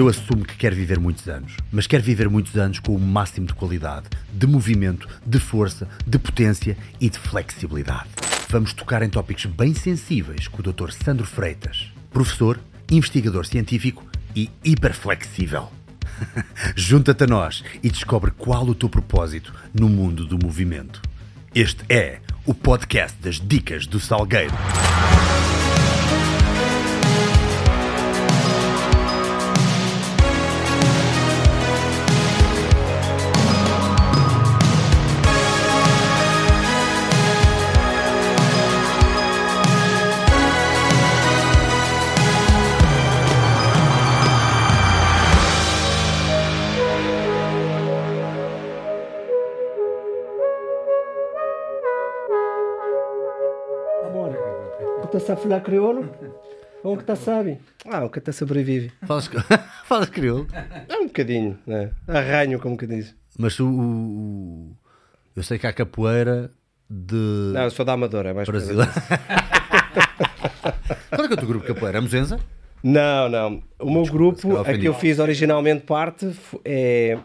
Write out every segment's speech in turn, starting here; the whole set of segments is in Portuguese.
Eu assumo que quero viver muitos anos, mas quero viver muitos anos com o máximo de qualidade, de movimento, de força, de potência e de flexibilidade. Vamos tocar em tópicos bem sensíveis com o Dr. Sandro Freitas, professor, investigador científico e hiperflexível. Junta-te a nós e descobre qual o teu propósito no mundo do movimento. Este é o podcast das Dicas do Salgueiro. Falar crioulo? Ou o que está sabe? Ah, o que está sobrevive. Falas, falas crioulo? É um bocadinho, né? Arranho, como que diz. Mas o, o- Eu sei que há capoeira de Não, eu sou da Amadora, é mais Brasil. Qual é que é o teu grupo de capoeira? A Muzenza? Não, não. O meu se grupo, a que eu fiz originalmente parte, é,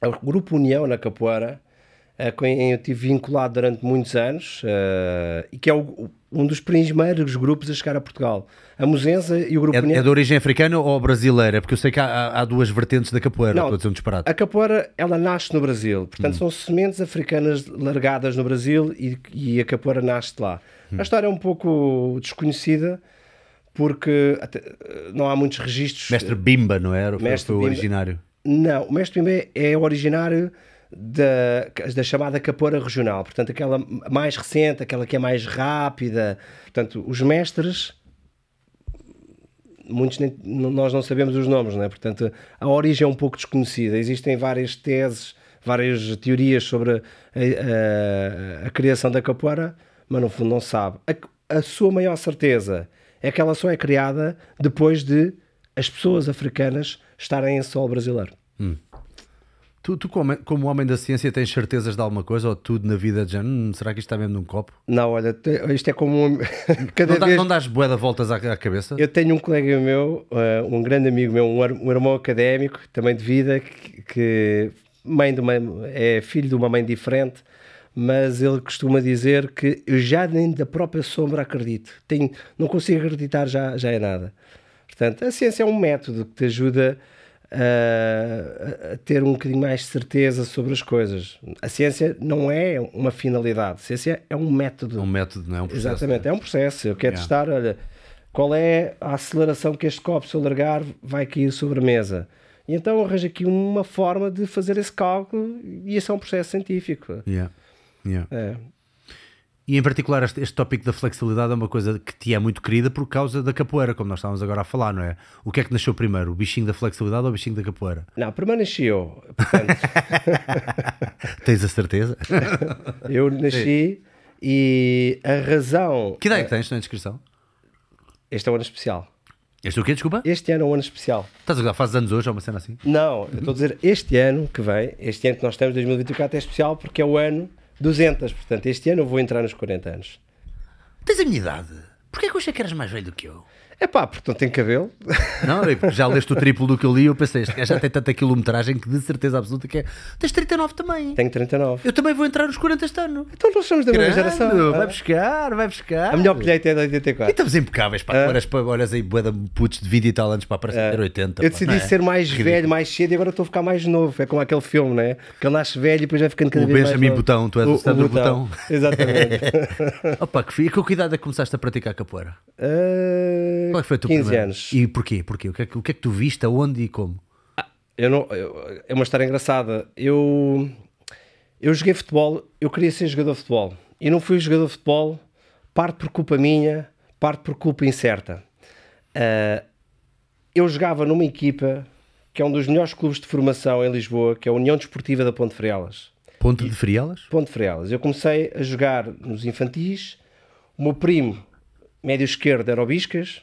é o Grupo União na Capoeira, a quem eu estive vinculado durante muitos anos, eh, e que é o- um dos primeiros grupos a chegar a Portugal. A Muzenza e o Grupo É, União. é de origem africana ou brasileira? Porque eu sei que há, há- duas vertentes da capoeira. Não. Estou a dizer um disparate. A capoeira, ela nasce no Brasil. Hum. Portanto, são sementes africanas largadas no Brasil e, e a capoeira nasce lá. Hum. A história é um pouco desconhecida porque até, eh, não há muitos registros. Mestre Bimba, não era? Foi, Mestre foi o Bimba. originário. Não, o mestre Pimbé é originário da, da chamada capoeira regional. Portanto, aquela mais recente, aquela que é mais rápida. Portanto, os mestres muitos nem- nós não sabemos os nomes, não é? Portanto, a origem é um pouco desconhecida. Existem várias teses, várias teorias sobre a, a- a criação da capoeira, mas no fundo não sabe. A, a sua maior certeza é que ela só é criada depois de as pessoas africanas estarem em solo brasileiro. Tu, tu como, como homem da ciência, tens certezas de alguma coisa ou tudo na vida de género? "Hum, será que isto está mesmo num copo? Não, olha, isto é como um- cada Não, dá, vez não dás bué de voltas à, à cabeça? Eu tenho um colega meu, eh, um grande amigo meu, um, um irmão académico, também de vida, que, que mãe de uma, é filho de uma mãe diferente, mas ele costuma dizer que eu já nem da própria sombra acredito. Tenho, não consigo acreditar, já, já é nada. Portanto, a ciência é um método que te ajuda a, a ter um bocadinho mais de certeza sobre as coisas. A ciência não é uma finalidade, a ciência é um método. É um método, não é um processo. Exatamente, é um processo. Eu quero Yeah. testar, olha, qual é a aceleração que este copo, se eu largar, vai cair sobre a mesa. E então arranjo aqui uma forma de fazer esse cálculo e isso é um processo científico. Yeah, yeah. É. E em particular, este, este tópico da flexibilidade é uma coisa que te é muito querida por causa da capoeira, como nós estávamos agora a falar, não é? O que é que nasceu primeiro, o bichinho da flexibilidade ou o bichinho da capoeira? Não, primeiro nasci eu. Portanto, Tens a certeza? eu nasci e a razão. que idade é que tens na inscrição? Este é um ano especial. Este é o quê, desculpa? Este ano é um ano especial. Estás a gozar, fazes anos hoje ou uma cena assim? Não, eu estou a dizer este ano que vem, este ano que nós estamos, 2024, é especial porque é o ano 200. Portanto, este ano eu vou entrar nos 40 anos. Tens a minha idade. Porquê que eu achei que eras mais velho do que eu? É pá, porque não tem cabelo. Não, já leste o triplo do que eu li e eu pensei, este gajo já tem tanta quilometragem que de certeza absoluta que é. Tens 39 também. Tenho 39. Eu também vou entrar nos 40 este ano. Então nós somos da mesma geração. Vai Ah, buscar, vai buscar. A melhor colheita é de E 84. estamos impecáveis, pá. Tu olhas, olhas aí, de putos de 20 e tal anos para parecer ter 80. Eu decidi é? ser mais velho, mais cedo e agora estou a ficar mais novo. É como aquele filme, né? Que ele nasce velho e depois vai ficando cada O vez mais Benjamin novo. Botão, tu és o Sandro Botão. Exatamente. Opa, que que idade é que começaste a praticar capoeira? Ah, Qual é foi a tua 15 primeira? anos. E porquê? porquê? O, que é que, o que é que tu viste, aonde e como? Eu não, eu- é uma história engraçada. Eu, eu joguei futebol, eu queria ser jogador de futebol. E não fui jogador de futebol, parte por culpa minha, parte por culpa incerta. Ah, eu jogava numa equipa que é um dos melhores clubes de formação em Lisboa, que é a União Desportiva da Ponte Freelas. Ponto de Frielas? Ponte Freelas. Eu comecei a jogar nos infantis. O meu primo, médio esquerdo, era o Biscas.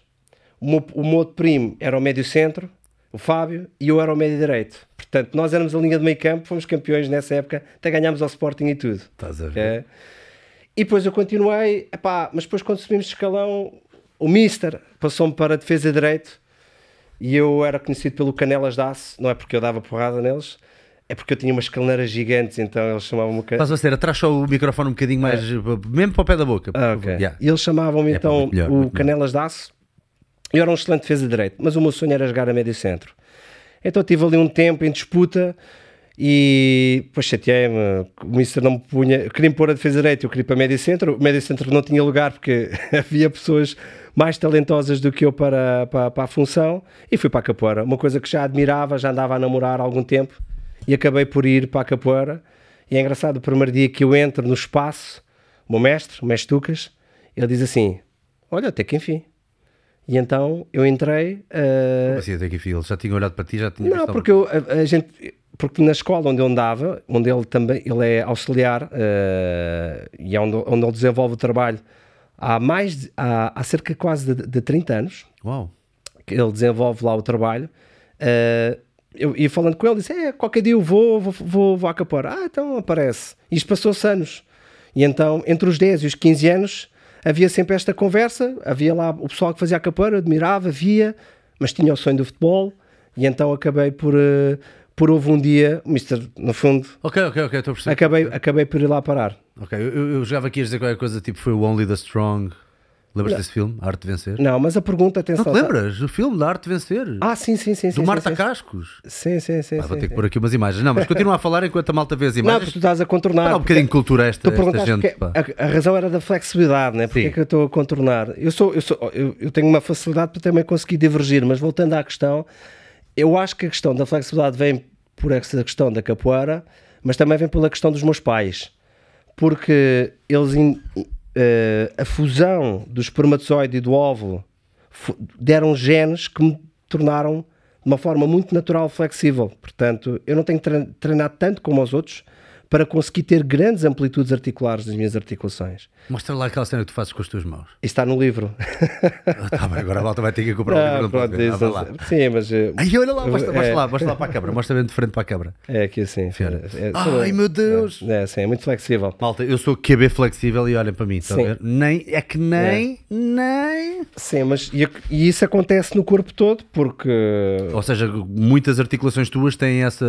O meu, o meu outro primo era o médio centro, o Fábio, e eu era o médio direito. Portanto, nós éramos a linha de meio campo, fomos campeões nessa época, até ganhámos ao Sporting e tudo. Estás a ver? É. E depois eu continuei, epá, mas depois quando subimos de escalão, o Mister passou-me para a defesa de direito E eu era conhecido pelo Canelas de Aço, não é porque eu dava porrada neles, é porque eu tinha umas caneiras gigantes, então eles chamavam-me... Estás a ser, atrás só o microfone um bocadinho mais, mesmo para o pé da boca. Ah. Yeah. E eles chamavam-me É, então melhor, o. Canelas de Aço. Eu era um excelente defesa de direito, mas o meu sonho era jogar a médio centro. Então tive ali um tempo em disputa e depois chateei-me. O Mister não me punha. Queria me pôr a defesa de direito, eu queria ir para médio centro. O médio centro não tinha lugar porque havia pessoas mais talentosas do que eu para, para, para a função e fui para a capoeira. Uma coisa que já admirava, já andava a namorar há algum tempo e acabei por ir para a capoeira. E é engraçado, o primeiro dia que eu entro no espaço, o meu mestre, o mestre Tucas, ele diz assim: Olha, até que enfim. E então eu entrei. eh, Assim, até que já tinha olhado para ti, já tinha não, visto porque eu, a, a gente, porque na escola onde eu andava, onde ele também ele é auxiliar eh, e é onde, onde ele desenvolve o trabalho há mais de, há, há cerca quase de, de 30 anos. Uau. que ele desenvolve lá o trabalho. eh, eu ia falando com ele, disse: é, qualquer dia eu vou, vou, vou, vou à capoeira. Ah, então aparece. Isto passou-se anos. E então, entre os 10 e os 15 anos, havia sempre esta conversa. Havia lá o pessoal que fazia a capoeira, admirava, via, mas tinha o sonho do futebol. E então acabei por, eh, por houve um dia, Mister, no fundo, Ok, ok, ok, estou a perceber. acabei, acabei por ir lá parar. Ok, eu, eu, eu jogava aqui a dizer qualquer coisa tipo foi o Only the Strong. Lembras desse filme? A Arte de Vencer? Não, mas a pergunta, Não atenção. te lembras? O filme da Arte de Vencer? Ah, sim, sim, sim. do sim, Marta sim, Cascos. Sim, sim, sim. Ah, vou sim, ter que pôr aqui umas imagens. Não, mas continua a falar enquanto a malta vê as Não, imagens. porque tu estás a contornar. Dá um bocadinho de cultura esta, Tu esta gente. a, a razão era da flexibilidade, né? Porque é que eu estou a contornar? Eu, sou, eu, sou, eu, eu tenho uma facilidade para também conseguir divergir, mas voltando à questão, eu acho que a questão da flexibilidade vem por essa questão da capoeira, mas também vem pela questão dos meus pais, porque eles in- eh, a fusão do espermatozoide e do óvulo deram genes que me tornaram de uma forma muito natural flexível. Portanto, eu não tenho que tre- treinar tanto como os outros para conseguir ter grandes amplitudes articulares das minhas articulações. Mostra lá aquela cena que tu fazes com as tuas mãos. Isso está no livro. Ah, tá bem, agora a malta vai ter que comprar o Ah, livro. não pode pronto. Ah, isso sei. Sim, mas eh, Ai, olha lá, mostra, mostra É. lá, mostra lá para a câmara, mostra bem de frente para a câmara. é aqui assim. É, Ai, meu Deus! É, sim, é muito flexível. Malta, eu sou QB flexível e olhem para mim, estão a ver? Nem, é que nem, nem. Sim, mas e, e isso acontece no corpo todo porque Ou seja, muitas articulações tuas têm essa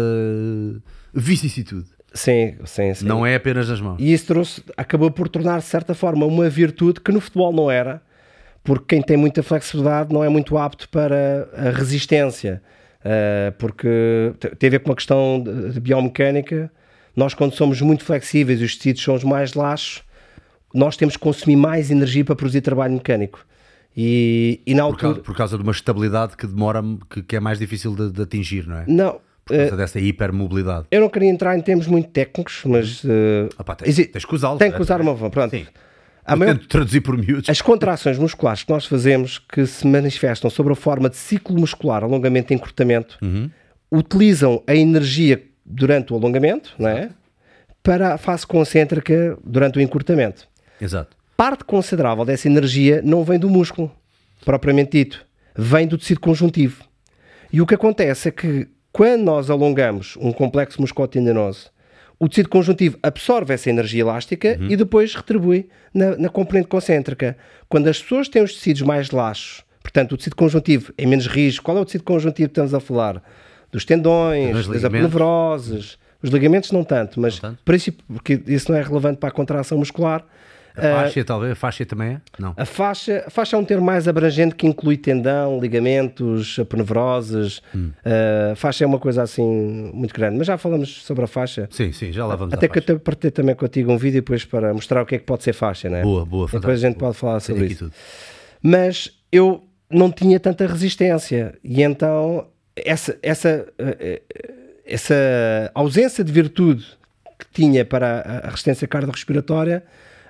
vicissitude. Sim, sim, sim. Não é apenas nas mãos. E isso trouxe, acabou por tornar, de certa forma, uma virtude que no futebol não era, porque quem tem muita flexibilidade não é muito apto para a resistência, Ah, porque te- tem a ver com uma questão de, biomecânica. Nós, quando somos muito flexíveis e os tecidos são os mais laxos, nós temos que consumir mais energia para produzir trabalho mecânico. E, e na Por altura. causa, por causa de uma estabilidade que demora, que, que é mais difícil de, de atingir, não é? Não, Por causa dessa hipermobilidade. eu não queria entrar em termos muito técnicos, mas. eh, Ah, pá, tens, tens que usá-lo. tem que certo? usar uma. Pronto. Sim. A maior- tento traduzir por miúdos. As contrações musculares que nós fazemos, que se manifestam sob a forma de ciclo muscular, alongamento e encurtamento, utilizam a energia durante o alongamento, não é? Para a fase concêntrica durante o encurtamento. Exato. Parte considerável dessa energia não vem do músculo, propriamente dito, vem do tecido conjuntivo. E o que acontece é que quando nós alongamos um complexo musculotendinoso, o tecido conjuntivo absorve essa energia elástica e depois retribui na, na componente concêntrica. Quando as pessoas têm os tecidos mais laxos, portanto, o tecido conjuntivo é menos rígido, qual é o tecido conjuntivo que estamos a falar? Dos tendões, das aponevroses, os ligamentos não tanto, mas tanto? princípio- porque isso não é relevante para a contração muscular. A faixa, talvez. A faixa também é? Não. A faixa, a faixa é um termo mais abrangente que inclui tendão, ligamentos, aponevroses. Hum. A faixa é uma coisa assim muito grande. Mas já falamos sobre a faixa. Sim, sim, já lá vamos Até que eu faixa. te partilhei também contigo um vídeo depois para mostrar o que é que pode ser faixa, não é? Boa, boa, Depois a fantástico. gente pode falar sobre isso. tudo. Mas eu não tinha tanta resistência. E então essa, essa, eh, eh, essa ausência de virtude que tinha para a- a resistência cardiorrespiratória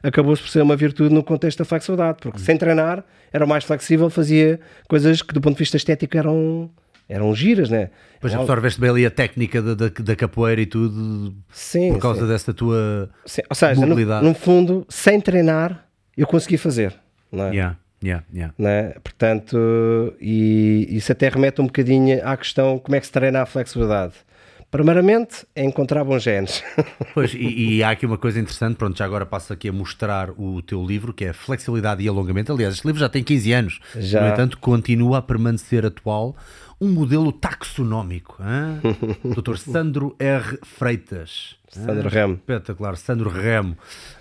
acabou-se por ser uma virtude no contexto da flexibilidade, porque sem treinar era mais flexível, fazia coisas que do ponto de vista estético eram, eram giras, né? Era- absorveste bem ali a técnica da, da, da capoeira e tudo Sim, por causa sim. dessa tua. Sim, Ou seja, no, mobilidade. no fundo, sem treinar, eu consegui fazer, não é? Yeah, yeah, yeah. né? Portanto, e isso até remete um bocadinho à questão como é que se treina a flexibilidade. Primeiramente, é encontrar bons genes. Pois, e, e há aqui uma coisa interessante, pronto, já agora passo aqui a mostrar o teu livro, que é Flexibilidade e Alongamento. Aliás, este livro já tem 15 anos, Já. no entanto, continua a permanecer atual. Um modelo taxonómico. Dr. Sandro R. Freitas. Sandro Remo. Espetacular, Sandro Remo.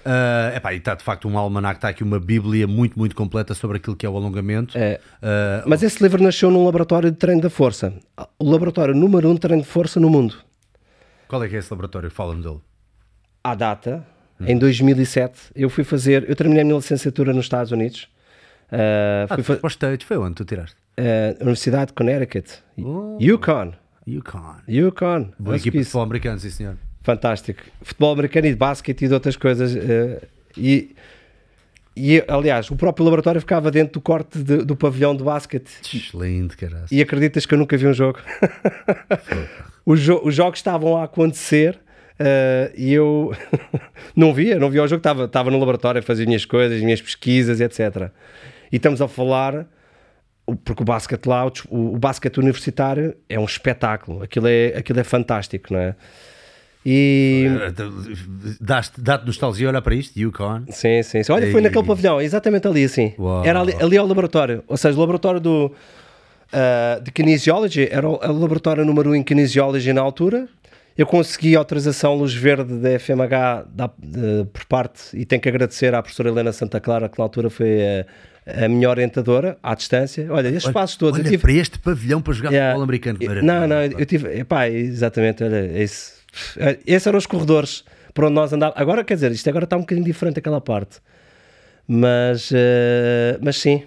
Ah, epá, e está de facto um almanac, está aqui uma bíblia muito, muito completa sobre aquilo que é o alongamento. É. Ah, Mas esse livro nasceu num laboratório de treino da força. O laboratório número um de treino de força no mundo. qual é que é esse laboratório? Fala-me dele. À data, em 2007, eu fui fazer... Eu terminei a minha licenciatura nos Estados Unidos. Uh, Ah, fui tu fa- foi onde tu tiraste? Uh, Universidade de Connecticut. Oh. Yukon. Yukon. Yukon. Boa equipa de futebol americano, sim senhor. Fantástico. Futebol americano e de basquete e de outras coisas. eh, e, e, aliás, o próprio laboratório ficava dentro do corte de- do pavilhão de basquete. Excelente, caralho. E acreditas que eu nunca vi um jogo? os, jo- os jogos estavam a acontecer eh, e eu não via, não via o jogo. Estava, estava no laboratório a fazer as minhas coisas, as minhas pesquisas, etc. E estamos a falar, porque o basquete lá, o, o, o basquete universitário é um espetáculo. Aquilo é, aquilo é fantástico, não é? E... Dá-te nostalgia olhar para isto, Yukon. Sim, sim, sim. Olha, foi naquele pavilhão, exatamente ali, assim. Uau. Era ali, ali ao laboratório. Ou seja, o laboratório do, ah, de Kinesiology era o, o laboratório número 1 em Kinesiology na altura. Eu consegui autorização luz verde da FMH da- de- por parte, e tenho que agradecer à professora Helena Santa Clara, que na altura foi a, a minha orientadora, à distância. Olha, estes passos todos. Olha tive- para este pavilhão para jogar Yeah. futebol americano. que Não, maravilha. não, eu tive. Epá, exatamente, olha, esse, esses eram os corredores por onde nós andávamos. Agora, quer dizer, isto agora está um bocadinho diferente aquela parte. Mas, eh, mas sim.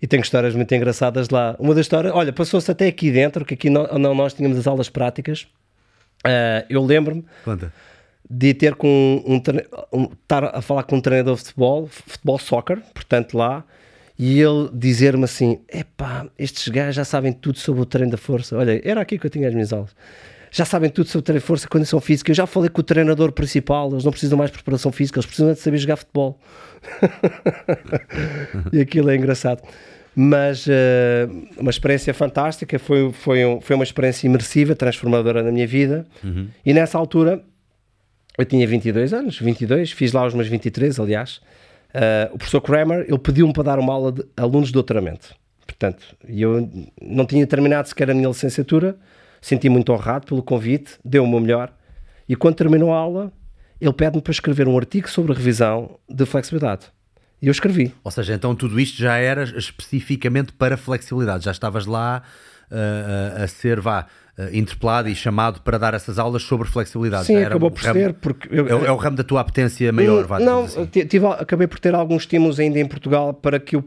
E tenho histórias muito engraçadas lá. Uma das histórias, olha, passou-se até aqui dentro, que aqui não, não- nós tínhamos as aulas práticas. Eh, eu lembro-me Conta. De ter com um, um- estar a falar com um treinador de futebol, futebol soccer, portanto lá, e ele dizer-me assim: epá, estes gajos já sabem tudo sobre o treino da força. Olha, era aqui que eu tinha as minhas aulas. Já sabem tudo sobre o treino de força, condição física. Eu já falei com o treinador principal, eles não precisam mais de preparação física, eles precisam é de saber jogar futebol. e aquilo é engraçado. Mas eh, uma experiência fantástica, foi, foi, um- foi uma experiência imersiva, transformadora na minha vida. E nessa altura, eu tinha 22 anos, 22, fiz lá os meus 23, aliás. Ah, o professor Kramer, ele pediu-me para dar uma aula de alunos de doutoramento. Portanto, eu não tinha terminado sequer a minha licenciatura, senti muito honrado pelo convite, deu o meu melhor. E quando terminou a aula, ele pede-me para escrever um artigo sobre revisão de flexibilidade. E eu escrevi. Ou seja, então tudo isto já era especificamente para flexibilidade. Já estavas lá ah, a ser, vá, interpelado e chamado para dar essas aulas sobre flexibilidade. Sim, era acabou por ramo- ser, porque... eu- É, o- é o ramo da tua apetência maior, vá, Não, assim. ti- tive, acabei por ter alguns estímulos ainda em Portugal para que eu,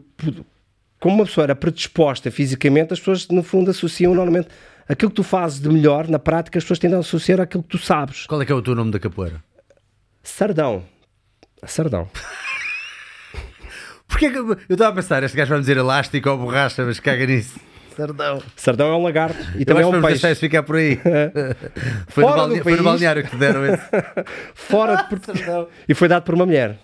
como uma pessoa era predisposta fisicamente, as pessoas no fundo associam normalmente aquilo que tu fazes de melhor na prática, as pessoas tendem a associar àquilo que tu sabes. Qual é que é o teu nome da capoeira? Sardão. Sardão. Porquê que eu estava a pensar, este gajo vai-me dizer elástico ou borracha, mas caga nisso. Sardão. Sardão é um lagarto e Eu também é um peixe. deixar ficar por aí. foi, no Fora do balne- foi no país. balneário que te deram esse. Fora de Portugal. e foi dado por uma mulher.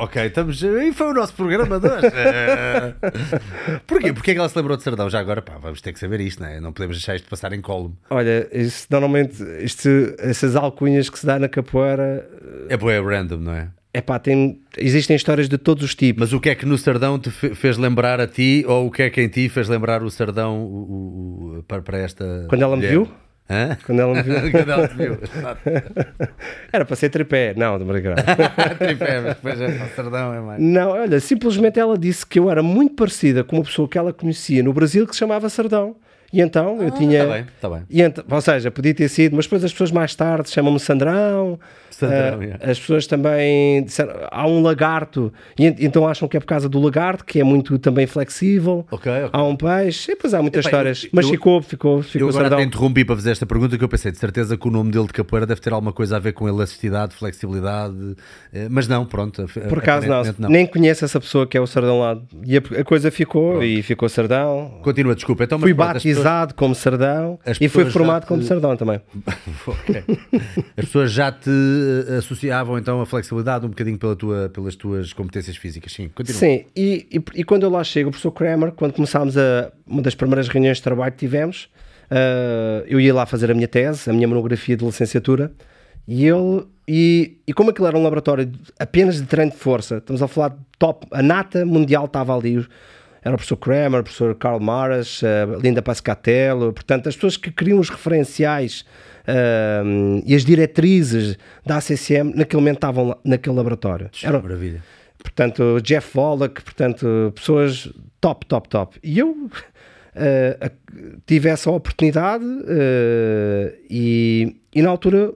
Ok, estamos. E foi o nosso programa de hoje. Porquê? Porquê é que ela se lembrou de Sardão? Já agora, pá, vamos ter que saber isto, não é? Não podemos deixar isto passar em colo. Olha, isso, normalmente isto, essas alcunhas que se dá na capoeira, É boa, é random, não é? É pá, tem, existem histórias de todos os tipos. Mas o que é que no Sardão te fe- fez lembrar a ti, ou o que é que em ti fez lembrar o Sardão o- o- o- para, para esta. Quando ela me mulher? viu? Hã? Quando ela me viu. Quando ela te viu. Era para ser tripé. Não, de brincar. Tripé, mas depois é, o Sardão é mais. Não, olha, simplesmente ela disse que eu era muito parecida com uma pessoa que ela conhecia no Brasil que se chamava Sardão. E então eu tinha. Está bem, está bem. E ent- ou seja, podia ter sido, mas depois as pessoas mais tarde chamam-me Sandrão. Sandrão, Ah, yeah. As pessoas também disseram, há um lagarto, e ent- então acham que é por causa do lagarto, que é muito também flexível. Ok, ok. Há um peixe, e depois há muitas Epá, histórias. eu- mas eu- ficou, ficou, ficou Eu agora interrompi para fazer esta pergunta que eu pensei de certeza que o nome dele de capoeira deve ter alguma coisa a ver com elasticidade, flexibilidade, eh, mas não, pronto. Por acaso não, aparentemente nem conheço essa pessoa que é o Sardão lá. E a, a coisa ficou, e ficou Sardão. Continua, desculpa. Então, mas Fui pronto, as pessoas- batizado como Sardão as e pessoas formado já como te- Sardão também. As pessoas já te eh, associavam então a flexibilidade um bocadinho pela tua, pelas tuas competências físicas. Sim, continua. Sim, e, e, e quando eu lá chego, o professor Kramer, quando começámos a. Uma das primeiras reuniões de trabalho que tivemos, ah, eu ia lá fazer a minha tese, a minha monografia de licenciatura, e ele. E, e como aquilo era um laboratório apenas de treino de força, estamos a falar de top, a nata mundial estava ali, era o professor Kramer, o professor Karl Maras, uh, Linda Pascatello, portanto, as pessoas que criam os referenciais uh, e as diretrizes da ACCM naquele momento estavam lá, naquele laboratório. Era, maravilha. Portanto, Jeff Wallach, portanto, pessoas top, top, top. E eu uh, tive essa oportunidade e, e na altura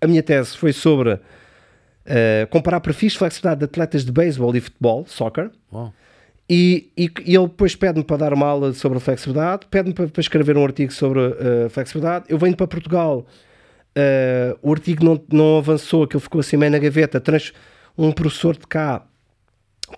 a minha tese foi sobre uh, comparar perfis de flexibilidade de atletas de beisebol e futebol, soccer. E, e, e, ele depois pede-me para dar uma aula sobre flexibilidade, pede-me para, para, escrever um artigo sobre uh, flexibilidade. Eu venho para Portugal, uh, o artigo não, não avançou, aquilo ficou assim meio na gaveta. Trans, um professor de cá,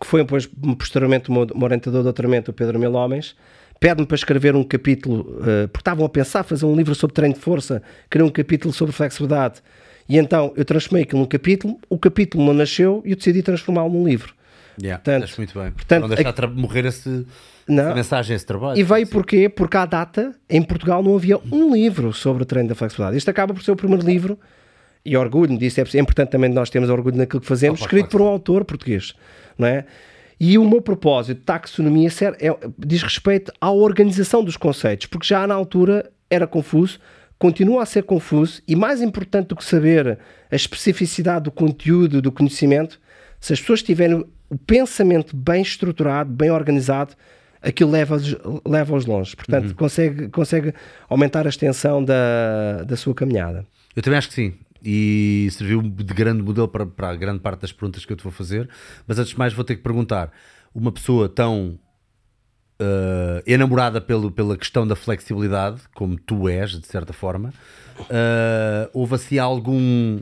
que foi depois, posteriormente, um, um orientador de doutoramento, o Pedro Mil Homens, pede-me para escrever um capítulo, uh, porque estavam a pensar fazer um livro sobre treino de força, queria um capítulo sobre flexibilidade. E então eu transformei aquilo num capítulo, o capítulo não nasceu e eu decidi transformá-lo num livro. Yeah, portanto, muito bem. Portanto, não deixar a... morrer esse, não. essa mensagem, esse trabalho. E veio porquê? Porque à data, em Portugal, não havia um livro sobre o treino da flexibilidade. Este acaba por ser o primeiro livro, e orgulho disso, é importante também nós termos orgulho naquilo que fazemos, oh, escrito por um autor português, não é? E o meu propósito de taxonomia é, diz respeito à organização dos conceitos, porque já na altura era confuso, continua a ser confuso e mais importante do que saber a especificidade do conteúdo, do conhecimento, se as pessoas tiverem o pensamento bem estruturado, bem organizado, aquilo leva-os leva longe. Portanto, uhum. consegue, consegue aumentar a extensão da, da sua caminhada. Eu também acho que sim. E serviu de grande modelo para, para a grande parte das perguntas que eu te vou fazer. Mas antes de mais, vou ter que perguntar: uma pessoa tão uh, enamorada pelo, pela questão da flexibilidade, como tu és, de certa forma, uh, houve assim algum.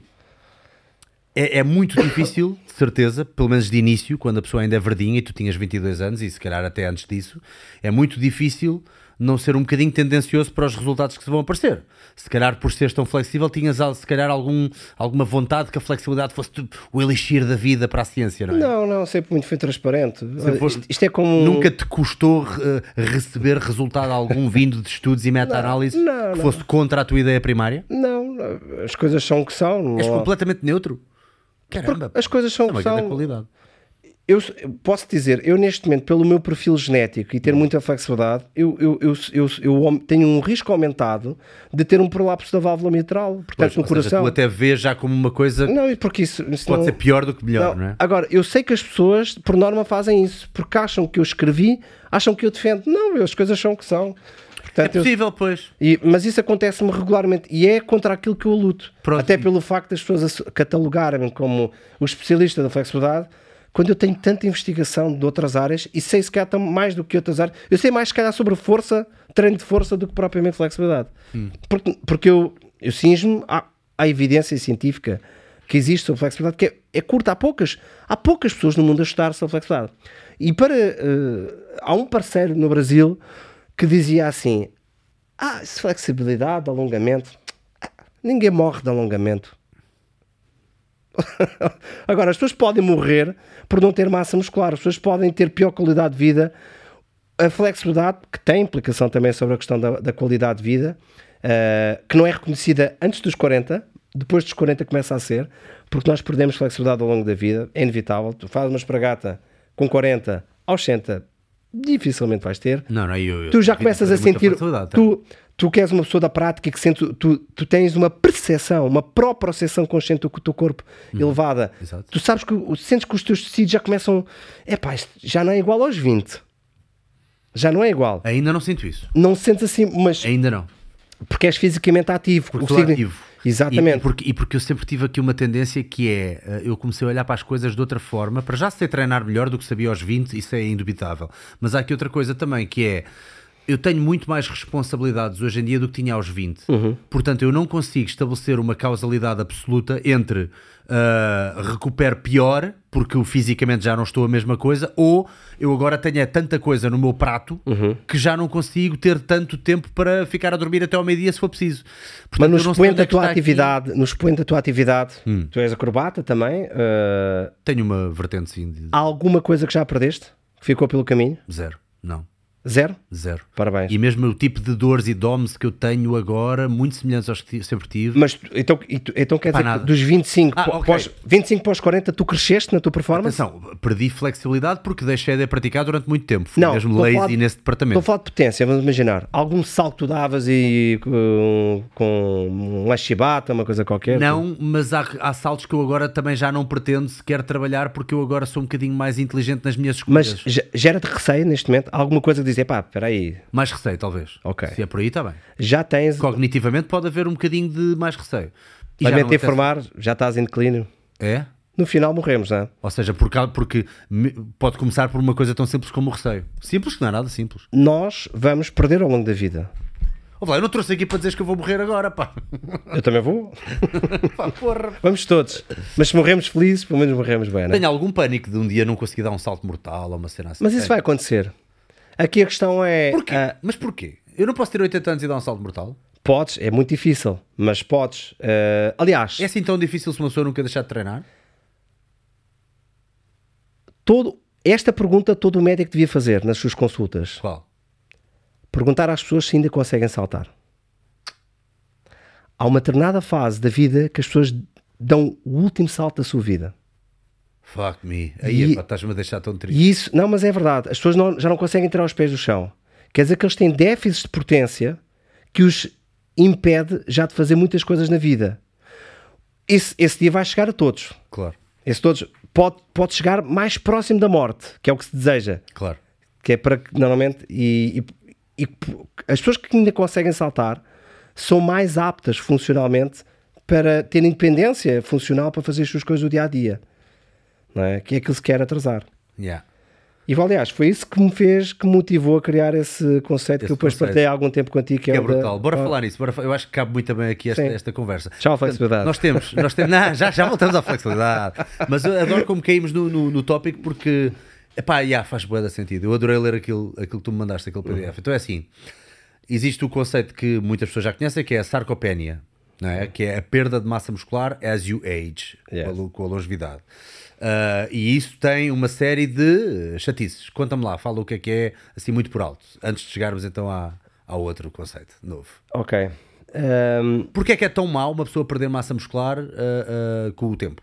É, é, muito difícil, de certeza, pelo menos de início, quando a pessoa ainda é verdinha e tu tinhas 22 anos, e se calhar até antes disso, é muito difícil não ser um bocadinho tendencioso para os resultados que se vão aparecer. Se calhar por seres tão flexível, tinhas se calhar algum, alguma vontade que a flexibilidade fosse o elixir da vida para a ciência, não é? Não, não, sempre muito foi transparente. Foste, Isto é como... Nunca te custou uh, receber resultado algum vindo de estudos e meta-análise que fosse contra a tua ideia primária? Não, as coisas são o que são. És completamente neutro? Caramba, as coisas são o que são. qualidade eu posso dizer, eu neste momento, pelo meu perfil genético e ter muita flexibilidade, eu, eu, eu, eu, eu tenho um risco aumentado de ter um prolapso da válvula mitral, portanto, pois, no coração. Seja, tu até vês já como uma coisa. Não, porque isso, isso pode não... ser pior do que melhor, não, não, é? Agora, eu sei que as pessoas, por norma, fazem isso porque acham que eu escrevi, acham que eu defendo. Não, as coisas são o que são. Portanto, é possível, eu, pois. E, mas isso acontece-me regularmente e é contra aquilo que eu luto. Pronto. Até pelo facto das pessoas catalogarem-me como o especialista da flexibilidade quando eu tenho tanta investigação de outras áreas e sei se calhar mais do que outras áreas, eu sei mais se calhar sobre força, treino de força do que propriamente flexibilidade. Hum. Porque, porque eu, eu sinjo-me à, à, evidência científica que existe sobre flexibilidade, que é, é curta, há poucas, há poucas pessoas no mundo a estudar sobre flexibilidade. E para uh, há um parceiro no Brasil que dizia assim: Ah, flexibilidade, alongamento, ninguém morre de alongamento. Agora, as pessoas podem morrer por não ter massa muscular, as pessoas podem ter pior qualidade de vida. A flexibilidade, que tem implicação também sobre a questão da, da qualidade de vida, uh, que não é reconhecida antes dos 40, depois dos 40 começa a ser, porque nós perdemos flexibilidade ao longo da vida, é inevitável. Tu fazes uma espragata com 40 aos 60, dificilmente vais ter. Não, não, eu, eu tu já começas a sentir. Tu, tu que és uma pessoa da prática que sente, tu, tu tens uma percepção, uma própria percepção consciente do teu corpo uhum. elevada. Exato. Tu sabes que sentes que os teus tecidos já começam. É pá, já não é igual aos 20. Já não é igual. Ainda não sinto isso. Não sentes assim, mas. Ainda não. Porque és fisicamente ativo. Porque sou ativo. Exatamente. E, porque, e porque eu sempre tive aqui uma tendência que é, eh, eu comecei a olhar para as coisas de outra forma, para já sei treinar melhor do que sabia aos 20, isso é indubitável. Mas há aqui outra coisa também, que é, eu tenho muito mais responsabilidades hoje em dia do que tinha aos 20. Uhum. Portanto, eu não consigo estabelecer uma causalidade absoluta entre uh, recupero pior, porque fisicamente já não estou a mesma coisa, ou eu agora tenho é, tanta coisa no meu prato uhum. que já não consigo ter tanto tempo para ficar a dormir até ao meio-dia se for preciso. Portanto, Mas no expoente da é tua atividade, aqui... no expoente da tua atividade, hum. tu és acrobata também. Uh... Tenho uma vertente sim. De... Há alguma coisa que já perdeste? Que ficou pelo caminho? Zero, não. Zero? Zero. Parabéns. E mesmo o tipo de dores e DOMs que eu tenho agora, muito semelhantes aos que sempre tive. Mas então, então quer dizer nada. que dos 25, Ah, pó- ok. pós, 25 pós 40 tu cresceste na tua performance? Atenção, perdi flexibilidade porque deixei de praticar durante muito tempo. Fui Não, mesmo lazy de- nesse Estou a departamento. falar de potência, vamos imaginar. Algum salto tu davas e com, com um lachibata, uma coisa qualquer? Não, mas há, há saltos que eu agora também já não pretendo sequer trabalhar porque eu agora sou um bocadinho mais inteligente nas minhas Mas escolhas. ge- gera-te receio neste momento? Alguma coisa que dizer, pá, espera aí, Mais receio, talvez. Ok. Se é por aí, está bem. já tens, Cognitivamente pode haver um bocadinho de mais receio. E já lamento informar, já estás em declínio. É? No final morremos, não é? Ou seja, por causa- porque pode começar por uma coisa tão simples como o receio. Simples que não é nada simples. Nós vamos perder ao longo da vida. Vlad, eu não trouxe aqui para dizeres que eu vou morrer agora, pá. Eu também vou. Pá, porra. Vamos todos. Mas se morremos felizes, pelo menos morremos bem, não é? Tenho algum pânico de um dia não conseguir dar um salto mortal ou uma cena assim. Mas isso vai acontecer. Aqui a questão é. Porquê? ah, Mas porquê? Eu não posso ter 80 anos e dar um salto mortal? podes, é muito difícil, mas podes. ah, aliás, É assim tão difícil se uma pessoa nunca deixar de treinar? todo, esta pergunta todo o médico devia fazer nas suas consultas. Qual? Perguntar às pessoas se ainda conseguem saltar. Há uma determinada fase da vida que as pessoas dão o último salto da sua vida. Fuck me. Aí estás-me a deixar tão triste. Isso, não, mas é verdade. As pessoas não- já não conseguem tirar os pés do chão. Quer dizer que eles têm déficits de potência que os impede já de fazer muitas coisas na vida. Esse, esse dia vai chegar a todos. Claro, Esse todos pode, pode chegar mais próximo da morte, que é o que se deseja. claro. Que é para que normalmente. E, e- e as pessoas que ainda conseguem saltar são mais aptas funcionalmente para ter independência funcional para fazer as suas coisas do dia a dia. Não é? Que é aquilo que se quer atrasar. Yeah. E aliás, foi isso que me fez, que me motivou a criar esse conceito Esse que eu depois conceito. partilhei há algum tempo contigo. Que Que é, é o da- brutal. Bora Ah, falar nisso. Bora eu acho que cabe muito bem aqui esta, esta conversa. Tchau, flexibilidade. Nós temos, nós temos não, já, já voltamos à flexibilidade. Mas eu adoro como caímos no, no, no tópico porque epá, yeah, faz de sentido. Eu adorei ler aquilo, aquilo que tu me mandaste, aquele PDF. Então é assim: existe o conceito que muitas pessoas já conhecem que é a sarcopenia, não é? que é a perda de massa muscular as you age, Yes. a, com a longevidade. Ah, e isso tem uma série de chatices. Conta-me lá, fala o que é que é, assim, muito por alto, antes de chegarmos então à, ao outro conceito novo. Ok. Ahm, Porquê é que é tão mau uma pessoa perder massa muscular ah, ah, com o tempo?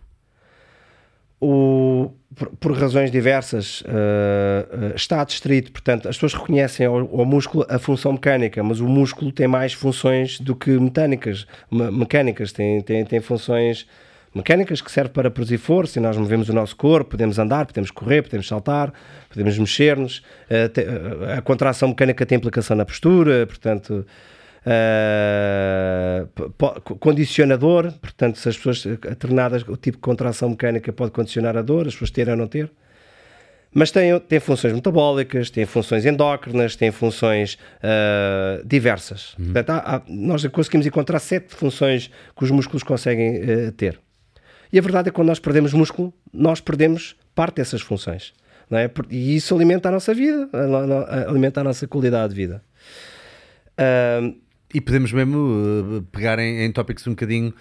o, por, por razões diversas, ah, está distrito. Portanto, as pessoas reconhecem ao, ao músculo a função mecânica, mas o músculo tem mais funções do que mecânicas. me- mecânicas tem, tem, tem funções mecânicas que servem para produzir força e nós movemos o nosso corpo, podemos andar, podemos correr, podemos saltar, podemos mexer-nos. Te- ah, a contração mecânica tem implicação na postura, portanto. po- po- condicionador, portanto, se as pessoas eh, treinadas, o tipo de contração mecânica pode condicionar a dor, as pessoas terem ou não ter. Mas tem, tem funções metabólicas, tem funções endócrinas, tem funções ah, diversas. Portanto, há- há- nós conseguimos encontrar sete funções que os músculos conseguem eh, ter. E a verdade é que quando nós perdemos músculo, nós perdemos parte dessas funções. Não é? E isso alimenta a nossa vida, alimenta a nossa qualidade de vida. Ah, E podemos mesmo uh, pegar em, em tópicos um bocadinho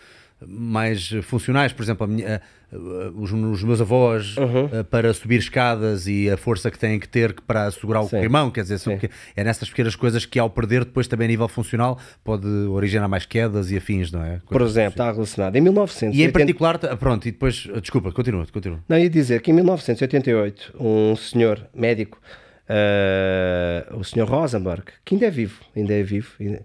mais uh, funcionais, por exemplo, minha- uh, uh, os, os meus avós Uhum. uh, para subir escadas e a força que têm que ter para segurar o Sim. corrimão, quer dizer, são é nessas pequenas coisas que ao perder depois também a nível funcional pode originar mais quedas e afins, não é? por exemplo, está relacionado. Em 1980... E em particular, pronto, e depois, uh, desculpa, continua, continua. Não, ia dizer que em 1988, um senhor médico, eh, o senhor Rosenberg, que ainda é vivo, ainda é vivo, ainda-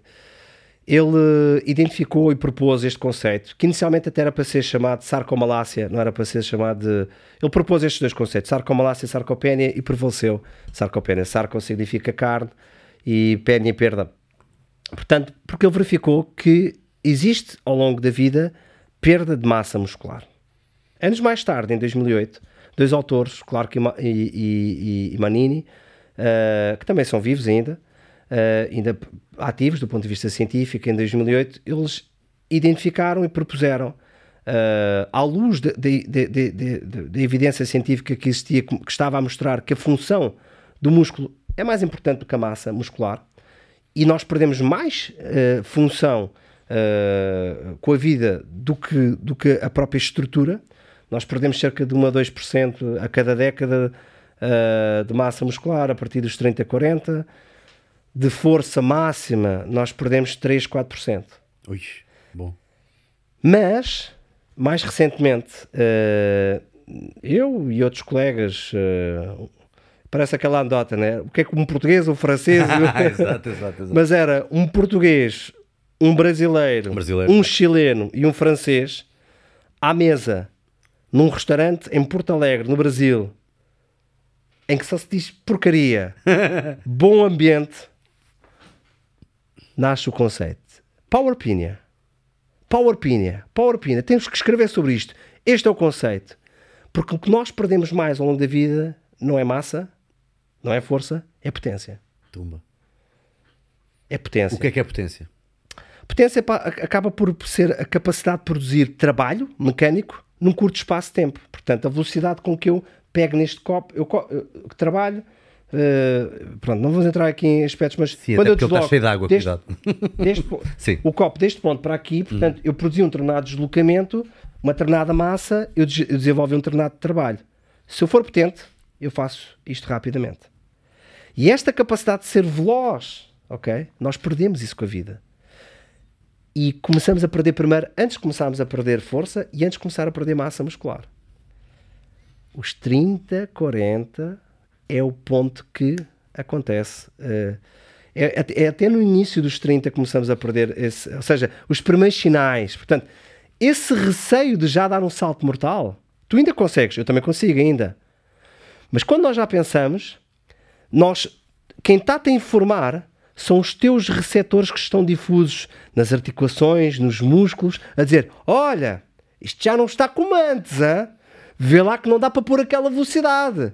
ele identificou e propôs este conceito, que inicialmente até era para ser chamado sarcomalácia, não era para ser chamado de... Ele propôs estes dois conceitos, sarcomalácia e sarcopénia, e prevaleceu sarcopénia. Sarco significa carne e pénia perda. Portanto, porque ele verificou que existe ao longo da vida perda de massa muscular. Anos mais tarde, em 2008, dois autores, Clark e, e- e- e Manini, eh, que também são vivos ainda, eh, ainda ativos do ponto de vista científico, em 2008, eles identificaram e propuseram, eh, à luz da evidência científica que existia, que estava a mostrar que a função do músculo é mais importante do que a massa muscular, e nós perdemos mais eh, função eh, com a vida do que, do que a própria estrutura. Nós perdemos cerca de 1 a 2% a cada década eh, de massa muscular a partir dos 30, 40. De força máxima, nós perdemos 3, 4%. Ui, bom. Mas, mais recentemente, eh, eu e outros colegas, eh, parece aquela andota, né? O que é que um português, um francês. exato, exato, exato. Mas era um português, um brasileiro, Um brasileiro. um chileno e um francês à mesa num restaurante em Porto Alegre, no Brasil, em que só se diz porcaria, bom ambiente, nasce o conceito. Power Pinha. Power Pinha. Power Pinha. Temos que escrever sobre isto. Este é o conceito. Porque o que nós perdemos mais ao longo da vida não é massa, não é força, é potência. Tumba. É potência. O que é que é potência? Potência acaba por ser a capacidade de produzir trabalho mecânico num curto espaço de tempo. Portanto, a velocidade com que eu pego neste copo, eu, eu trabalho. Eh, pronto, não vamos entrar aqui em aspectos, mas Sim, quando eu ele está desloco cheio de água, deste, deste Sim. o copo deste ponto para aqui, portanto, eu produzi um determinado deslocamento, uma determinada massa, eu, des- eu desenvolvi um determinado trabalho. Se eu for potente, eu faço isto rapidamente. E esta capacidade de ser veloz, ok? Nós perdemos isso com a vida. E começamos a perder primeiro, antes de começarmos a perder força e antes de começar a perder massa muscular. Os 30, 40 é o ponto que acontece. eh, é, é- até no início dos 30 que começamos a perder, esse, ou seja, os primeiros sinais. Portanto, esse receio de já dar um salto mortal, tu ainda consegues, eu também consigo ainda. Mas quando nós já pensamos, nós, quem está-te a informar são os teus receptores que estão difusos nas articulações, nos músculos, a dizer: Olha, isto já não está como antes, hã? Vê lá que não dá para pôr aquela velocidade.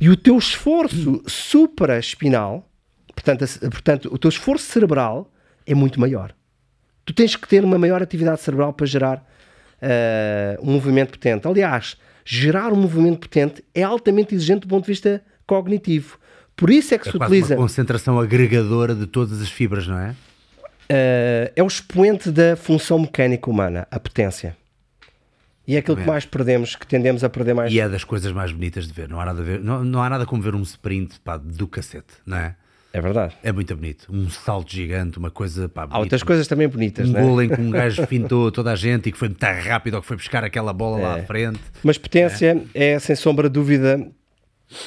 E o teu esforço supraespinal, portanto, portanto, o teu esforço cerebral é muito maior. Tu tens que ter uma maior atividade cerebral para gerar eh, um movimento potente. Aliás, gerar um movimento potente é altamente exigente do ponto de vista cognitivo. Por isso é que É se utiliza. uma concentração agregadora de todas as fibras, não é? eh, é o expoente da função mecânica humana, a potência. E é aquilo que Também mais perdemos, que tendemos a perder mais. E é das coisas mais bonitas de ver. Não há nada, ver, não, não há nada como ver um sprint pá, do cacete, não é? É verdade. É muito bonito. Um salto gigante, uma coisa. Pá, Há outras coisas também bonitas, Um né? gol em que um gajo fintou toda a gente e que foi muito rápido ou que foi buscar aquela bola lá É. à frente. Mas potência é, sem sombra de dúvida,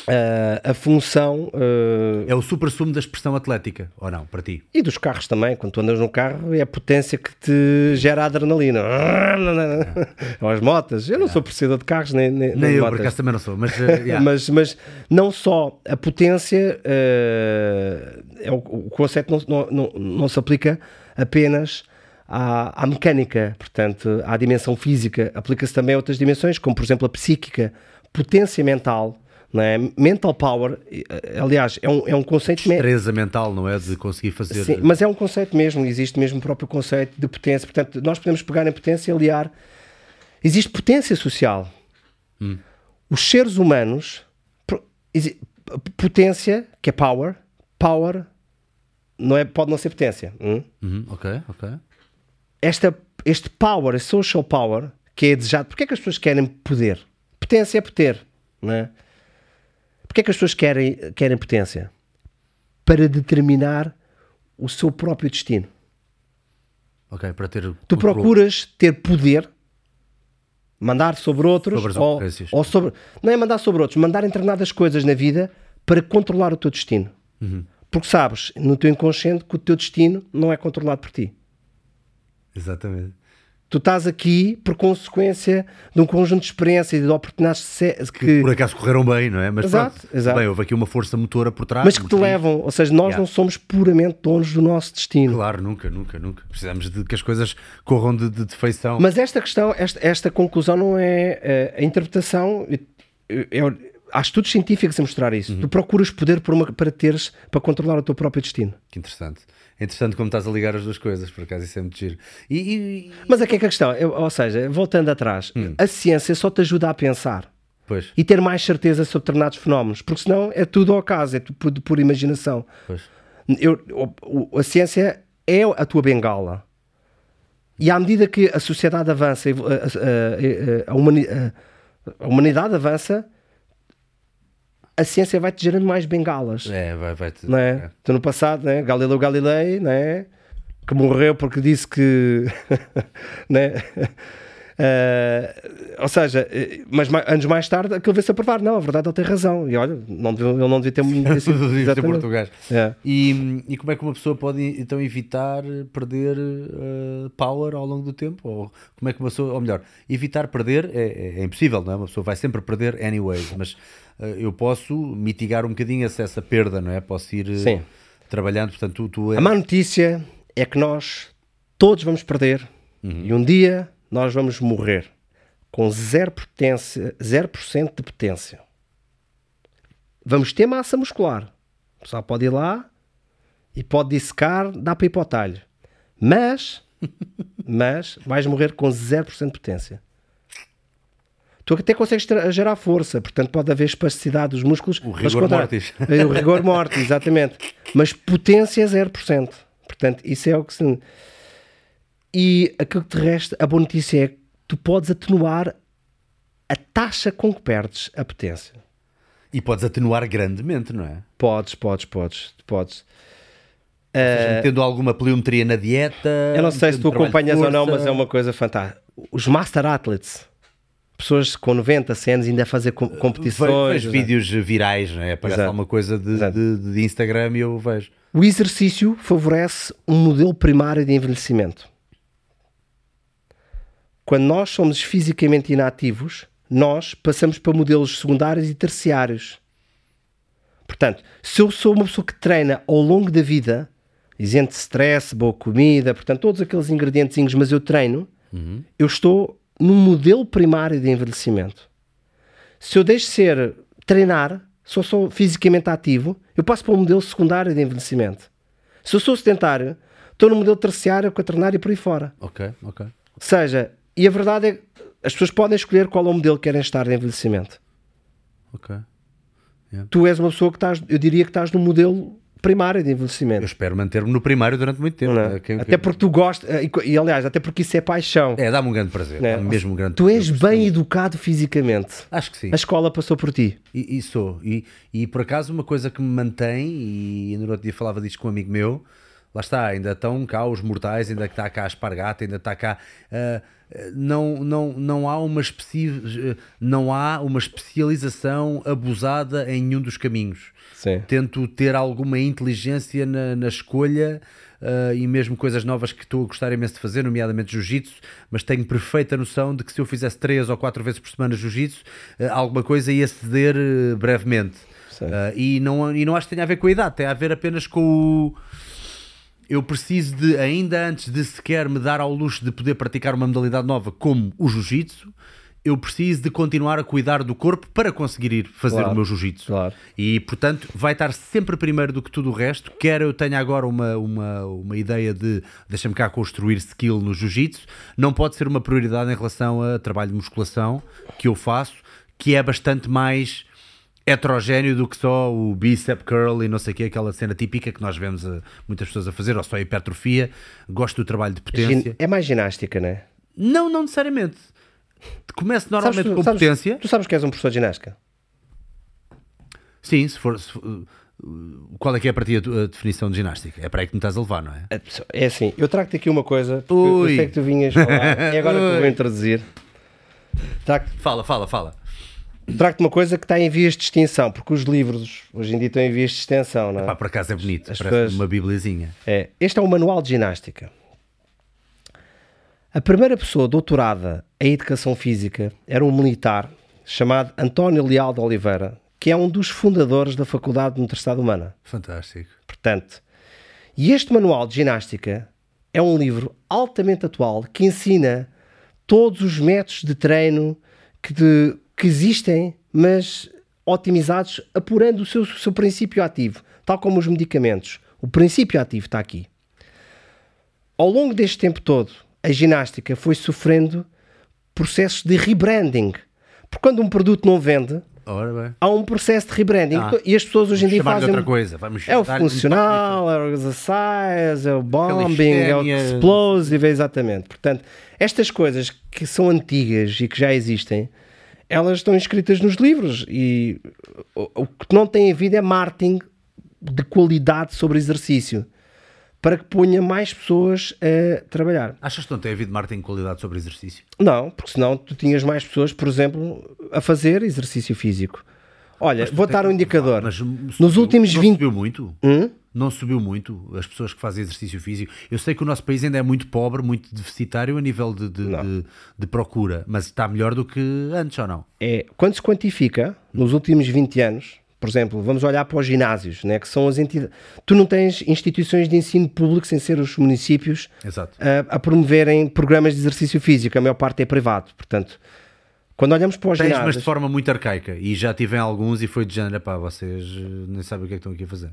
eh, a função eh, É o super sumo da expressão atlética, ou não, para ti? E dos carros também, quando tu andas no carro, é a potência que te gera adrenalina. Ou as motas. Eu não sou apreciador de carros, nem, nem, Nem eu, por motas. acaso, também não sou, mas. eh, yeah. mas, mas não só a potência, é o, o conceito não, não, não, não se aplica apenas à, à mecânica, portanto, à dimensão física. Aplica-se também a outras dimensões, como por exemplo a psíquica, potência mental. É? Mental power, eh, aliás, é um, é um conceito me- Destreza mental, não é? De conseguir fazer. Sim, mas é um conceito mesmo, existe mesmo o próprio conceito de potência. Portanto, nós podemos pegar em potência e aliar. Existe potência social. Os seres humanos, potência, que é power, power não é, pode não ser potência. hum? Uhum, ok, ok. Esta, este power, este social power, que é desejado, porque é que as pessoas querem poder? Potência é poder, não é? Porque é que as pessoas querem, querem potência? Para determinar o seu próprio destino. Ok, para ter. Tu procuras ter poder, mandar sobre outros, Sobre ou, ou sobre. Não é mandar sobre outros, mandar em determinadas coisas na vida para controlar o teu destino. Uhum. Porque sabes, no teu inconsciente, que o teu destino não é controlado por ti. Exatamente. Tu estás aqui por consequência de um conjunto de experiências e de oportunidades se- que, Por acaso correram bem, não é? Mas Exato, pronto, exato. bem, houve aqui uma força motora por trás. mas que te levam, ou seja, nós Yeah. não somos puramente donos do nosso destino. Claro, nunca, nunca, nunca. Precisamos de que as coisas corram de, de, de feição. Mas esta questão, esta, esta conclusão não é eh, a interpretação. Há estudos científicos a mostrar isso. Uhum. Tu procuras poder uma- para teres, para controlar o teu próprio destino. Que interessante. É interessante como estás a ligar as duas coisas, por acaso isso é muito giro. E, e- e- Mas aqui é que a questão, eu- ou seja, voltando atrás, Hum. a ciência só te ajuda a pensar Pois, e ter mais certeza sobre determinados fenómenos, porque senão é tudo ao acaso, é tudo por, por imaginação. pois. Eu- a ciência é a tua bengala. E à medida que a sociedade avança, a, a- a- a humanidade avança, a ciência vai-te gerando mais bengalas. É, vai, vai Não é? é. Tu no passado, né? Galileu Galilei, né? que morreu porque disse que. né? Uh, ou seja, eh, mas mais, anos mais tarde aquilo veio-se a provar. Não, a verdade ele tem razão. E olha, não ele não devia ter muito. Ter português. É. E, e como é que uma pessoa pode então evitar perder uh, power ao longo do tempo? Ou como é que uma pessoa, ou melhor, evitar perder é, é, é impossível, não é? Uma pessoa vai sempre perder anyways, mas eu posso mitigar um bocadinho essa, essa perda, não é? Posso ir Sim. trabalhando, portanto, tu, tu A má notícia é que nós todos vamos perder Uhum. e um dia nós vamos morrer com 0%, potência, 0 de potência. Vamos ter massa muscular. O pessoal pode ir lá e pode dissecar, dá para ir para o talho. Mas, mas vais morrer com 0% de potência. Tu até consegues gerar força, portanto pode haver espasticidade dos músculos. O rigor contra- mortis. É, O rigor mortis, exatamente. Mas potência 0%. Portanto, isso é o que se... E aquilo que te resta, a boa notícia é que tu podes atenuar a taxa com que perdes a potência. E podes atenuar grandemente, não é? Podes, podes, podes, podes. Seja, Tendo alguma pliometria na dieta. Eu não sei se tu acompanhas ou não, mas é uma coisa fantástica. Os Master Athletes, pessoas com 90, 100 anos ainda a fazer com- Ve- competições. Vejo vídeos virais, não é? Aparece Exato. alguma coisa de, de, de Instagram e eu vejo. O exercício favorece um modelo primário de envelhecimento. Quando nós somos fisicamente inativos, nós passamos para modelos secundários e terciários. Portanto, se eu sou uma pessoa que treina ao longo da vida, isento de stress, boa comida, portanto, todos aqueles ingredientezinhos, mas eu treino, eu estou num modelo primário de envelhecimento. Se eu deixo de ser treinar, se eu sou fisicamente ativo, eu passo para um modelo secundário de envelhecimento. Se eu sou sedentário, estou no modelo terciário, quaternário e por aí fora. Ok, ok. Ou seja, e a verdade é que as pessoas podem escolher qual é o modelo que querem estar de envelhecimento. Ok. Tu és uma pessoa que estás, eu diria que estás no modelo primário de Eu envelhecimento. espero manter-me no primário durante muito tempo. não é? É, quem- Até porque tu gostas, e, e, aliás, até porque isso é paixão. É, dá-me um grande prazer. é? Mesmo um grande tu és bem educado fisicamente. Acho que sim. A escola passou por ti. E, e sou. E, e por acaso uma coisa que me mantém, e no outro dia falava disto com um amigo meu, lá está, ainda estão cá os mortais, ainda está cá a espargata, ainda está cá. ah, não, não, não, há uma especi... não há uma especialização abusada em nenhum dos caminhos. Sim. Tento ter alguma inteligência na, na escolha ah, e mesmo coisas novas que estou a gostar imenso de fazer, nomeadamente jiu-jitsu, mas tenho perfeita noção de que se eu fizesse três ou quatro vezes por semana jiu-jitsu, ah, alguma coisa ia ceder eh, brevemente. E, não, e não acho que tenha a ver com a idade, tem a ver apenas com o. Eu preciso de, ainda antes de sequer me dar ao luxo de poder praticar uma modalidade nova como o jiu-jitsu, eu preciso de continuar a cuidar do corpo para conseguir ir fazer Claro, o meu jiu-jitsu. claro. E, portanto, vai estar sempre primeiro do que tudo o resto. Quer eu tenha agora uma, uma, uma ideia de deixa-me cá construir skill no jiu-jitsu, não pode ser uma prioridade em relação a trabalho de musculação que eu faço, que é bastante mais heterogéneo do que só o bicep curl e não sei o que, aquela cena típica que nós vemos a- muitas pessoas a fazer, ou só a hipertrofia. Gosto do trabalho de potência. É mais ginástica, não é? Não, não necessariamente. Começo normalmente tu, com sabes- potência. tu sabes que és um professor de ginástica? Sim, se for. se for- qual é que é para ti a, definição de ginástica? É para aí que me estás a levar, não é? É assim, eu trago-te aqui uma coisa, porque Ui. eu sei que tu vinhas falar, e agora que eu vou Ui. introduzir. Fala, fala, fala. Trago-te uma coisa que está em vias de extinção, porque os livros hoje em dia estão em vias de extinção, não é? Pá, por acaso é bonito, As parece pessoas- uma bibliazinha. É, este é o manual de ginástica. A primeira pessoa doutorada em educação física era um militar chamado António Leal de Oliveira, que é um dos fundadores da Faculdade de Motricidade Humana. Fantástico. Portanto, e este manual de ginástica é um livro altamente atual que ensina todos os métodos de treino que, de- que existem, mas otimizados, apurando o seu, o seu princípio ativo, tal como os medicamentos. O princípio ativo está aqui. Ao longo deste tempo todo, a ginástica foi sofrendo processos de rebranding. Porque quando um produto não vende, há um processo de rebranding. Ah. e as pessoas hoje em dia fazem. outra coisa. Vamos É o funcional, é o exercise, é o bombing, é o Calistenia. explosive, exatamente. Portanto, estas coisas que são antigas e que já existem, elas estão inscritas nos livros e o, que não tem havido é marketing de qualidade sobre exercício para que ponha mais pessoas a trabalhar. Achas que não tem havido marketing de qualidade sobre exercício? Não, porque senão tu tinhas mais pessoas, por exemplo, a fazer exercício físico. Olha, vou dar um indicador. Mas Nos últimos não 20 subiu muito? Hum? Não subiu muito as pessoas que fazem exercício físico. Eu sei que o nosso país ainda é muito pobre, muito deficitário a nível de, de, de- de procura, mas está melhor do que antes ou não? é quando se quantifica nos últimos 20 anos, por exemplo, vamos olhar para os ginásios, né, que são as entidades. Tu não tens instituições de ensino público sem ser os municípios a, a promoverem programas de exercício físico, a maior parte é privado. Portanto, quando olhamos para os Tens, mas ginásios, de forma muito arcaica. E já tive alguns e foi de género, pá, vocês eh, nem sabem o que é que estão aqui a fazer.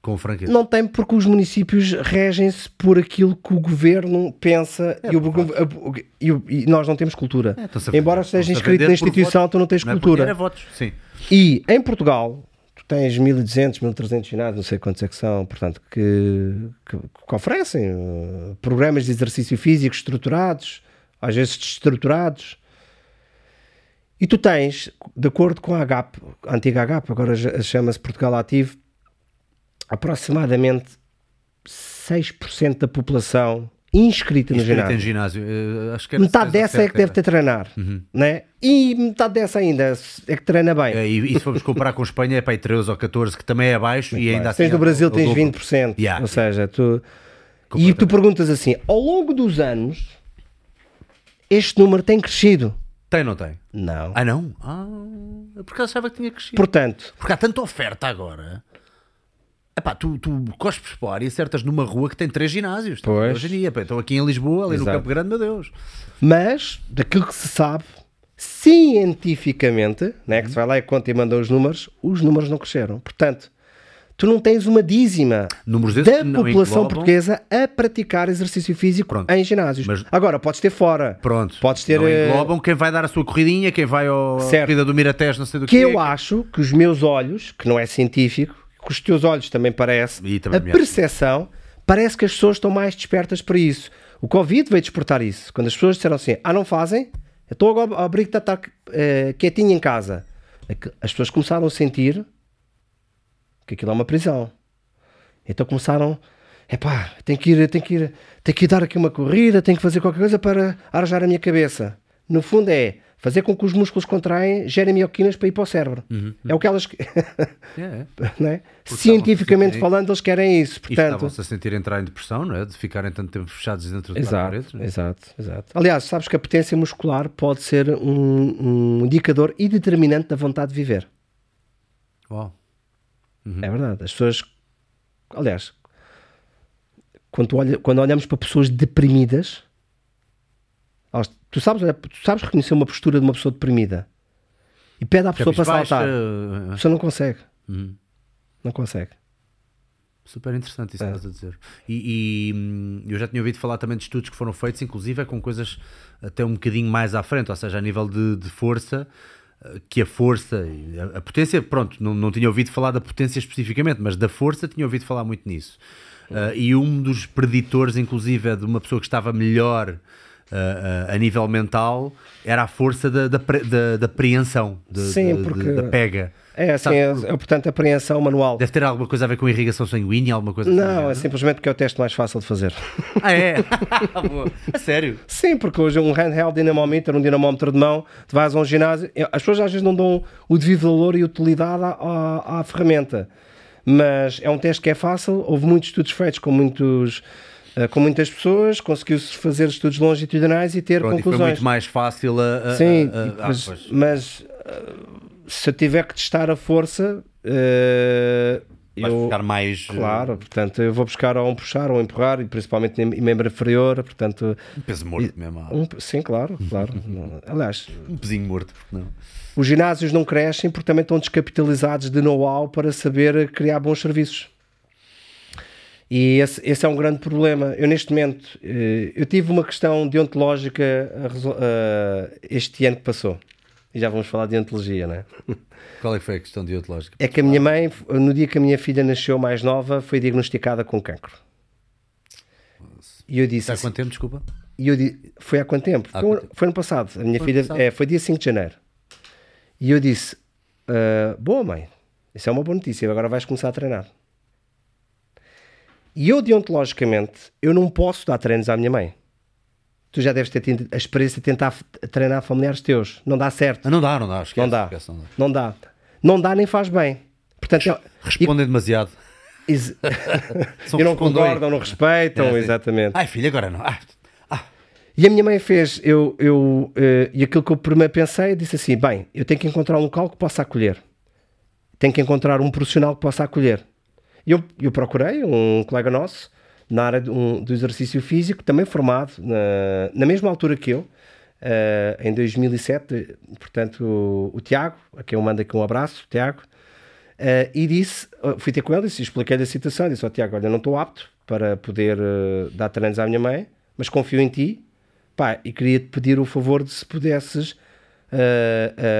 Com franqueza. não tem porque os municípios regem-se por aquilo que o governo pensa e, o, e o- e nós não temos cultura. É, Embora vender- esteja estão-se a inscrito na instituição, votos. tu não tens Não é cultura. é votos. Sim. E em Portugal, tu tens 1200, 1300 ginásios, não sei quantos é que são, portanto, que, que, que oferecem eh, programas de exercício físico estruturados, às vezes destruturados. E tu tens, de acordo com a HAP, a antiga HAP, agora chama-se Portugal Ativo, aproximadamente 6% da população inscrita no Inscrito em ginásio. ginásio. eh, Metade dessa é que deve ter treinar, né? E metade dessa ainda é que treina bem. É, e, e se formos comparar com a Espanha, é para aí 13 ou 14, que também é abaixo e ainda assim. Tens no é Brasil o- o tens dobro. 20%. Yeah, ou seja, tu. E tu perguntas assim: ao longo dos anos, este número tem crescido? Tem ou não tem? Não. Ah, não? Ah, porque eu achava que tinha crescido. Portanto, Porque há tanta oferta agora. Epá, tu, tu cospes para o ar e acertas numa rua que tem três ginásios. Pois. Hoje em dia, estou aqui em Lisboa, ali no Exato. Campo Grande, meu Deus. mas daquilo que se sabe, cientificamente, né, que se vai lá e conta e manda os números, os números não cresceram. Portanto, tu não tens uma dízima da que população englobam- portuguesa a praticar exercício físico Pronto. em ginásios. Mas- Agora, podes ter fora. Pronto. Podes ter. Não eh, englobam quem vai dar a sua corridinha, quem vai ao Certo. corrida do Miratés, não sei do que quê. eu acho que os meus olhos, que não é científico, que os teus olhos também parece, E também a percepção, parece que as pessoas estão mais despertas para isso. O Covid veio despertar isso. Quando as pessoas disseram assim, ah, não fazem? Eu estou agora a abrir que está eh, quietinho em casa. É As pessoas começaram a sentir que aquilo é uma prisão. Então começaram, epá, tenho que ir, tenho que ir, tenho que ir dar aqui uma corrida, tenho que fazer qualquer coisa para arajar a minha cabeça. No fundo é fazer com que os músculos contraem, gerem mioquinas para ir para o cérebro. É o que elas, É, é. é? Porque Cientificamente sentir- falando, eles querem isso. Portanto, estavam-se a sentir entrar em depressão, não é? De ficarem tanto tempo fechados dentro de Exato, paredes. é? exato, exato. Aliás, sabes que a potência muscular pode ser um, um indicador e determinante da vontade de viver. Uau. É verdade. As pessoas. Aliás, quando, olha- quando olhamos para pessoas deprimidas, tu, sabes, olha, tu sabes reconhecer uma postura de uma pessoa deprimida e pede à pessoa para saltar. A eh, pessoa não consegue. Uhum. Não consegue. Super interessante isso É. que estás a dizer. E, e, hum, eu já tinha ouvido falar também de estudos que foram feitos, inclusive é com coisas até um bocadinho mais à frente, ou seja, a nível de, de força, eh, que a força, a, a potência, pronto, não, não tinha ouvido falar da potência especificamente, mas da força tinha ouvido falar muito nisso. Eh, e um dos preditores, inclusive, é de uma pessoa que estava melhor eh, a nível mental era a força da, da, da, da apreensão, de- Sim, de- porque- da pega. É assim, é, é, portanto, apreensão manual. Deve ter alguma coisa a ver com irrigação sanguínea, alguma coisa assim. Não, é simplesmente porque é o teste mais fácil de fazer. Ah, é? A sério? Sim, porque hoje um handheld dinamómetro, um dinamómetro de mão, tu vais a um ginásio, as pessoas às vezes não dão o devido valor e utilidade à, à, à ferramenta, mas é um teste que é fácil, houve muitos estudos feitos com muitos com muitas pessoas, conseguiu-se fazer estudos longitudinais e ter Pronto, e foi conclusões. muito mais fácil a. a- Sim, a- a- ah, mas, pois. mas, se eu tiver que testar a força, eh, Vais eu, ficar mais. Claro, portanto, eu vou buscar ou um puxar ou um empurrar, e principalmente em membro inferior, portanto, Um peso morto mesmo. ah. um, sim, claro, claro. Não- Aliás, Um pezinho morto, não? os ginásios não crescem porque também estão descapitalizados de know-how para saber criar bons serviços. E esse, esse é um grande problema. Eu, neste momento, eh, eu tive uma questão deontológica este ano que passou. E já vamos falar de deontologia, não é? Qual é que foi a questão deontológica? É que a minha mãe, no dia que a minha filha nasceu mais nova, foi diagnosticada com cancro. E eu disse Há assim, quanto tempo, desculpa? E eu di- foi há quanto tempo? Há foi, quanto tempo? foi ano passado. A minha Foi filha é, foi dia 5 de janeiro. E eu disse: "Ah, Boa, mãe, isso é uma boa notícia, agora vais começar a treinar. E eu, deontologicamente, eu não posso dar treinos à minha mãe. Tu já deves ter tido a experiência de tentar treinar familiares teus. Não dá certo. Ah, não dá, não dá. Esquece, Não dá. esquece, não dá. Não dá. Não dá nem faz bem. Portanto, Respondem demasiado. e- ex- São e não concordam, não respeitam, É, sim. exatamente. Ai, filho, agora não. Ah, ah. E a minha mãe fez, eu, eu, eh, e aquilo que eu primeiro pensei, disse assim: bem, eu tenho que encontrar um local que possa acolher, tenho que encontrar um profissional que possa acolher. E eu, eu procurei um colega nosso na área do, do exercício físico, também formado na, na mesma altura que eu, eh, em 2007. Portanto, o, o Tiago, a quem eu mando aqui um abraço, Tiago, eh, e disse, eh, fui ter com ele e expliquei-lhe a situação. Disse ao Tiago: Olha, não estou apto para poder eh, dar treinos à minha mãe, mas confio em ti. Pá, e queria-te pedir o favor de se pudesses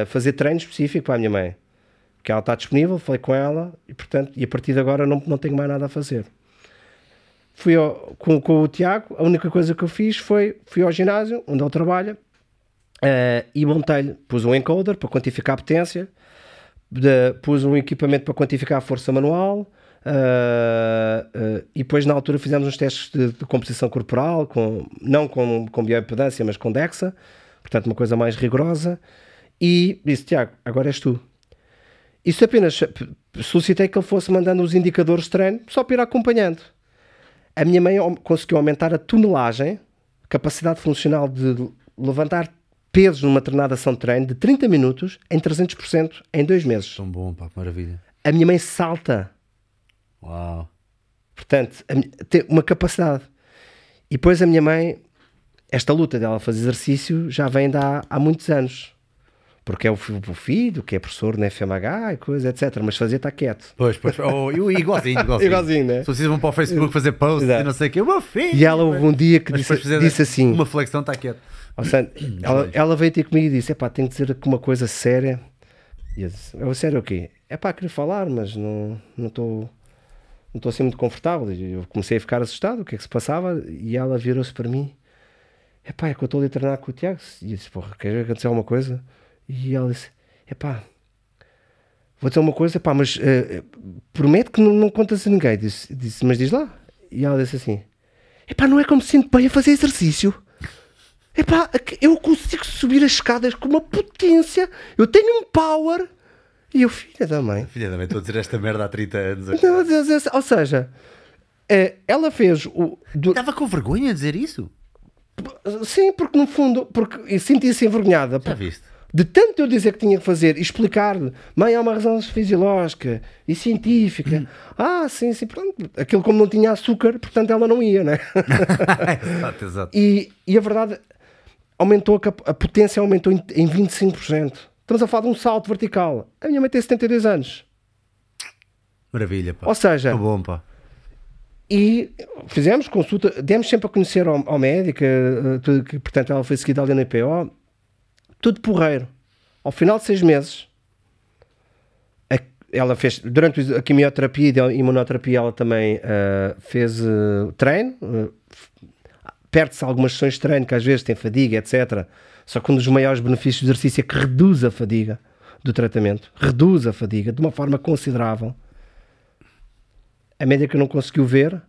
fazer treino específico para a minha mãe. Que ela está disponível, falei com ela e, portanto, e a partir de agora não, não tenho mais nada a fazer. Fui ao- com, com o Tiago, a única coisa que eu fiz foi fui ao ginásio onde ele trabalha eh, e montei-lhe, pus um encoder para quantificar a potência, de- pus um equipamento para quantificar a força manual ah, ah, e depois na altura fizemos uns testes de, de composição corporal, com, não com, com bioimpedância, mas com DEXA, portanto uma coisa mais rigorosa, e disse, Tiago, agora és tu. Isso apenas solicitei que ele fosse mandando os indicadores de treino, só para ir acompanhando. A minha mãe conseguiu aumentar a tonelagem, capacidade funcional de levantar pesos numa treinada ação de treino de 30 minutos em 300% em dois meses. Tão bom, pá, que maravilha. A minha mãe salta, Uau. portanto, tem uma capacidade. E depois a minha mãe, esta luta dela fazer exercício já vem de há, há muitos anos. Porque é o, o filho, que é professor na FMH e coisa, etc. Mas fazer está quieto. Pois, pois. Oh, eu- igualzinho, igualzinho. Igualzinho, né? Se vocês vão para o Facebook fazer posts Exato. e não sei o quê, o meu filho. E ela houve um dia que disse, disse assim: Uma flexão está quieto. Ó, Sandro, ela, ela veio ter comigo e disse: Epá, tenho que dizer uma coisa séria. E eu disse: Eu, sério o quê? É pá, queria falar, mas não estou não estou assim muito confortável. Eu comecei a ficar assustado, o que é que se passava? E ela virou-se para mim: É pá, é que eu estou ali a treinar com o Tiago. E eu disse: Porra, quer acontecer alguma coisa? E ela disse: É pá, vou dizer uma coisa, pá, mas eh, prometo que não, não contas a ninguém. Disse, disse: Mas diz lá. E ela disse assim: É pá, não é como me sinto bem a fazer exercício. Epá, eu consigo subir as escadas com uma potência, eu tenho um power. E eu, filha da mãe. Filha, também estou a dizer esta merda há 30 anos. Não, Ou seja, eh, ela fez o. Estava com vergonha de dizer isso? sim, porque no fundo, porque eu senti-se envergonhada. Já viste? De tanto eu dizer que tinha que fazer e explicar-lhe, mãe, há uma razão fisiológica e científica. ah, sim, sim, pronto. Aquilo como não tinha açúcar, portanto ela não ia, né? exato, exato. E, e a verdade, aumentou a, a potência aumentou em, em 25%. Estamos a falar de um salto vertical. A minha mãe tem 72 anos. Maravilha, pá. Ou seja, Tá bom, pá. e fizemos consulta, demos sempre a conhecer ao, ao médico, eh, que, portanto ela foi seguida ali na IPO, tudo porreiro. Ao final de seis meses, a- ela fez, durante a quimioterapia e a imunoterapia, ela também eh, fez eh, treino, eh, perde-se algumas sessões de treino, que às vezes tem fadiga, etc. Só que um dos maiores benefícios do exercício é que reduz a fadiga do tratamento, reduz a fadiga de uma forma considerável. A médica não conseguiu ver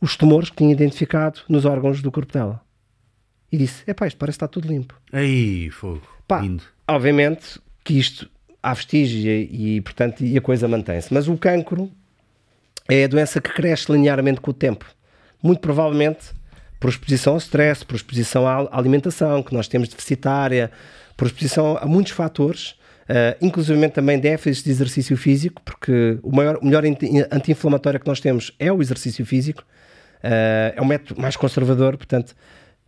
os tumores que tinha identificado nos órgãos do corpo dela. E disse: É pá, isto parece que está tudo limpo. Aí, fogo. Pá, Lindo. obviamente que isto há vestígios e, portanto, e a coisa mantém-se. Mas o cancro é a doença que cresce linearmente com o tempo. Muito provavelmente por exposição ao stress, por exposição à alimentação que nós temos deficitária, por exposição a muitos fatores, uh, inclusive também déficit de exercício físico, porque o, maior, o melhor anti- anti-inflamatório que nós temos é o exercício físico, uh, é um método mais conservador, portanto,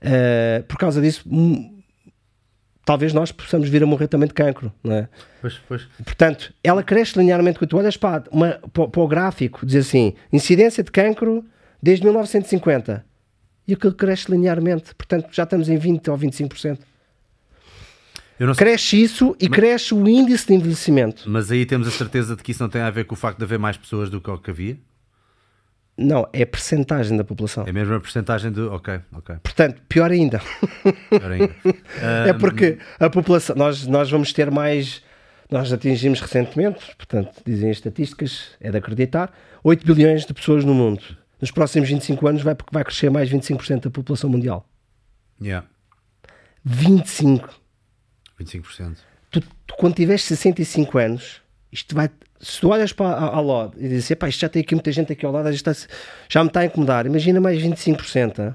uh, por causa disso, hum, talvez nós possamos vir a morrer também de cancro, não é? Pois, pois. Portanto, ela cresce linearmente. Quando tu olhas para, uma, para, para o gráfico, diz assim: incidência de cancro desde 1950. E aquilo cresce linearmente. Portanto, já estamos em 20% ou 25%. Eu não sei, Cresce isso e cresce o índice de envelhecimento. mas aí temos a certeza de que isso não tem a ver com o facto de haver mais pessoas do que o que havia? Não, é a percentagem da população. É mesmo a porcentagem de. Ok, ok. Portanto, pior ainda. Pior ainda. é porque a população, nós, nós vamos ter mais Nós atingimos recentemente, portanto, dizem as estatísticas, é de acreditar, 8 bilhões de pessoas no mundo. Nos próximos 25 anos vai, vai crescer mais 25% da população mundial. Yeah. 25. 25%. Tu, tu, quando tiveres 65 anos, isto vai. Se tu olhas para ao lado e dizes, pá, isto já tem aqui muita gente aqui ao lado, está, já me está a incomodar. Imagina mais 25%. Hein?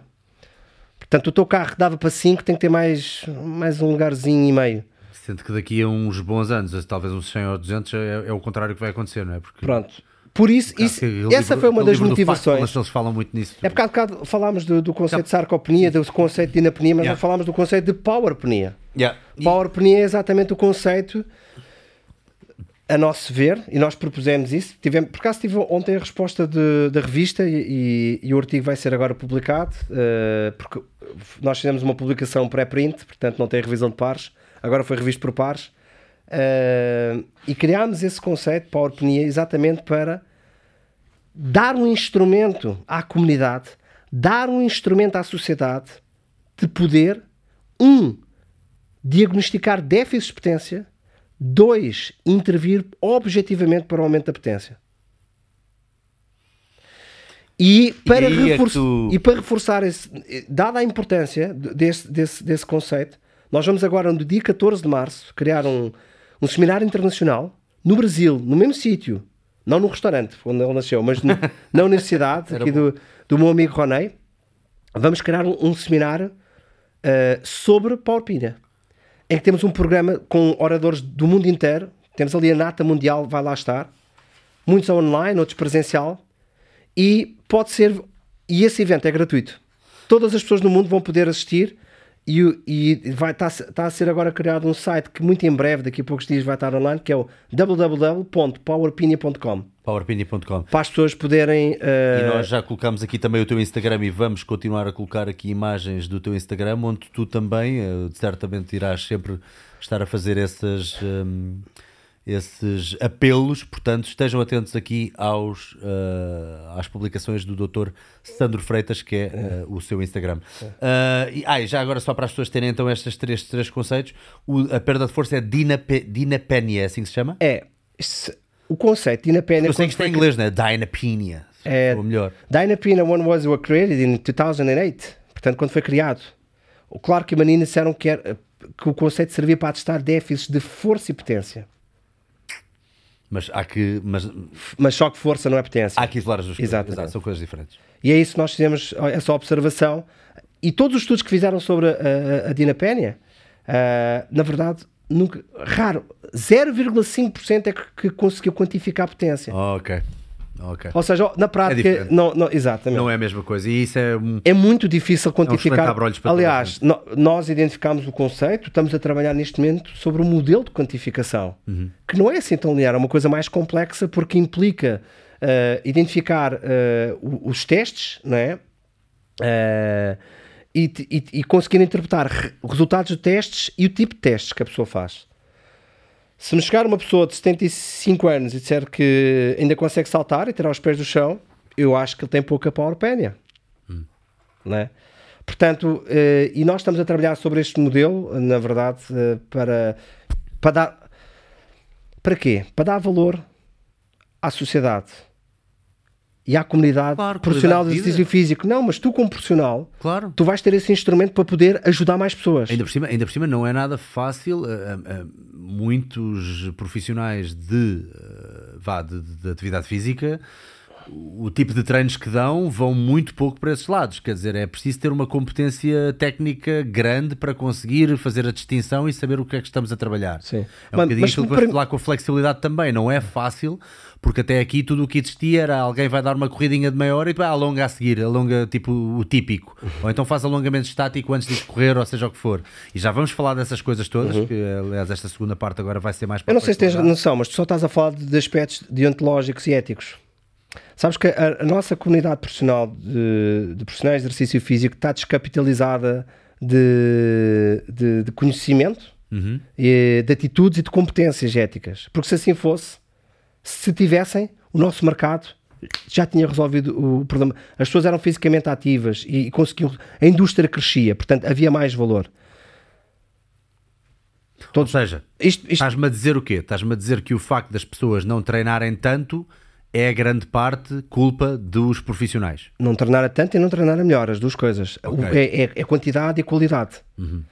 Portanto, o teu carro dava para 5, tem que ter mais, mais um lugarzinho e meio. Sendo que daqui a uns bons anos, talvez uns 100 ou 200, é, é o contrário que vai acontecer, não é? Porque... Pronto. Por isso, isso essa foi uma das motivações. Facto, eles falam muito nisso. É porque há bocado falámos do, do conceito de sarcopenia, do conceito de inapnea, mas yeah. falámos do conceito de powerpenia. Yeah. Powerpenia é exatamente o conceito, a nosso ver, e nós propusemos isso. Tivemos, por acaso tive ontem a resposta de, da revista e, e, o artigo vai ser agora publicado, uh, porque nós fizemos uma publicação pré-print, portanto não tem revisão de pares, agora foi revisto por pares. Uh, e criámos esse conceito, PowerPoint, exatamente para dar um instrumento à comunidade, dar um instrumento à sociedade de poder, um, diagnosticar déficits de potência, dois, intervir objetivamente para o aumento da potência. E para, e, é tu... e para reforçar, esse, dada a importância desse, desse, desse conceito, nós vamos agora, no dia 14 de março, criar um, um seminário internacional no Brasil, no mesmo sítio, não no restaurante onde ele nasceu, mas no, na universidade aqui do, do meu amigo Ronei. Vamos criar um, um seminário uh, sobre PowerPoint, em que temos um programa com oradores do mundo inteiro. Temos ali a Nata Mundial, vai lá estar. Muitos online, outros presencial. E pode ser. E esse evento é gratuito. Todas as pessoas no mundo vão poder assistir e, e vai estar tá, a ser agora criado um site que muito em breve, daqui a poucos dias, vai estar online, que é o www.powerpinia.com. Powerpinia.com. Para as pessoas poderem. Uh... E nós já colocamos aqui também o teu Instagram e vamos continuar a colocar aqui imagens do teu Instagram, onde tu também, uh, certamente, irás sempre estar a fazer essas. Um esses apelos, portanto estejam atentos aqui aos, uh, às publicações do Dr. Sandro Freitas, que é uh, o seu Instagram. Uh, e, ah, e já agora só para as pessoas terem então estes três, três conceitos, o, a perda de força é dinape, dinapenia, é assim que se chama? É, o conceito dinapenia... Eu sei que isto é em inglês, não é? Dinapenia, é, ou melhor. Dinapenia one was created in 2008, portanto quando foi criado. Claro que Manina disseram que, era, que o conceito servia para testar déficits de força e potência. Mas há que. Mas, mas só que força não é potência. Há que isolar as duas Exatamente. coisas. São coisas diferentes. E é isso que nós fizemos, essa observação. E todos os estudos que fizeram sobre a, a, a dinapénia, uh, na verdade, nunca, raro, 0,5% é que, que conseguiu quantificar a potência. Oh, ok. Okay. Ou seja, na prática, é não, não, exatamente. Não é a mesma coisa. E isso é, um, é muito difícil quantificar. É um Aliás, no, nós identificámos o conceito, estamos a trabalhar neste momento sobre o um modelo de quantificação, uhum. que não é assim tão linear, é uma coisa mais complexa porque implica uh, identificar uh, os testes, não é? Uh, e, e, e conseguir interpretar resultados de testes e o tipo de testes que a pessoa faz. Se me chegar uma pessoa de 75 anos e disser que ainda consegue saltar e tirar os pés do chão, eu acho que ele tem pouca powerpénia. Hum. Né? Portanto, eh, e nós estamos a trabalhar sobre este modelo, na verdade, eh, para, para dar. Para quê? Para dar valor à sociedade e à comunidade claro, profissional de exercício físico. Não, mas tu como profissional, claro. tu vais ter esse instrumento para poder ajudar mais pessoas. Ainda por cima, ainda por cima não é nada fácil. Uh, uh, muitos profissionais de, uh, vá, de, de, atividade física, o tipo de treinos que dão vão muito pouco para esses lados. Quer dizer, é preciso ter uma competência técnica grande para conseguir fazer a distinção e saber o que é que estamos a trabalhar. Sim. É um mas, bocadinho aquilo que vamos falar com a flexibilidade também. Não é fácil porque até aqui tudo o que existia era alguém vai dar uma corridinha de meia hora e tu vai alonga a seguir, alonga tipo o típico. Ou então faz alongamento estático antes de correr, ou seja o que for. E já vamos falar dessas coisas todas, uhum. que aliás esta segunda parte agora vai ser mais para Eu não sei se tens noção, mas tu só estás a falar de aspectos deontológicos e éticos. Sabes que a, a nossa comunidade profissional de, de, profissionais de exercício físico está descapitalizada de, de, de conhecimento, uhum. e, de atitudes e de competências éticas. Porque se assim fosse, se tivessem, o nosso mercado já tinha resolvido o problema. As pessoas eram fisicamente ativas e, conseguiam. A indústria crescia, portanto havia mais valor. Todos... Ou seja, isto, isto... estás-me a dizer o quê? Estás-me a dizer que o facto das pessoas não treinarem tanto é grande parte culpa dos profissionais. Não treinar tanto e não treinar melhor, as duas coisas. Okay. É, é, é, quantidade e qualidade. Uhum.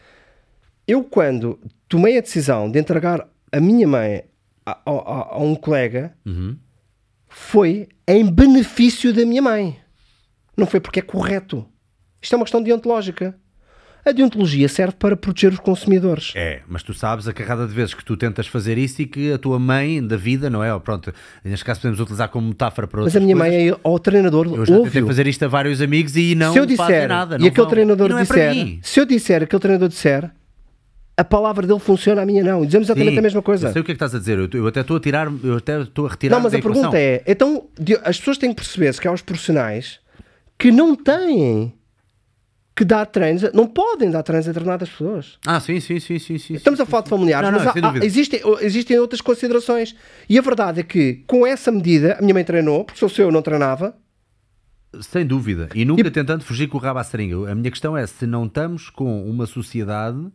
Eu, quando tomei a decisão de entregar a minha mãe a, a, a um colega, uhum. foi em benefício da minha mãe. Não foi porque é correto. Isto é uma questão deontológica. A deontologia serve para proteger os consumidores. É, mas tu sabes a carrada de vezes que tu tentas fazer isso e que a tua mãe da vida, não é? Pronto, neste caso podemos utilizar como metáfora para outras Mas a minha coisas. mãe é o treinador. Eu já tentei fazer isto a vários amigos e não se eu disser, nada. e aquele vão. treinador e é disser, se eu disser, aquele treinador disser, a palavra dele funciona, a minha não. Dizemos exatamente Sim, a mesma coisa. Eu sei o que é que estás a dizer. Eu, eu até estou a tirar, eu até estou a retirar. Não, mas a equação. pergunta é: então as pessoas têm que perceber que há os profissionais que não têm que dar treinos, não podem dar treinos a determinadas pessoas. Ah, sim, sim, sim, sim. sim Estamos a falar de familiares, não, não, mas há, há, existem, existem outras considerações. E a verdade é que, com essa medida, a minha mãe treinou, porque se eu não treinava. Sem dúvida. E nunca e... tentando fugir com o rabo à seringa. A minha questão é se não estamos com uma sociedade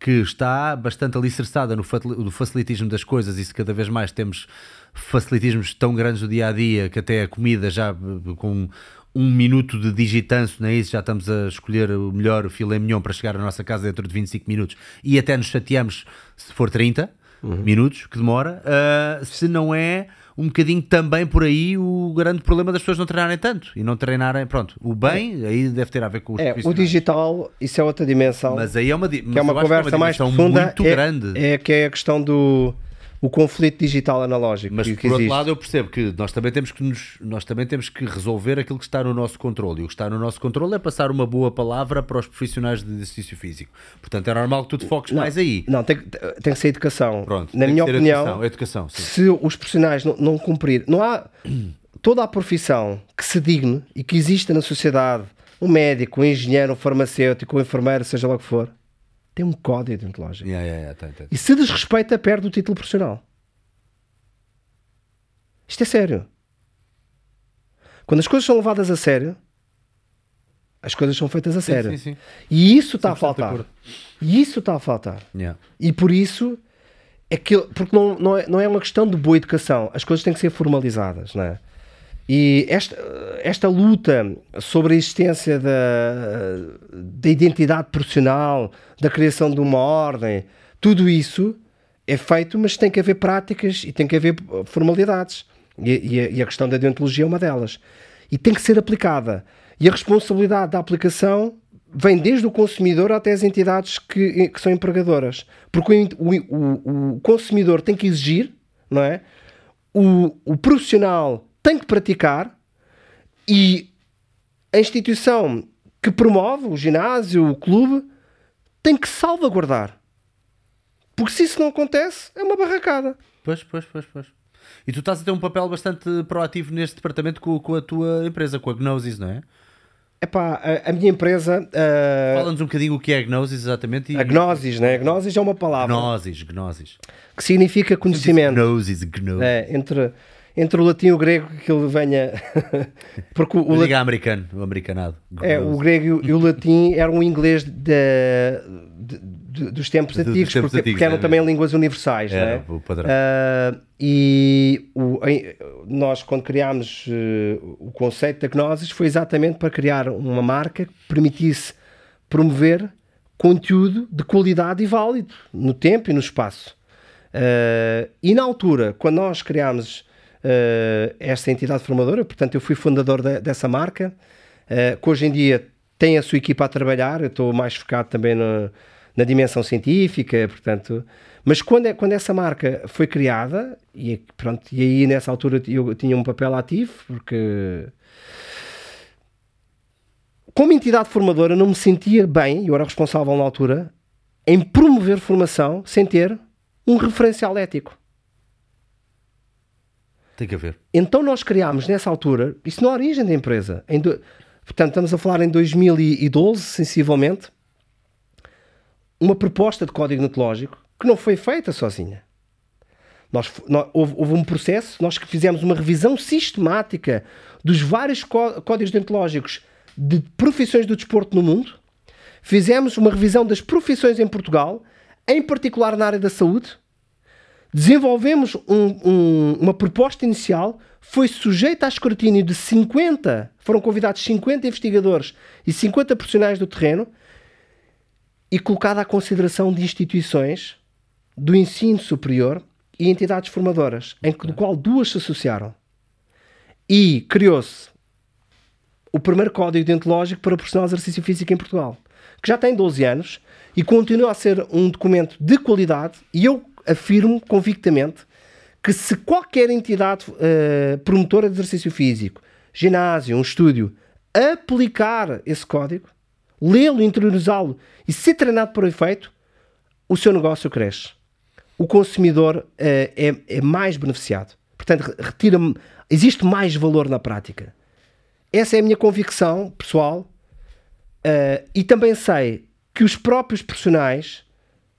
que está bastante alicerçada no facilitismo das coisas e se cada vez mais temos facilitismos tão grandes do dia a dia que até a comida já com um minuto de digitanço, não é isso? Já estamos a escolher o melhor filé mignon para chegar à nossa casa dentro de 25 minutos e até nos chateamos se for 30 uhum. minutos que demora, uh, se não é um bocadinho também por aí o grande problema das pessoas não treinarem tanto e não treinarem, pronto, o bem, é. aí deve ter a ver com os é, O digital, isso é outra dimensão. Mas aí é uma, que é uma conversa é mais profunda. Muito é, grande. É que é a questão do o conflito digital analógico. Mas que, por outro lado eu percebo que nós também temos que nos, nós também temos que resolver aquilo que está no nosso controle. E o que está no nosso controle é passar uma boa palavra para os profissionais de exercício físico. Portanto, é normal que tu te foques não, mais aí. Não, tem, tem que ser educação. Pronto, Na minha opinião, educação, educação se os profissionais não, não cumprir, não há toda a profissão que se digne e que exista na sociedade, um médico, um engenheiro, um farmacêutico, um enfermeiro, seja lá o que for, tem um código deontológico. Yeah, yeah, yeah, tem, tem. E se desrespeita, perde o título profissional. Isto é sério. Quando as coisas são levadas a sério, as coisas são feitas a sério. Sim, sim, sim. E isso está a faltar. E isso está a faltar. Yeah. E por isso é que porque não, não, é, não é uma questão de boa educação, as coisas têm que ser formalizadas, não é? E esta, esta luta sobre a existência da, da identidade profissional, da criação de uma ordem, tudo isso é feito, mas tem que haver práticas e tem que haver formalidades. E, e, a, e a questão da deontologia é uma delas. E tem que ser aplicada. E a responsabilidade da aplicação vem desde o consumidor até as entidades que, que são empregadoras. Porque o, o, o, consumidor tem que exigir, não é? O, o profissional tem que praticar e a instituição que promove, o ginásio, o clube, tem que salvaguardar. Porque se isso não acontece, é uma barracada. Pois, pois, pois, pois. E tu estás a ter um papel bastante proativo neste departamento com, com a tua empresa, com a Gnosis, não é? Epá, a, a minha empresa. Uh... Fala-nos um bocadinho o que é a Gnosis exatamente. E... A Gnosis, né? A Gnosis é uma palavra. Gnosis, Gnosis. Que significa conhecimento. Gnosis, Gnosis. É, entre entre o latim e o grego que ele venha. Porque o, latim... americano, o americanado. É, o grego e o latim eram o inglês de, de, de, dos tempos antigos, tempos porque, antigos, porque eram é, também línguas universais. Era, é? o padrão. Uh, e o, nós, quando criámos uh, o conceito da Gnosis, foi exatamente para criar uma marca que permitisse promover conteúdo de qualidade e válido no tempo e no espaço. Uh, e na altura, quando nós criámos uh, esta entidade formadora, portanto, eu fui fundador de, dessa marca, uh, que hoje em dia tem a sua equipa a trabalhar, eu estou mais focado também na, na dimensão científica, portanto, mas quando, é, quando essa marca foi criada, e, pronto, e aí nessa altura eu tinha um papel ativo, porque como entidade formadora não me sentia bem, eu era responsável na altura, em promover formação sem ter um referencial ético. Tem que haver. Então nós criámos nessa altura, isso na origem da empresa, do, portanto estamos a falar em 2012, sensivelmente, uma proposta de código netológico que não foi feita sozinha. Nós, nós, houve, houve, um processo, nós que fizemos uma revisão sistemática dos vários códigos deontológicos de profissões do desporto no mundo, fizemos uma revisão das profissões em Portugal, em particular na área da saúde. Desenvolvemos um- um- uma proposta inicial, foi sujeita a escrutínio de 50, foram convidados 50 investigadores e 50 profissionais do terreno e colocada à consideração de instituições do ensino superior e entidades formadoras, em que, do qual duas se associaram. E criou-se o primeiro código deontológico para profissional de exercício físico em Portugal, que já tem 12 anos e continua a ser um documento de qualidade. E eu afirmo convictamente que se qualquer entidade eh, promotora de exercício físico, ginásio, um estúdio, aplicar esse código, lê-lo, interiorizá-lo e ser treinado o efeito, o seu negócio cresce. O consumidor eh, é, é mais beneficiado. Portanto, re- retira existe mais valor na prática. Essa é a minha convicção pessoal. eh, e também sei que os próprios profissionais,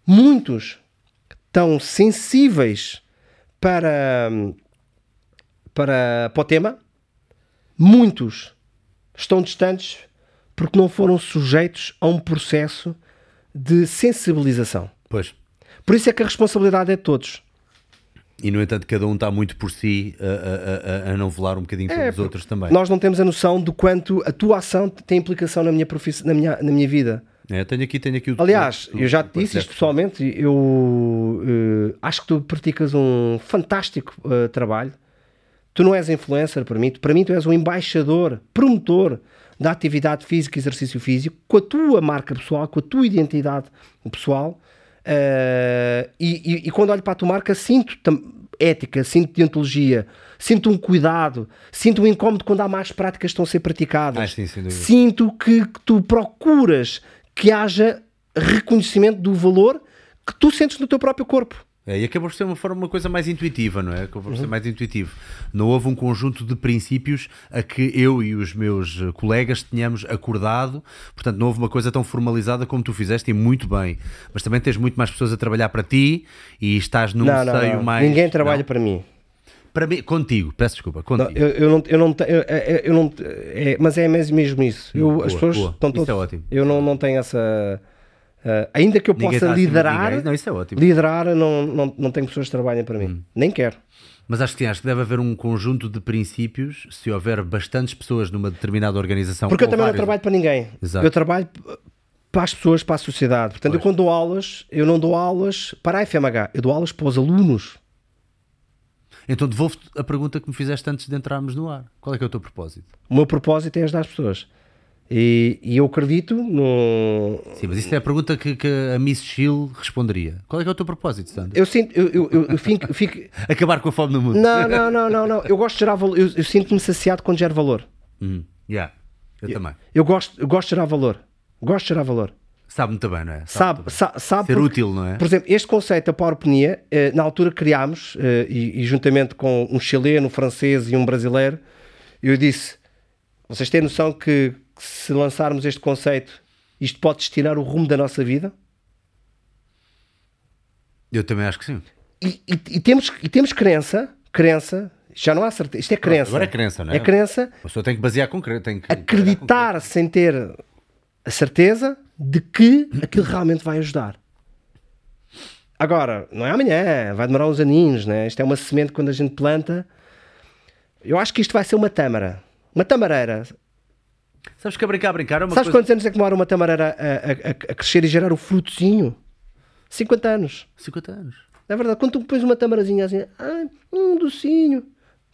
muitos, estão sensíveis para, para, para o tema, muitos estão distantes porque não foram sujeitos a um processo de sensibilização. Pois. Por isso é que a responsabilidade é de todos. E no entanto, cada um está muito por si a, a, a, a não volar um bocadinho pelos porque outros também. Nós não temos a noção de quanto a tua ação tem implicação na minha, profiss... na minha, na minha vida. É, tenho aqui, tenho aqui o Aliás, tu- eu já te disse isto pessoalmente, eu eh, acho que tu praticas um fantástico eh, trabalho. Tu não és influencer para mim, tu- para mim tu és um embaixador, promotor da atividade física e exercício físico, com a tua marca pessoal, com a tua identidade pessoal. eh, e, e- e quando olho para a tua marca, sinto ética, sinto deontologia, sinto um cuidado, sinto um incómodo quando há más práticas que estão a ser praticadas. Ah, sim. Sinto que, que tu procuras que haja reconhecimento do valor que tu sentes no teu próprio corpo. É, e acabou por ser uma forma, uma coisa mais intuitiva, não é? Acabou por Uhum. ser mais intuitivo. Não houve um conjunto de princípios a que eu e os meus eh, colegas tínhamos acordado. Portanto, não houve uma coisa tão formalizada como tu fizeste e muito bem. Mas também tens muito mais pessoas a trabalhar para ti e estás num não, não, seio não. mais. Ninguém trabalha Não? para mim. Para mim. Contigo, peço desculpa, Não, contigo. eu, eu não, eu não, eu, eu- eu não é, mas é mesmo, isso. Eu, Boa, as pessoas boa. estão Isso todos, é ótimo. Eu não, não tenho essa. ah, ainda que eu Ninguém possa liderar, ninguém. Não, isso é ótimo. liderar, não, não, não tenho pessoas que trabalhem para mim. Hum. Nem quero. Mas acho que sim, acho que deve haver um conjunto de princípios se houver bastantes pessoas numa determinada organização. Porque eu também não trabalho para ninguém. Exato. Eu trabalho para as pessoas, para a sociedade. Portanto, eu Pois. quando dou aulas, eu não dou aulas para a FMH, eu dou aulas para os alunos. Então devolvo-te a pergunta que me fizeste antes de entrarmos no ar. Qual é que é o teu propósito? O meu propósito é ajudar as pessoas. E, e eu acredito no. Sim, mas isso é a pergunta que, que a Miss Chill responderia. Qual é que é o teu propósito, Sandra? Eu sinto. Eu, eu, eu, eu fico, fico- Acabar com a fome no mundo. Não, não, não, não, não. Eu gosto de gerar valor. Eu, eu sinto-me saciado quando gero valor. Hum, yeah, eu também. Eu gosto, eu gosto de gerar valor. Gosto de gerar valor. Sabe muito bem, não é? Sabe, muito bem. sa- sabe Ser porque- útil, não é? Por exemplo, este conceito da powerponia, eh, na altura criámos, eh, e, e juntamente com um chileno, um francês e um brasileiro, eu disse: vocês têm noção que, que se lançarmos este conceito, isto pode destinar o rumo da nossa vida? Eu também acho que sim. E, e- e temos, e temos crença, crença, já não há certeza, isto é crença. Agora é crença, não é? É crença, A pessoa tem que basear com crença. Acreditar sem ter a certeza de que aquilo realmente vai ajudar. Agora, não é amanhã, vai demorar uns aninhos, né? Isto é uma semente quando a gente planta. Eu acho que isto vai ser uma tâmara. Uma tamareira. Sabes que a brincar, a brincar é uma Sabes coisa... quantos anos é que demora uma tamareira a, a- a- crescer e gerar o frutozinho? 50 anos. 50 anos. Na verdade, quando tu pões uma tamarazinha assim, ah, um docinho.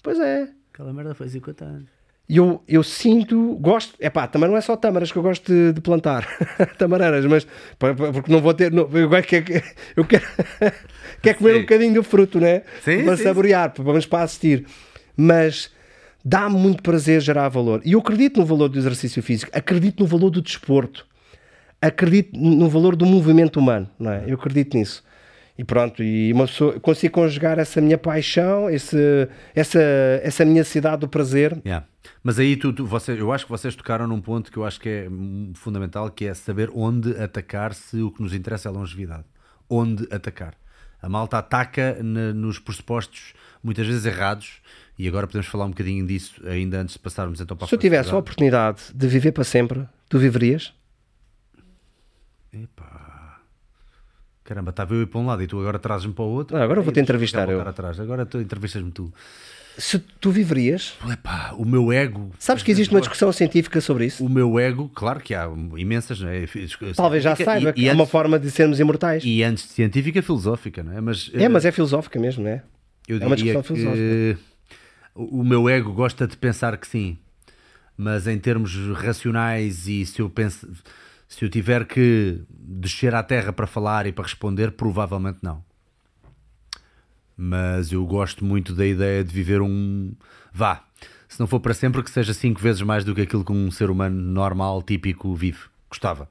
Pois é. Aquela merda foi 50 anos. E eu, eu sinto, gosto, é pá, também não é só tâmaras que eu gosto de, de plantar, tamareiras, mas porque não vou ter, não, eu, gosto que- que- eu quero, quero comer Sim. um bocadinho do fruto, né? Sim, para sim, saborear, para- vamos para assistir. Mas dá-me muito prazer gerar valor. E eu acredito no valor do exercício físico, acredito no valor do desporto, acredito no valor do movimento humano, não é? Eu acredito nisso. E pronto, e uma pessoa, consigo conjugar essa minha paixão, esse, essa, essa minha cidade do prazer Yeah. Mas aí tu, tu- você, eu acho que vocês tocaram num ponto que eu acho que é hum, fundamental, que é saber onde atacar se o que nos interessa é a longevidade. Onde atacar. A malta ataca na- nos pressupostos muitas vezes errados e agora podemos falar um bocadinho disso ainda antes de passarmos então para Se eu tivesse a oportunidade de viver para sempre, tu viverias? Epá. Caramba, estava eu para um lado e tu agora trazes-me para o outro. Não, agora eu vou-te Ei, entrevistar, eu. Atrás. Agora tu entrevistas-me tu. Se tu viverias, Epá, o meu ego. sabes que existe uma discussão científica sobre isso? O meu ego, claro que há imensas, não é? Talvez já saiba e, que e é uma antes, forma de sermos imortais. e antes de científica, filosófica, não é? Mas, É, mas é filosófica mesmo, não é? Eu É uma discussão que o o meu ego gosta de pensar que sim, mas em termos racionais e se eu penso, se eu tiver que descer à terra para falar e para responder, provavelmente não. Mas eu gosto muito da ideia de viver um vá, se não for para sempre, que seja cinco vezes mais do que aquilo que um ser humano normal, típico, vive. Gostava.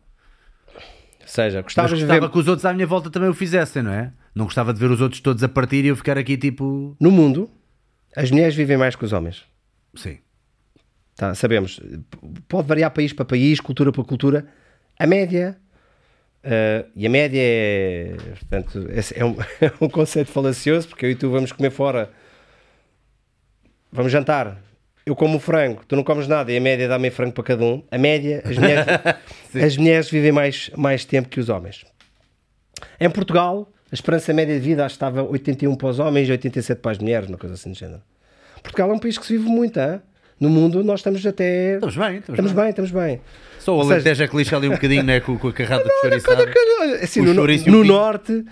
Ou seja, Mas gostavas de gostava ver que os outros à minha volta também o fizessem, não é? Não gostava de ver os outros todos a partir e eu ficar aqui tipo. no mundo as mulheres vivem mais que os homens. Sim. Tá, sabemos. Pode variar país para país, cultura para cultura. A média. Eh, e a média é. Portanto, esse é um, é um conceito falacioso, porque eu e tu vamos comer fora. Vamos jantar. Eu como frango, tu não comes nada e a média dá meio frango para cada um. A média, as mulheres, as mulheres vivem mais, mais tempo que os homens. Em Portugal, a esperança média de vida acho que estava 81 para os homens e 87 para as mulheres, uma coisa assim do género. Portugal é um país que se vive muito, hein? No mundo nós estamos até. Estamos bem, estamos, Estamos bem. bem, estamos bem. Só o Alentejo é que lixa ali um bocadinho, né? Com, com a carrada de chouriçada. Olha, Assim, no, no norte,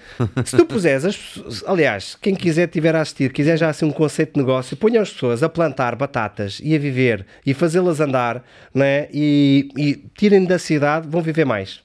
se tu puseres, as pessoas- aliás, quem quiser tiver a assistir, quiser já assim um conceito de negócio, ponha as pessoas a plantar batatas e a viver e fazê-las andar, né? e, e tirem da cidade, vão viver mais.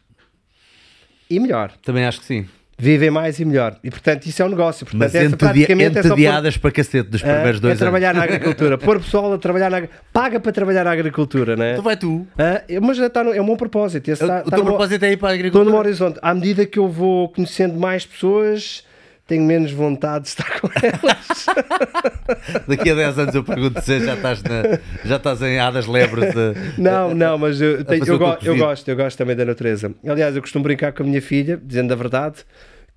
E melhor. Também acho que sim. Vivem mais e melhor. E portanto, isso é um negócio. Portanto, Mas essa é pôr- entediadas para cacete dos primeiros Ah, dois é trabalhar na agricultura. Pôr pessoal a trabalhar na Paga para trabalhar na agricultura, né? anos. Então vai tu. Ah, mas já está no- é um bom propósito. Esse O, está- o está teu propósito é ir para a Estou agricultura. no horizonte. À medida que eu vou conhecendo mais pessoas, tenho menos vontade de estar com elas. Daqui a 10 anos eu pergunto se já estás, na, já estás em hadas lebres de... Não, não, mas eu, tenho- eu, go- eu gosto, eu gosto também da natureza. Aliás, eu costumo brincar com a minha filha, dizendo a verdade,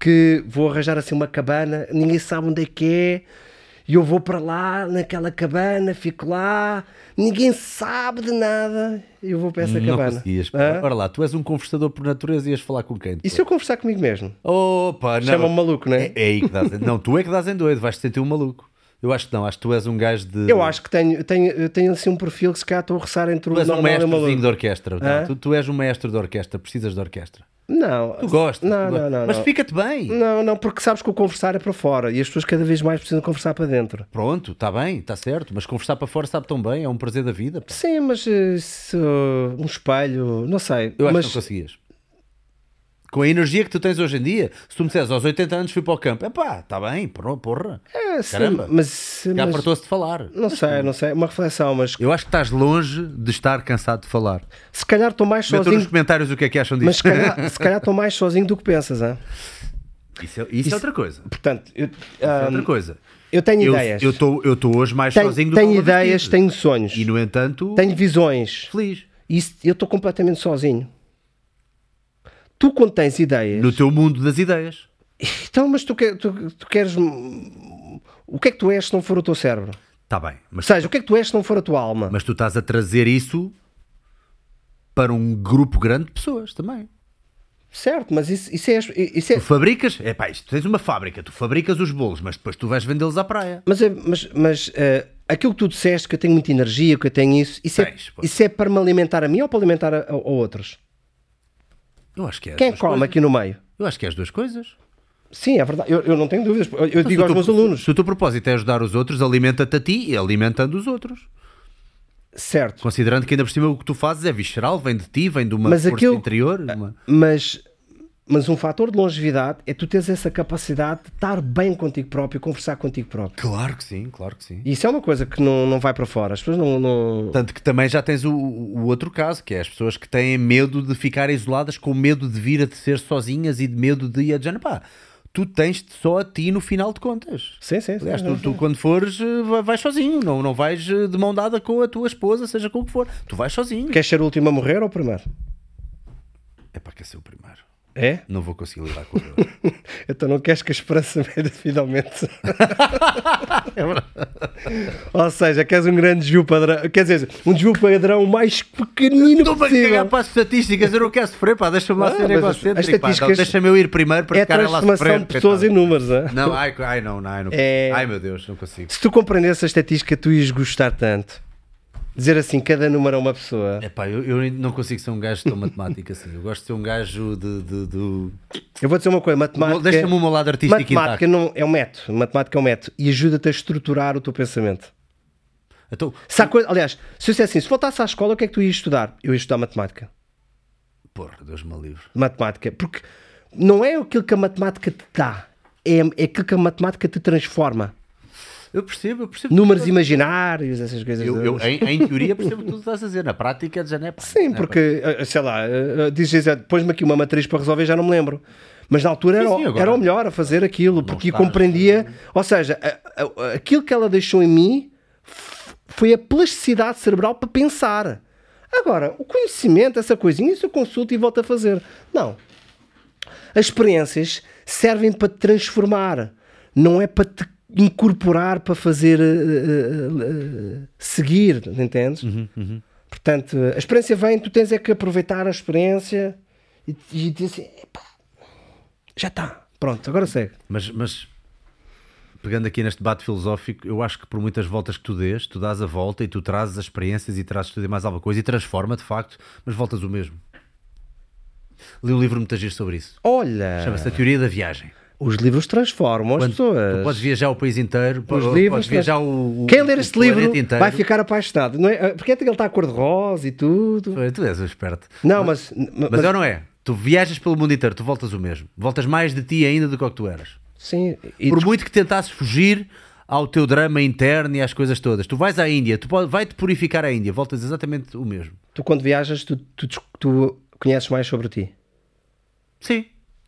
que vou arranjar assim uma cabana, ninguém sabe onde é que é, e eu vou para lá, naquela cabana, fico lá, ninguém sabe de nada, e eu vou para essa Não cabana. conseguias. Hã? Ora lá, tu és um conversador por natureza e ias falar com quem? E se eu conversar comigo mesmo? Opa, não. Chama-me maluco, não é? É, é aí que dás. Não, tu é que dás em doido, vais-te sentir um maluco. Eu acho que não, acho que tu és um gajo de. Eu acho que tenho, tenho, tenho assim um perfil que se calhar estou a roçar entre o Tu és um e maluco. de orquestra. Não, tu, tu és um mestre de orquestra, precisas de orquestra. Não, Tu gostas. Não, tu não, não. Mas fica-te bem. Não, não, porque sabes que o conversar é para fora e as pessoas cada vez mais precisam conversar para dentro. Pronto, está bem, está certo. Mas conversar para fora sabe tão bem, é um prazer da vida. pá. Sim, mas eh, se, uh, um espelho, não sei. Eu acho mas que não conseguias. Com a energia que tu tens hoje em dia, se tu me disseres aos 80 anos fui para o campo, epá, está bem, porra. é, sim, Caramba. mas, Já mas fartou-se de falar. não sei, não sei, uma reflexão, mas Eu acho que estás longe de estar cansado de falar. se calhar estou mais Metam nos sozinho, comentários o que é que acham disso. mas se calhar, se calhar estou mais sozinho do que pensas, hein? Isso, é, isso é outra coisa. Portanto, eu, Isso é outra coisa. eu tenho Eu ideias, eu estou hoje mais tenho, sozinho do tenho que vez ideias, tenho sonhos, E no entanto, tenho visões. feliz. Isso, eu estou completamente sozinho. Tu, quando tens ideias, No teu mundo das ideias. então, mas tu, quer- tu, tu queres. O que é que tu és se não for o teu cérebro? Está bem. Ou Mas, seja, o que é que tu és se não for a tua alma? mas tu estás a trazer isso para um grupo grande de pessoas também. Certo, mas isso, isso é. Isso é Tu fabricas, é pá, isto tens uma fábrica, tu fabricas os bolos, mas depois tu vais vendê-los à praia. mas é- mas, mas eh, aquilo que tu disseste, que eu tenho muita energia, que eu tenho isso, isso, é, Tens, pô. isso é para me alimentar a mim ou para alimentar a, a- a outros? Eu acho que é. as Quem come coisas. aqui no meio? Eu acho que é as duas coisas. Sim, é verdade. Eu, eu não tenho dúvidas. Eu, Então, digo aos teu- meus alunos, Se o teu propósito é ajudar os outros, alimenta-te a ti e alimentando os outros. certo, Considerando que ainda por cima o que tu fazes é visceral, vem de ti, vem de uma Mas força aquilo- interior. uma- mas, mas um fator de longevidade é tu teres essa capacidade de estar bem contigo próprio, conversar contigo próprio. Claro que sim, claro que sim. E isso é uma coisa que não, não vai para fora. As pessoas não. não... Tanto que também já tens o, o outro caso, que é as pessoas que têm medo de ficar isoladas, com medo de vir a ser sozinhas e de medo de ir a dizer, pá, tu tens-te só a ti no final de contas. Sim, sim. Aliás, sim, tu, tu quando fores, eh, vai- vais sozinho, não, não vais eh, de mão dada com a tua esposa, seja com o que for. Tu vais sozinho. Queres ser o último a morrer ou o primeiro? É para que ser o primeiro. É? Não vou conseguir lidar com ele. Então não queres que a esperança meia finalmente. Ou seja, queres um grande desvio padrão. Quer dizer, um desvio padrão mais pequenino Estou-me a cagar possível. para as estatísticas, eu não quero sofrer, pá, deixa-me lá Ah, ser egocêntrico, deixa-me eu ir primeiro para É ficar lá a transformação sofrer. de pessoas em coitado. números, é? Não, ai, ai, não, não, ai, não É- Ai, meu Deus, não consigo. Se tu compreendesse a estatística, tu ias gostar tanto. Dizer assim, cada número é uma pessoa. É pá, eu, eu não consigo ser um gajo tão matemático assim. Eu gosto de ser um gajo de. de, de... Eu vou dizer uma coisa, matemática. Deixa-me o meu lado artístico Matemática não é um método. Matemática é um método e ajuda-te a estruturar o teu pensamento. Então, Se coisa, aliás, se eu assim, se voltasse à escola, o que é que tu ias estudar? Eu ia estudar matemática. porra, Deus me livre. Matemática. Porque não é aquilo que a matemática te dá, é, é aquilo que a matemática te transforma. Eu percebo, eu percebo. Números imaginários, essas coisas. Eu, eu, em, em teoria percebo o que tu estás a dizer, na prática já não é pá. Sim, não é porque, eh, sei lá, eh, dizes, pões-me aqui uma matriz para resolver, já não me lembro. Mas na altura era, Sim, o- sim, agora- era o melhor a fazer aquilo, porque estás, compreendia. Ou seja, a- a- aquilo que ela deixou em mim foi a plasticidade cerebral para pensar. Agora, o conhecimento, essa coisinha, isso eu consulto e volto a fazer. Não. As experiências servem para te transformar, não é para te incorporar para fazer eh, eh, seguir, entendes? Portanto, a experiência vem, tu tens é que aproveitar a experiência e, e dizer assim: "Epá, já está, pronto, agora segue. Mas, mas pegando aqui neste debate filosófico, eu acho que por muitas voltas que tu dês, tu dás a volta e tu trazes as experiências e trazes tudo e mais alguma coisa e transforma de facto, mas voltas o mesmo. Li um livro muito agir sobre isso. Olha, Chama-se A Teoria da Viagem. Os livros transformam as Quando pessoas. Tu podes viajar o país inteiro, Os livros podes viajar o, o Quem ler este livro inteiro. vai ficar apaixonado. Não é? Porque é que ele está a cor-de-rosa e tudo. Tu és esperto. Não, mas, Mas, mas, eu não é. Tu viajas pelo mundo inteiro, tu voltas o mesmo. Voltas mais de ti ainda do que o que tu eras. sim, e Por tu- muito que tentasses fugir ao teu drama interno e às coisas todas. Tu vais à Índia, tu vai-te purificar a Índia, voltas exatamente o mesmo. tu quando viajas, tu, tu, tu conheces mais sobre ti. Sim.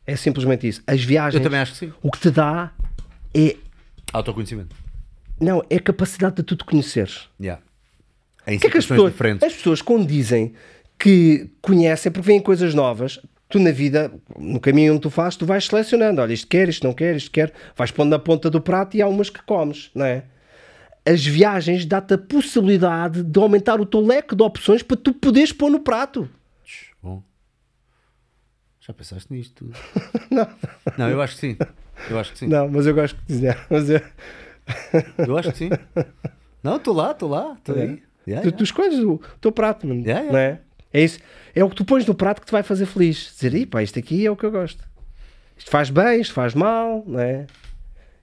É simplesmente isso. As viagens, Eu também acho que sim. o que te dá é Autoconhecimento. não é a capacidade de tu te conheceres. Yeah. Em que é que as pessoas, diferentes. as pessoas quando dizem que conhecem porque veem coisas novas, tu na vida, no caminho onde tu fazes, tu vais selecionando. Olha, isto quer, isto não quer, isto quer. Vais pondo na ponta do prato e há umas que comes, não é? As viagens dá-te a possibilidade de aumentar o teu leque de opções para tu poderes pôr no prato. Bom. Já pensaste nisto não. Não, eu acho que sim. Eu acho que sim. Não, mas eu gosto de dizer. Mas eu- Eu acho que sim. Não, estou lá, estou lá, estou aí. Yeah, tu, yeah. tu escolhes o teu prato, mano, Yeah, não é? É isso. É o que tu pões no prato que te vai fazer feliz. Dizer, "Ih, pá, isto aqui é o que eu gosto. Isto faz bem, isto faz mal, não é?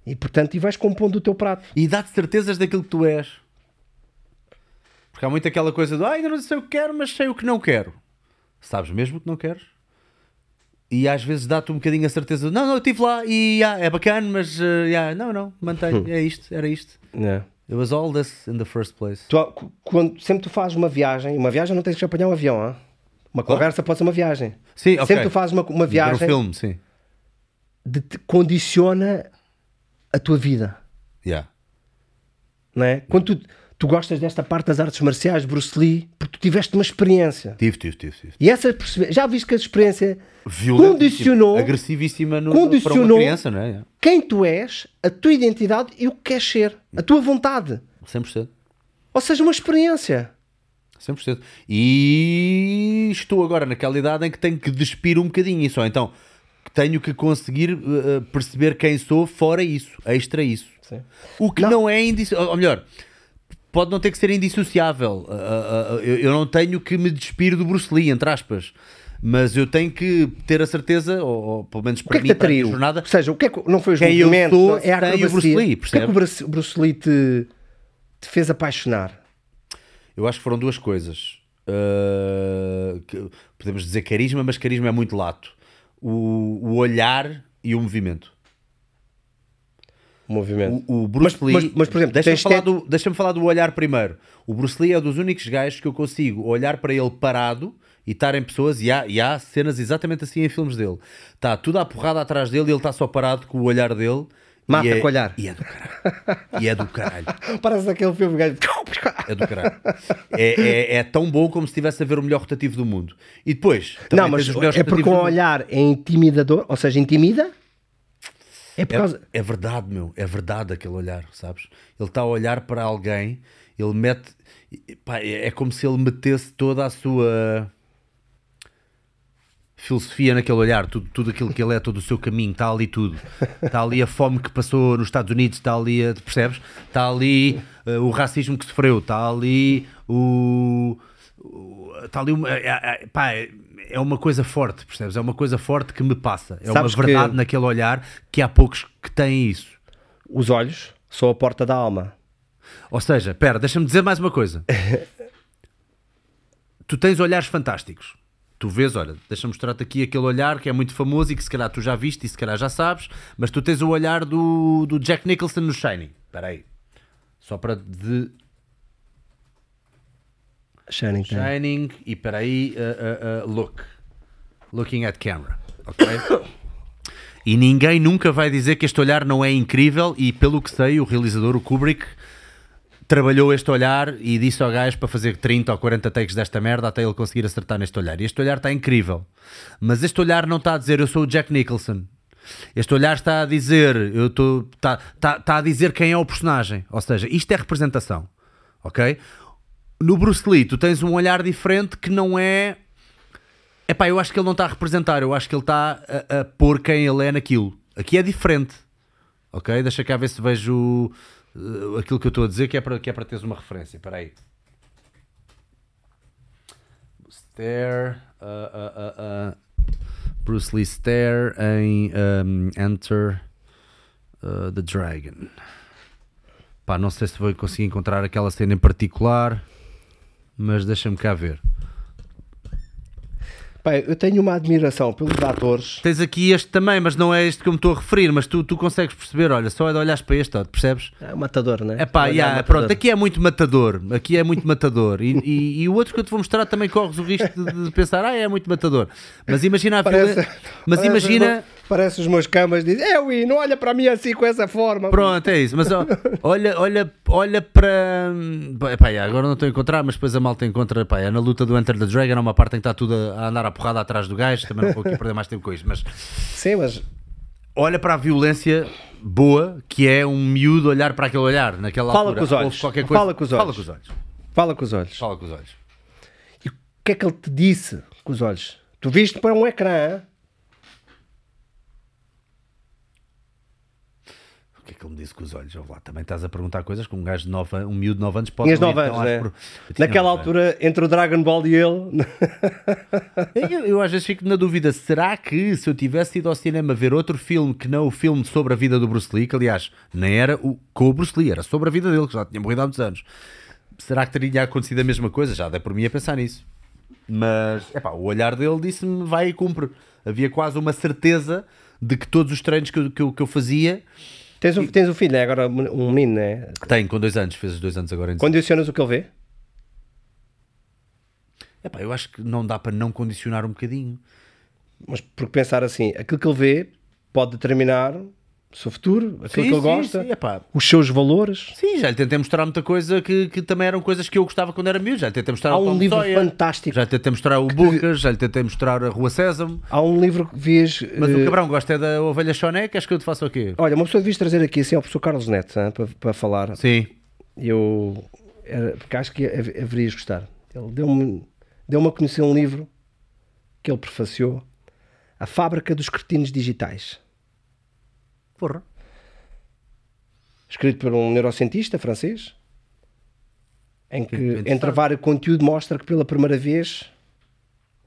E portanto, e vais compondo o teu prato. E dá-te certezas daquilo que tu és. Porque há muito aquela coisa do ah, ainda não sei o que quero, mas sei o que não quero. Sabes mesmo o que não queres? E às vezes dá-te um bocadinho a certeza de, não, não, eu estive lá e ah, é bacana, mas ah, yeah, não, não, mantém, é isto, era isto. É. It was all this in the first place. Tu, quando, sempre tu fazes uma viagem, uma viagem não tens que apanhar um avião, hã? uma conversa pode ser uma viagem. Sim. Sempre tu fazes uma, uma viagem o filme, sim. de te condiciona a tua vida. Yeah. Não é? Quando tu, tu gostas desta parte das artes marciais, Bruce Lee, porque tu tiveste uma experiência. Tive, tive, tive. tive. E essa já viste que a experiência condicionou, agressivíssima no, para condicionou uma criança, não é? Quem tu és, a tua identidade e o que queres ser, a tua vontade. 100%. Ou seja, uma experiência. 100%. E estou agora naquela idade em que tenho que despir um bocadinho isso. Ou então tenho que conseguir uh, perceber quem sou fora isso, extra isso. Sim. O que não, é indissociável. Ou melhor, pode não ter que ser indissociável. Uh, uh, uh, eu, eu não tenho que me despir do Bruce Lee, entre aspas. Mas eu tenho que ter a certeza, ou, ou pelo menos O que para é que mim, para jornada, Ou seja, o que é que não foi os Quem eu movimentos, sou não é a sem o acrobacia. Bruce Lee, o que é que percebe? o Bruce Lee te, te fez apaixonar? Eu acho que foram duas coisas. Uh, que- podemos dizer carisma, mas carisma é muito lato. O, o olhar e o movimento. O movimento. O, o Bruce Mas- Lee. mas- mas, por exemplo, deixa-me falar, do, deixa falar do olhar primeiro. O Bruce Lee é dos únicos gajos que eu consigo olhar para ele parado e estar em pessoas. E há, e há cenas exatamente assim em filmes dele. Está tudo à porrada atrás dele e ele está só parado com o olhar dele. Mata e é, com olhar. E é do caralho. E é do caralho. Parece aquele filme gajo. É do caralho. É, é, é tão bom como se estivesse a ver o melhor rotativo do mundo. E depois. Não, mas é porque o olhar é intimidador, ou seja, intimida. É por causa. É, é verdade, meu. É verdade aquele olhar, sabes? Ele está a olhar para alguém, ele mete. pá, é, é como se ele metesse toda a sua filosofia naquele olhar, tudo, tudo aquilo que ele é, todo o seu caminho, está ali tudo. Está ali a fome que passou nos Estados Unidos, está ali, a, percebes? Está ali eh, o racismo que sofreu, está ali o. o- Está ali uma, é, é- pá, é- uma coisa forte, percebes? É uma coisa forte que me passa. É Sabes uma verdade que- naquele olhar que há poucos que têm isso. Os olhos são a porta da alma. Ou seja, pera, deixa-me dizer mais uma coisa. tu tens olhares fantásticos. Tu vês, olha, deixa-me mostrar-te aqui aquele olhar que é muito famoso e que se calhar tu já viste e se calhar já sabes, mas tu tens o olhar do, do Jack Nicholson no Shining. Espera aí. Só para de Shining tem. Shining e espera aí, uh, uh, uh, look. Looking at camera. Ok? E ninguém nunca vai dizer que este olhar não é incrível e pelo que sei, o realizador, o Kubrick, trabalhou este olhar e disse ao gajo para fazer 30 ou 40 takes desta merda até ele conseguir acertar neste olhar. E este olhar está incrível. Mas este olhar não está a dizer eu sou o Jack Nicholson. Este olhar está a dizer eu estou está, está, está a dizer quem é o personagem. Ou seja, isto é representação. Ok? No Bruce Lee, tu tens um olhar diferente que não é. Epá, eu acho que ele não está a representar, eu acho que ele está a, a pôr quem ele é naquilo. Aqui é diferente. Ok? Deixa cá ver se vejo uh, aquilo que eu estou a dizer, que é para, que é para teres uma referência. Espera aí. Stare. uh, uh, uh, uh, Bruce Lee Stare em um, Enter uh, the Dragon. Pá, não sei se vou conseguir encontrar aquela cena em particular, mas deixa-me cá ver. Eu tenho uma admiração pelos atores. Tens aqui este também, mas não é este que eu me estou a referir, mas tu, tu consegues perceber, olha, só é de olhares para este, ó, percebes? É matador, né? É pá, Olhar yeah, matador. pronto, aqui é muito matador, aqui é muito matador. E, e- e o outro que eu te vou mostrar também corres o risco de, de pensar, ah, é muito matador. Mas imagina a Parece, Mas imagina. meus- parece os meus camas dizem, é Wii, não olha para mim assim com essa forma. Pronto, é isso. Mas ó, olha, olha, olha para. Epá, agora não estou a encontrar, mas depois a malta encontra. Epá, é na luta do Enter the Dragon, há uma parte em que está tudo a andar a porrada atrás do gajo. Também não vou aqui perder mais tempo com isto. Mas Sim, mas olha para a violência boa que é um miúdo olhar para aquele olhar naquela Fala altura. com os olhos. Qualquer coisa. Fala com os Fala olhos. com os olhos. fala com os olhos. Fala com os olhos. E o que é que ele te disse com os olhos? Tu viste para um ecrã, O que é que ele me disse com os olhos? Lá, também estás a perguntar coisas que um gajo de 9 um miúdo de 9 anos pode tinhas não ir 9 tão anos, por- tinha Naquela nove altura, entre o Dragon Ball e ele, Eu, eu às vezes fico na dúvida: será que se eu tivesse ido ao cinema ver outro filme que não o filme sobre a vida do Bruce Lee, que aliás nem era o, com o Bruce Lee, era sobre a vida dele, que já tinha morrido há muitos anos, será que teria acontecido a mesma coisa? Já dei por mim a pensar nisso. Mas epá, o olhar dele disse-me: vai e cumpre. Havia quase uma certeza de que todos os treinos que eu, que eu, que eu fazia. Tens um, tens um filho, né? agora um menino, né? Tem, com dois anos, fez os dois anos agora em Condicionas o que ele vê? Epá, eu acho que não dá para não condicionar um bocadinho. Mas porque pensar assim, aquilo que ele vê pode determinar seu futuro, aquilo que ele gosta, sim, epá, os seus valores. Sim, já lhe tentei mostrar muita coisa que, que também eram coisas que eu gostava quando era miúdo. Já lhe tentei mostrar Há um livro Sawyer, fantástico. Já lhe tentei mostrar o Booker, já lhe tentei mostrar a Rua Sésamo. Há um livro que vias. Mas eh, o cabrão gosta é da ovelha choné, queres que eu te faça o quê? Olha, uma pessoa devias trazer aqui assim ao professor Carlos Neto hein, para, para falar. Sim. Eu. era- porque acho que hav- haverias gostar. Ele deu-me deu a conhecer um livro que ele prefaciou: A Fábrica dos Cretinos Digitais. Porra. Escrito por um neurocientista francês, em que, Interessante. entre vários conteúdo, mostra que pela primeira vez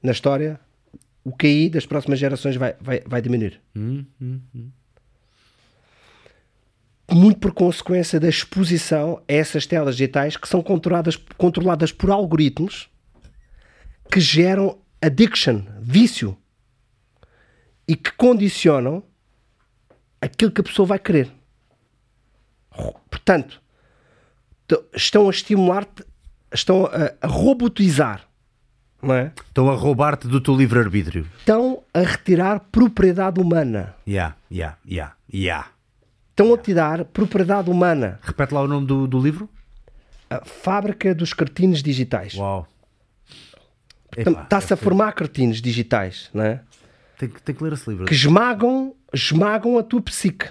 na história o QI das próximas gerações vai, vai, vai diminuir. Muito por consequência da exposição a essas telas digitais que são controladas, controladas por algoritmos que geram addiction, vício, e que condicionam aquilo que a pessoa vai querer. Portanto, estão a estimular-te, estão a, a robotizar, não é? Estão a roubar-te do teu livre-arbítrio. Estão a retirar propriedade humana. Ya, ya, ya, ya. estão a tirar propriedade humana. Repete lá o nome do, do livro. A fábrica dos cartines digitais. Uau. Está-se a é- formar cartines digitais, não é? Tem, que- tem que ler esse livro. Que esmagam, esmagam a tua psique.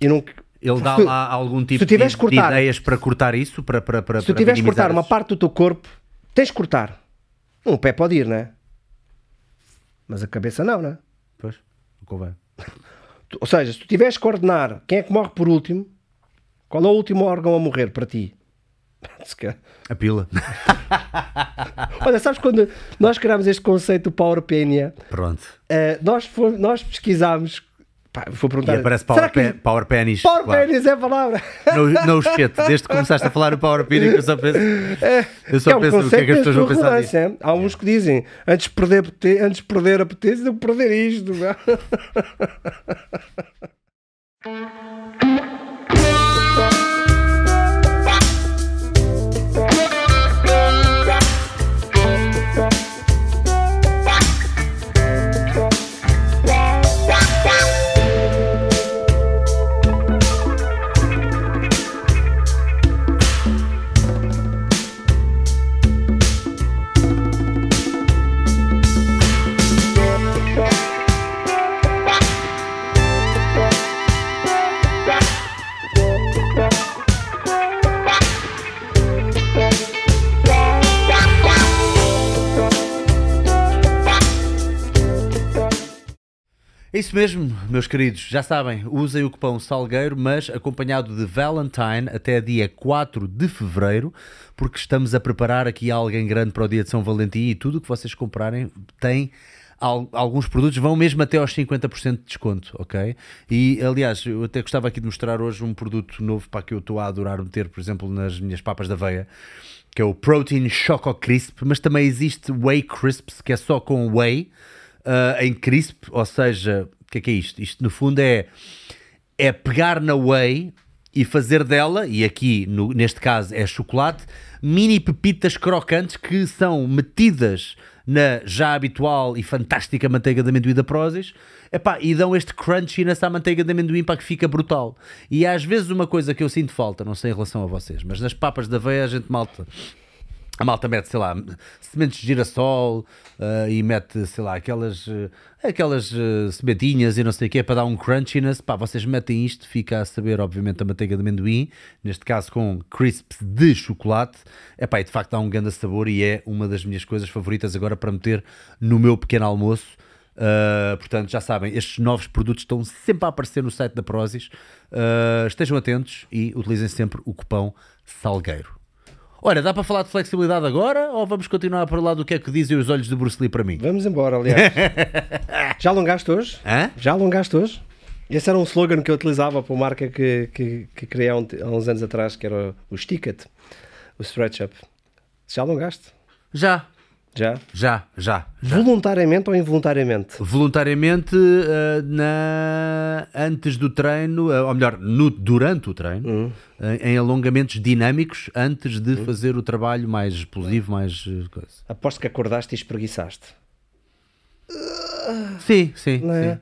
E não, Ele dá lá algum tipo de, de cortar- ideias para cortar isso? Para, para, para, se tu tiveres cortar uma parte do teu corpo, tens que cortar. Um pé pode ir, não é? Mas a cabeça não, não é? Pois, não convém. Ou seja, se tu tiveres que ordenar quem é que morre por último, qual é o último órgão a morrer para ti? A pila. Olha, sabes quando nós criámos este conceito do Power Penia, Pronto. eh, nós, fomos- nós pesquisámos. Pá, vou E perguntar. aparece será Power, que Power Pennies. Power claro. Pennies é a palavra? No, no shit. Desde que começaste a falar o Power Penny, eu só penso. Eu só é um penso o que é que as pessoas vão pensar disso. Há uns que dizem antes de perder, antes de perder a potência, do que perder isto. É? Isso mesmo, meus queridos. Já sabem, usem o cupom Salgueiro, mas acompanhado de Valentine até dia 4 de fevereiro, porque estamos a preparar aqui alguém grande para o dia de São Valentim e tudo o que vocês comprarem tem. al- Alguns produtos vão mesmo até aos 50% de desconto, ok? E aliás, eu até gostava aqui de mostrar hoje um produto novo para que eu estou a adorar meter, por exemplo, nas minhas papas da aveia, que é o Protein Choco Crisp, mas também existe Whey Crisps, que é só com whey uh, em crisp, ou seja, o que é que é isto? Isto no fundo é, é pegar na whey e fazer dela, e aqui no- neste caso é chocolate, mini pepitas crocantes que são metidas na já habitual e fantástica manteiga de amendoim da Prozis epá, e dão este crunchiness à manteiga de amendoim para que fica brutal. E às vezes uma coisa que eu sinto falta, não sei em relação a vocês, mas nas papas da aveia a gente malta a malta mete, sei lá, sementes de girassol ah, e mete, sei lá, aquelas, eh, aquelas eh, sementinhas e não sei o quê para dar um crunchiness. Pá, vocês metem isto, fica a saber, obviamente, a manteiga de amendoim, neste caso com crisps de chocolate. É pá, e de facto dá um grande sabor e é uma das minhas coisas favoritas agora para meter no meu pequeno almoço. Uh, portanto, já sabem, estes novos produtos estão sempre a aparecer no site da Prozis. Uh, estejam atentos e utilizem sempre o cupom SALGUEIRO. Olha, dá para falar de flexibilidade agora ou vamos continuar para lá do que é que dizem os olhos de Bruce Lee para mim? Vamos embora, aliás. Já alongaste hoje? Hã? Já alongaste hoje? Esse era um slogan que eu utilizava para uma marca que, que, que criei há, há uns anos atrás, que era o Sticket, o Stretch Up. Já alongaste? Já, Já? já, já. já. Voluntariamente ou involuntariamente? Voluntariamente, uh, na... antes do treino, uh, ou melhor, no- durante o treino, uh, em alongamentos dinâmicos, antes de fazer o trabalho mais explosivo, mais coisa. Aposto que acordaste e espreguiçaste. Sim, sim, é? sim.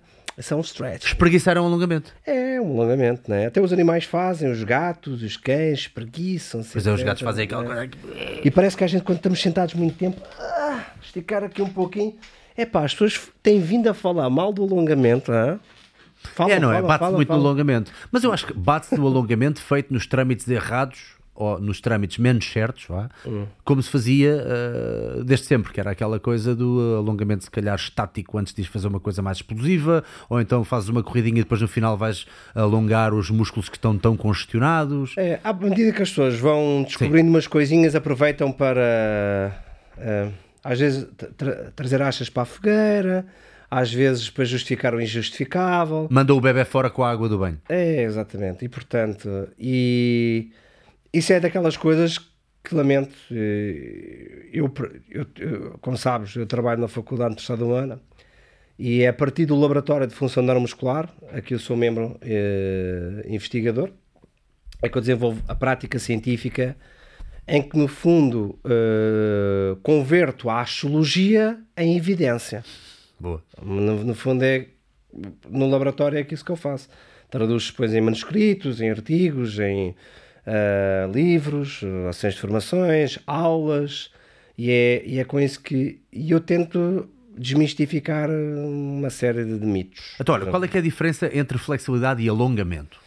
Um stretch. Espreguiçar é um alongamento. É um alongamento, não é? Até os animais fazem, os gatos, os cães, espreguiçam-se. Pois é, os gatos fazem aquela não é? coisa. E parece que a gente, quando estamos sentados muito tempo, ah, esticar aqui um pouquinho. É pá, as pessoas têm vindo a falar mal do alongamento, ah? Falam, É, não é? Bate-se muito no alongamento. Mas eu acho que bate-se no alongamento feito nos trâmites errados ou nos trâmites menos certos, vá, Hum. como se fazia ah, desde sempre, que era aquela coisa do alongamento, se calhar estático, antes de fazer uma coisa mais explosiva, ou então fazes uma corridinha e depois no final vais alongar os músculos que estão tão congestionados. É, à medida que as pessoas vão descobrindo umas coisinhas, aproveitam para, ah, às vezes, tra- trazer achas para a fogueira, às vezes para justificar o injustificável. Mandou o bebê fora com a água do banho. É, exatamente. E portanto, e isso é daquelas coisas que lamento. eh, Eu, eu, eu, como sabes, eu trabalho na Faculdade de Estado Humana e é a partir do Laboratório de Função Neuromuscular, aqui eu sou membro eh, investigador, é que eu desenvolvo a prática científica em que, no fundo, eh, converto a astrologia em evidência. Boa. No, no fundo é no laboratório é que isso que eu faço. traduz depois em manuscritos, em artigos, em uh, livros, ações de formações, aulas, e é, e é com isso que e eu tento desmistificar uma série de, de mitos. Então, olha, qual é que é a diferença entre flexibilidade e alongamento?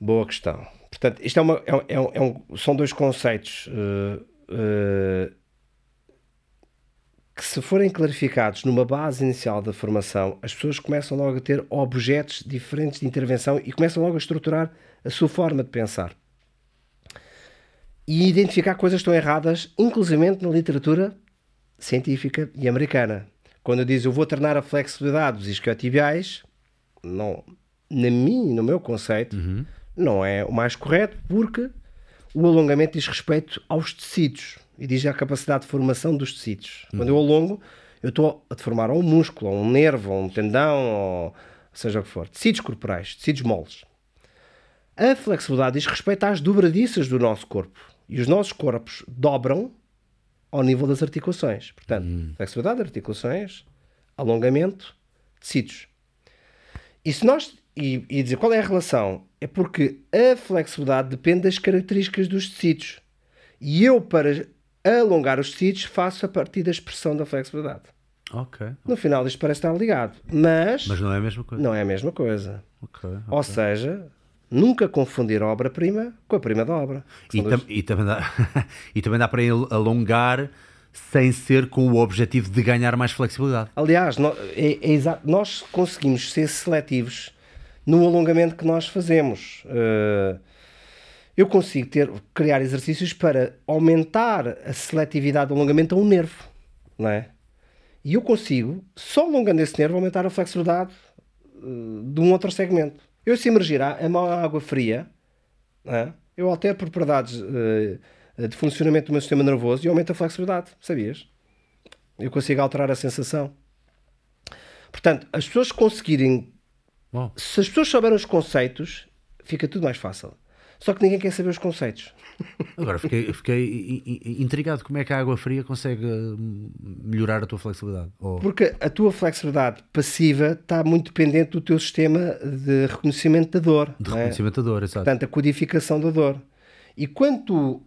Boa questão. Portanto, isto é uma, é, é, é um, são dois conceitos uh, uh, que, se forem clarificados numa base inicial da formação, as pessoas começam logo a ter objetos diferentes de intervenção e começam logo a estruturar a sua forma de pensar. E identificar coisas que estão erradas, inclusivamente na literatura científica e americana. Quando digo eu vou treinar a flexibilidade dos isquiotibiais, não, na mim, no meu conceito, uhum. não é o mais correto, porque o alongamento diz respeito aos tecidos e diz a capacidade de formação dos tecidos. Uhum. Quando eu alongo, eu estou a deformar ou um músculo, ou um nervo, ou um tendão, ou seja o que for. Tecidos corporais, tecidos moles. A flexibilidade diz respeito às dobradiças do nosso corpo. E os nossos corpos dobram ao nível das articulações. Portanto, uhum. flexibilidade, articulações, alongamento, tecidos. E se nós. E, e dizer qual é a relação? É porque a flexibilidade depende das características dos tecidos. E eu, para alongar os tecidos, faço a partir da expressão da flexibilidade. Ok. No final isto parece estar ligado, mas... Mas não é a mesma coisa. Não é a mesma coisa. Ok. okay. Ou seja, nunca confundir a obra-prima com a prima da obra. E, tam e, também dá, e também dá para alongar sem ser com o objetivo de ganhar mais flexibilidade. Aliás, nós, é, é nós conseguimos ser seletivos no alongamento que nós fazemos. Uh, eu consigo ter, criar exercícios para aumentar a seletividade do alongamento a um nervo, não é? E eu consigo, só alongando esse nervo, aumentar a flexibilidade uh, de um outro segmento. Eu, se emergir a mão à água fria, é? eu altero propriedades uh, de funcionamento do meu sistema nervoso e aumento a flexibilidade, sabias? Eu consigo alterar a sensação. Portanto, as pessoas conseguirem. Se as pessoas souberem os conceitos, fica tudo mais fácil. Só que ninguém quer saber os conceitos. Agora fiquei, fiquei intrigado como é que a água fria consegue hum, melhorar a tua flexibilidade. Ou... Porque a tua flexibilidade passiva está muito dependente do teu sistema de reconhecimento da dor. De é? reconhecimento da dor, exato. Portanto, a codificação da dor. E quando tu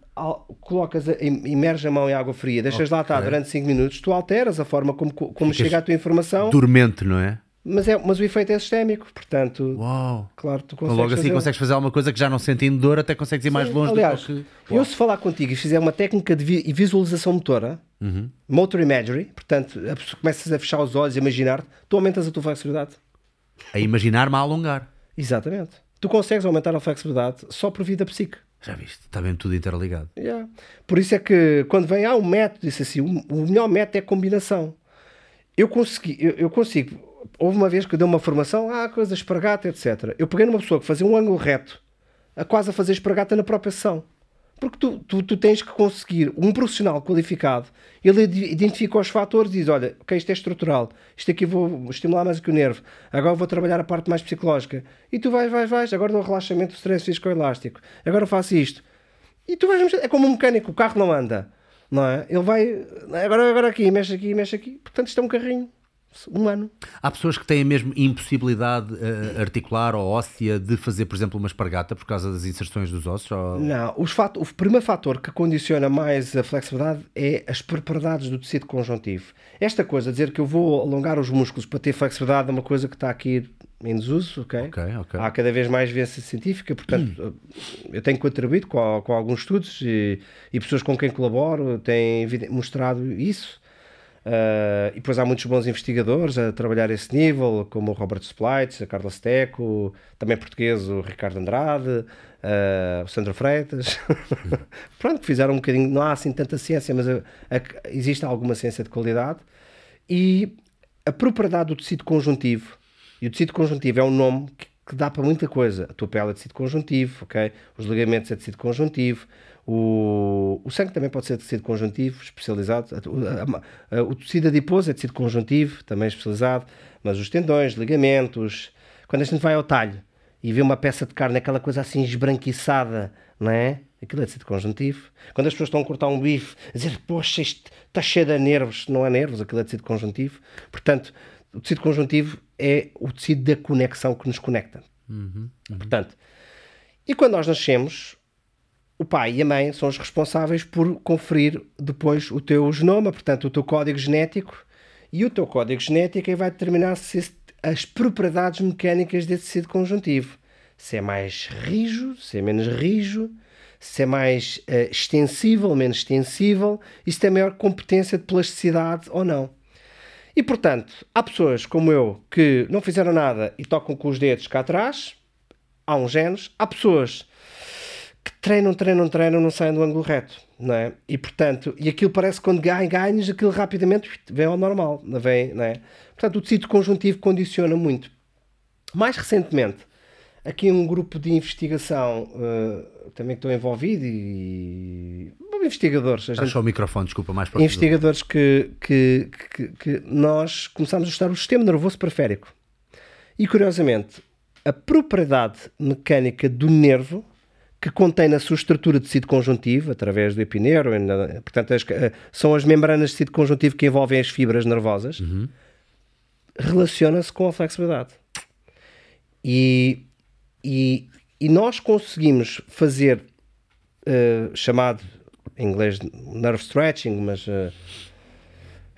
colocas, a, imerge a mão em água fria, deixas okay. lá estar durante 5 minutos, tu alteras a forma como, como chega a tua informação. Dormente, não é? Mas, é, mas o efeito é sistémico, portanto, Uau. claro, tu consegues. Logo assim fazer... consegues fazer alguma coisa que já não sentindo dor, até consegues ir Sim, mais longe aliás, do que. Eu, se falar contigo e fizer uma técnica de visualização motora, uhum. motor imagery, portanto, começas a fechar os olhos e imaginar, tu aumentas a tua flexibilidade. A imaginar-me a alongar. Exatamente. Tu consegues aumentar a flexibilidade só por vida psíquica. Já viste? Está bem tudo interligado. Yeah. Por isso é que quando vem, ah, um método, disse assim, o melhor método é a combinação. Eu, consegui, eu, eu consigo houve uma vez que eu dei uma formação, ah, coisa espargata, etc. Eu peguei numa pessoa que fazia um ângulo reto, a quase a fazer espargata na própria sessão. Porque tu, tu, tu, tens que conseguir, um profissional qualificado, ele identifica os fatores e diz: Olha, ok, isto é estrutural, isto aqui vou estimular mais que o nervo, agora vou trabalhar a parte mais psicológica. E tu vais, vais, vais, agora dou relaxamento do stress viscoelástico, agora faço isto. E tu vais, é como um mecânico, o carro não anda, não é? Ele vai, agora, agora aqui, mexe aqui, mexe aqui. Portanto, isto é um carrinho humano. Há pessoas que têm mesmo impossibilidade uh, articular ou óssea de fazer, por exemplo, uma espargata por causa das inserções dos ossos? Ou... Não, os fato, o primeiro fator que condiciona mais a flexibilidade é as propriedades do tecido conjuntivo. Esta coisa, dizer que eu vou alongar os músculos para ter flexibilidade, é uma coisa que está aqui em desuso, ok? okay, okay. Há cada vez mais evidência científica, portanto, eu tenho contribuído com, com alguns estudos e, e pessoas com quem colaboro têm mostrado isso. Uh, e depois há muitos bons investigadores a trabalhar esse nível, como o Robert Splites, a Carla Steco, também português o Ricardo Andrade, uh, o Sandro Freitas. Pronto, fizeram um bocadinho. Não há assim tanta ciência, mas a, a, existe alguma ciência de qualidade. E a propriedade do tecido conjuntivo, e o tecido conjuntivo é um nome que, que dá para muita coisa. A tua pele é tecido conjuntivo, ok? Os ligamentos é tecido conjuntivo, o, o sangue também pode ser tecido conjuntivo, especializado. O, o tecido adiposo é tecido conjuntivo, também especializado. Mas os tendões, ligamentos. Quando a gente vai ao talho e vê uma peça de carne, aquela coisa assim esbranquiçada, não é? Aquilo é tecido conjuntivo. Quando as pessoas estão a cortar um bife, a dizer, poxa, isto está cheio de nervos. Não é nervos, aquilo é tecido conjuntivo. Portanto, o tecido conjuntivo é o tecido da conexão que nos conecta. Uhum, uhum. Portanto, e quando nós nascemos, o pai e a mãe são os responsáveis por conferir depois o teu genoma, portanto, o teu código genético, e o teu código genético vai determinar se as propriedades mecânicas desse tecido conjuntivo. Se é mais rijo, se é menos rijo, se é mais uh, extensível, menos extensível, e se tem maior competência de plasticidade ou não. E portanto, há pessoas como eu que não fizeram nada e tocam com os dedos cá atrás, há uns genes, há pessoas que treinam, treinam, treinam, não saem do ângulo reto, não é? E portanto, e aquilo parece que quando ganhas, ganhas aquilo rapidamente vem ao normal, vem, não é? Portanto, o tecido conjuntivo condiciona muito. Mais recentemente, aqui um grupo de investigação uh, também que estou envolvido e investigadores. Gente, o microfone, desculpa, mais para Investigadores que, que, que, que, nós começámos a estudar o sistema nervoso periférico. E curiosamente, a propriedade mecânica do nervo que contém na sua estrutura de tecido conjuntivo, através do epineuro, portanto, as, eh, são as membranas de tecido conjuntivo que envolvem as fibras nervosas, uhum. relaciona-se com a flexibilidade. E, e, e nós conseguimos fazer uh, chamado em inglês nerve stretching, mas uh,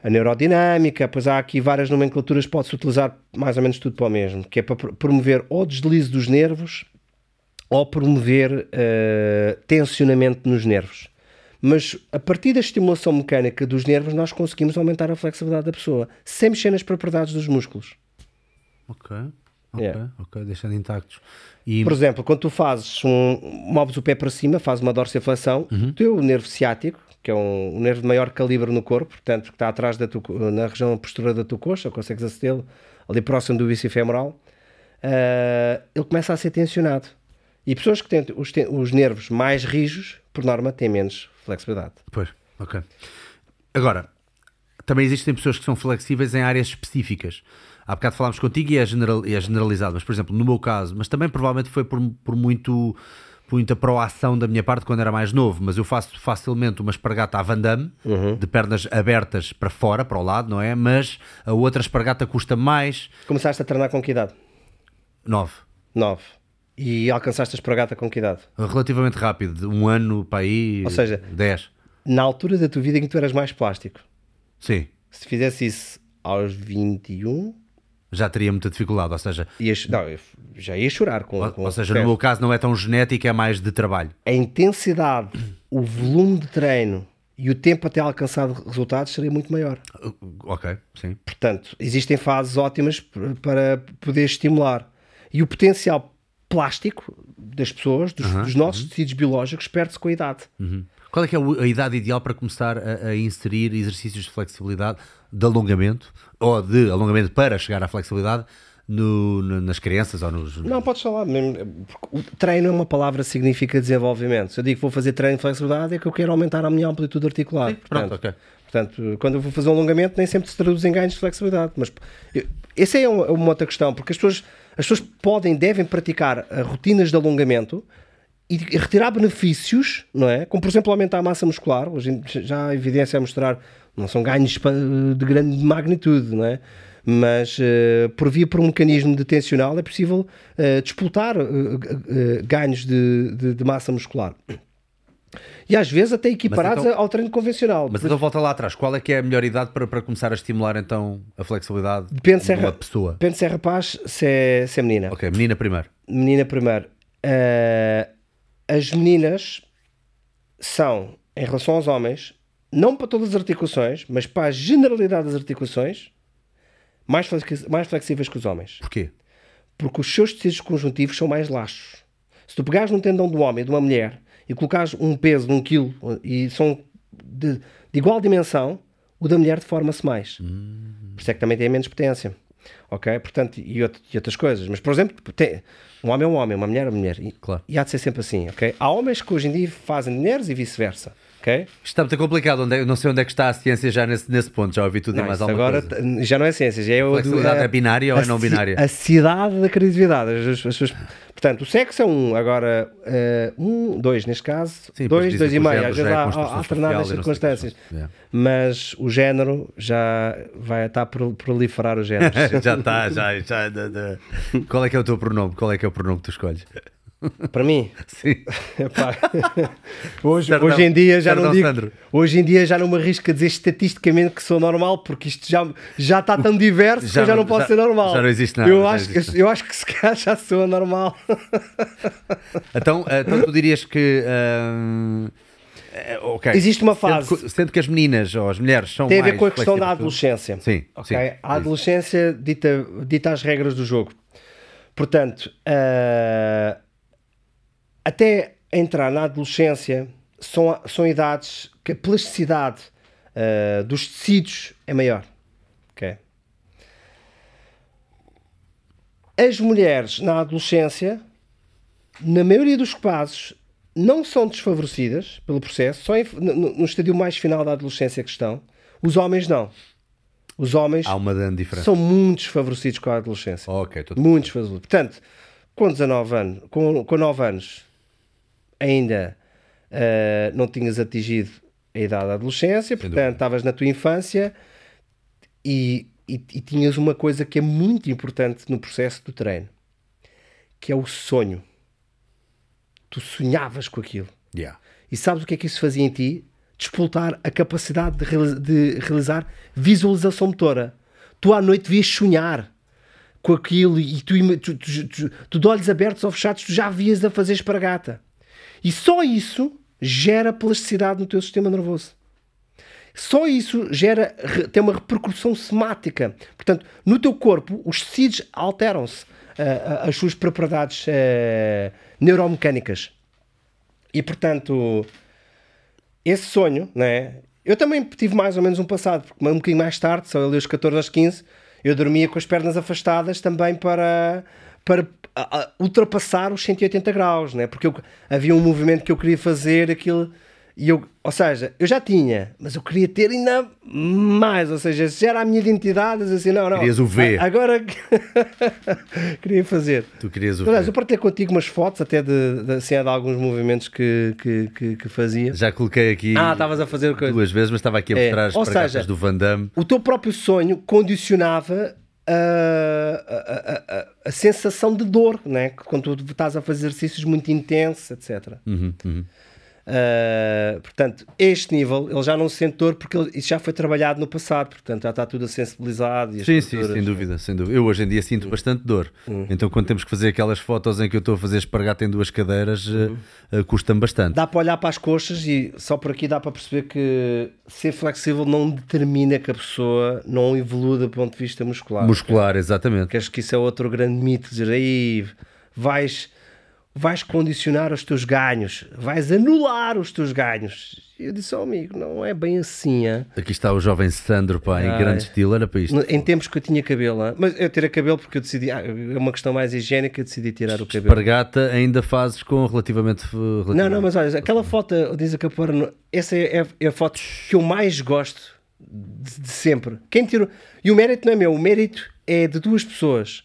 a neurodinâmica, pois há aqui várias nomenclaturas, pode-se utilizar mais ou menos tudo para o mesmo, que é para promover ou deslize dos nervos ou promover uh, tensionamento nos nervos. Mas a partir da estimulação mecânica dos nervos, nós conseguimos aumentar a flexibilidade da pessoa, sem mexer nas propriedades dos músculos. Ok. Ok, yeah. ok, deixando intactos. E... Por exemplo, quando tu fazes um, moves o pé para cima, fazes uma dorsiflexão, uhum. o teu nervo ciático, que é um, um, nervo de maior calibre no corpo, portanto, que está atrás da tua, na região postura da tua coxa, consegues acedê-lo ali próximo do bicifemoral, uh, ele começa a ser tensionado. E pessoas que têm os, os nervos mais rijos, por norma, têm menos flexibilidade. Pois, ok. Agora, também existem pessoas que são flexíveis em áreas específicas. Há bocado falámos contigo e é, general, é generalizado, mas por exemplo, no meu caso, mas também provavelmente foi por, por muito muita proação da minha parte quando era mais novo, mas eu faço facilmente uma espargata à Van Damme, uhum. de pernas abertas para fora, para o lado, não é? Mas a outra espargata custa mais. Começaste a treinar com que idade? Nove. Nove. E alcançaste a espargata com que idade? Relativamente rápido, um ano para aí. Ou seja, dez. Na altura da tua vida em que tu eras mais plástico. Sim. Se fizesse isso aos 21, já teria muita dificuldade, ou seja... Ia, não, já ia chorar com... Ou, com ou seja, no meu caso não é tão genético, é mais de trabalho. A intensidade, o volume de treino e o tempo até alcançar resultados seria muito maior. Uh, ok, sim. Portanto, existem fases ótimas para poder estimular. E o potencial plástico das pessoas, dos, dos nossos uh -huh. tecidos biológicos, perde-se com a idade. -huh. Qual é é a idade ideal para começar a, a inserir exercícios de flexibilidade, de alongamento, ou de alongamento para chegar à flexibilidade no, no, nas crianças ou nos. Não, podes falar. O treino é uma palavra que significa desenvolvimento. Se eu digo que vou fazer treino de flexibilidade, é que eu quero aumentar a minha amplitude articular. Sim, portanto, pronto, ok. Portanto, quando eu vou fazer um alongamento, nem sempre se traduz em ganhos de flexibilidade. Mas essa é uma, uma outra questão, porque as pessoas, as pessoas podem, devem praticar eh, rotinas de alongamento e retirar benefícios, não é? Como, por exemplo, aumentar a massa muscular. Hoje já há evidência a mostrar não são ganhos de grande magnitude, não é? Mas uh, por via por um mecanismo de tensional é possível uh, disputar uh, ganhos de, de, de, massa muscular. E às vezes até equiparados então, ao treino convencional. Mas então volta lá atrás, qual é que é a melhor idade para, para começar a estimular então a flexibilidade depende de uma é, pessoa? Depende se é rapaz, se é, se é menina. Ok, menina primeiro. Menina primeiro. as meninas são, em relação aos homens, não para todas as articulações, mas para a generalidade das articulações, mais, mais flexíveis que os homens. Porquê? Porque os seus tecidos conjuntivos são mais laxos. Se tu pegares num tendão de um homem e de uma mulher e colocares um peso de um quilo e são de, de igual dimensão, o da mulher deforma-se mais. Hum. Por isso é que também tem menos potência. Ok? Portanto, e, outro, e outras coisas. Mas, por exemplo, tem, um homem é um homem, uma mulher é uma mulher. E, claro. e há de ser sempre assim. Ok? Há homens que hoje em dia fazem mulheres e vice-versa. Ok? Está muito complicado. Onde é- não sei onde é que está a ciência já nesse, nesse ponto. Já ouvi tudo e Não, mais isso alguma agora coisa. t- já não é ciência, já é o Flexibilidade a- é binária ou é não binária? A cidade da criatividade. As- as pessoas- portanto, o sexo é um, agora eh, um, dois neste caso, Sim, dois, dois e meio, às vezes é há, alternadas e que circunstâncias. Mas o género já vai estar a pro- proliferar os géneros. já está, já, já, Qual é que é o teu pronome? Qual é que é o pronome que tu escolhes? Para mim, Sim. hoje, Sardão- hoje em dia já não digo, Sandro. hoje em dia já não me arrisco a dizer estatisticamente que sou normal, porque isto já, já está tão diverso Já que eu já não- posso já- ser normal. já não existe nada, Eu acho, existe que, eu acho que se calhar já sou normal. Então, então tu dirias que. ah, eh, ok. Existe uma Sendo fase. que- Sendo que as meninas ou as mulheres são Tem a ver com a questão da adolescência. Sim, Ok? sim, a adolescência dita, dita as regras do jogo. Portanto, ah, até entrar na adolescência são, são idades que a plasticidade ah, dos tecidos é maior. Ok? As mulheres na adolescência, na maioria dos casos, não são desfavorecidas pelo processo, só em- no, no- estádio mais final da adolescência que estão. Os homens não. Os homens Há uma grande diferença. são muito desfavorecidos com a adolescência. Ok, estou- Muito desfavorecidos. Portanto, com 19 anos, com, com 9 anos, ainda ah, não tinhas atingido a idade da adolescência, portanto, estavas na tua infância e, e, e tinhas uma coisa que é muito importante no processo do treino, que é o sonho. Tu sonhavas com aquilo. Yeah. E sabes o que é que isso fazia em ti? Despoltar a capacidade de, reali- de realizar visualização motora. Tu à noite vias sonhar com aquilo e tu, tu- tu- tu de olhos abertos ou fechados tu já vias a fazer espargata. E só isso gera plasticidade no teu sistema nervoso. Só isso gera, tem uma repercussão semática. Portanto, no teu corpo, os tecidos alteram-se, ah, as suas propriedades ah, neuromecânicas. E portanto, esse sonho, né? Eu também tive mais ou menos um passado, porque um bocadinho mais tarde, só ali aos 14 aos 15, eu dormia com as pernas afastadas também para, para a- a- ultrapassar os 180 graus, né? Porque eu- havia um movimento que eu queria fazer, aquilo. E eu, ou seja, eu já tinha, mas eu queria ter ainda mais, ou seja, se já era a minha identidade, assim, não, não. Querias o V. a- Agora queria fazer. Tu querias o Aliás, ver. eu partilhei contigo umas fotos até de, de, assim, de alguns movimentos que, que, que, que fazia. Já coloquei aqui Ah, estavas a fazer coisa. duas vezes, mas estava aqui a É, mostrar as ou seja, do Van Damme. O teu próprio sonho condicionava a, a, a, sensação de dor, né? quando tu estás a fazer exercícios muito intensos, etc. Uhum, uhum. Uh, portanto, este nível ele já não sente dor porque ele- isso já foi trabalhado no passado, portanto já está tudo a sensibilizado. E as Sim, sim, sem dúvida, sem dúvida. Eu hoje em dia sinto bastante dor. Hum. Então, quando temos que fazer aquelas fotos em que eu estou a fazer espargata em duas cadeiras, eh, eh, custa-me bastante. Dá para olhar para as coxas e só por aqui dá para perceber que ser flexível não determina que a pessoa não evolua do ponto de vista muscular. Muscular, exatamente. Porque acho que isso é outro grande mito, dizer aí vais, vais condicionar os teus ganhos, vais anular os teus ganhos. E eu disse ao amigo, não é bem assim, hã? Aqui está o jovem Sandro, pá, em Ai. grande estilo, era para isto. Em tempos que eu tinha cabelo, hã? mas eu tirei cabelo porque eu decidi, ah, é uma questão mais higiênica, eu decidi tirar o cabelo. Espargata ainda fazes com relativamente. eh, Não, relativamente- não, mas olha, aquela foto, diz a Capora, no- essa é, é- é a foto que eu mais gosto de, de sempre. Quem tirou. E o mérito não é meu, o mérito é de duas pessoas.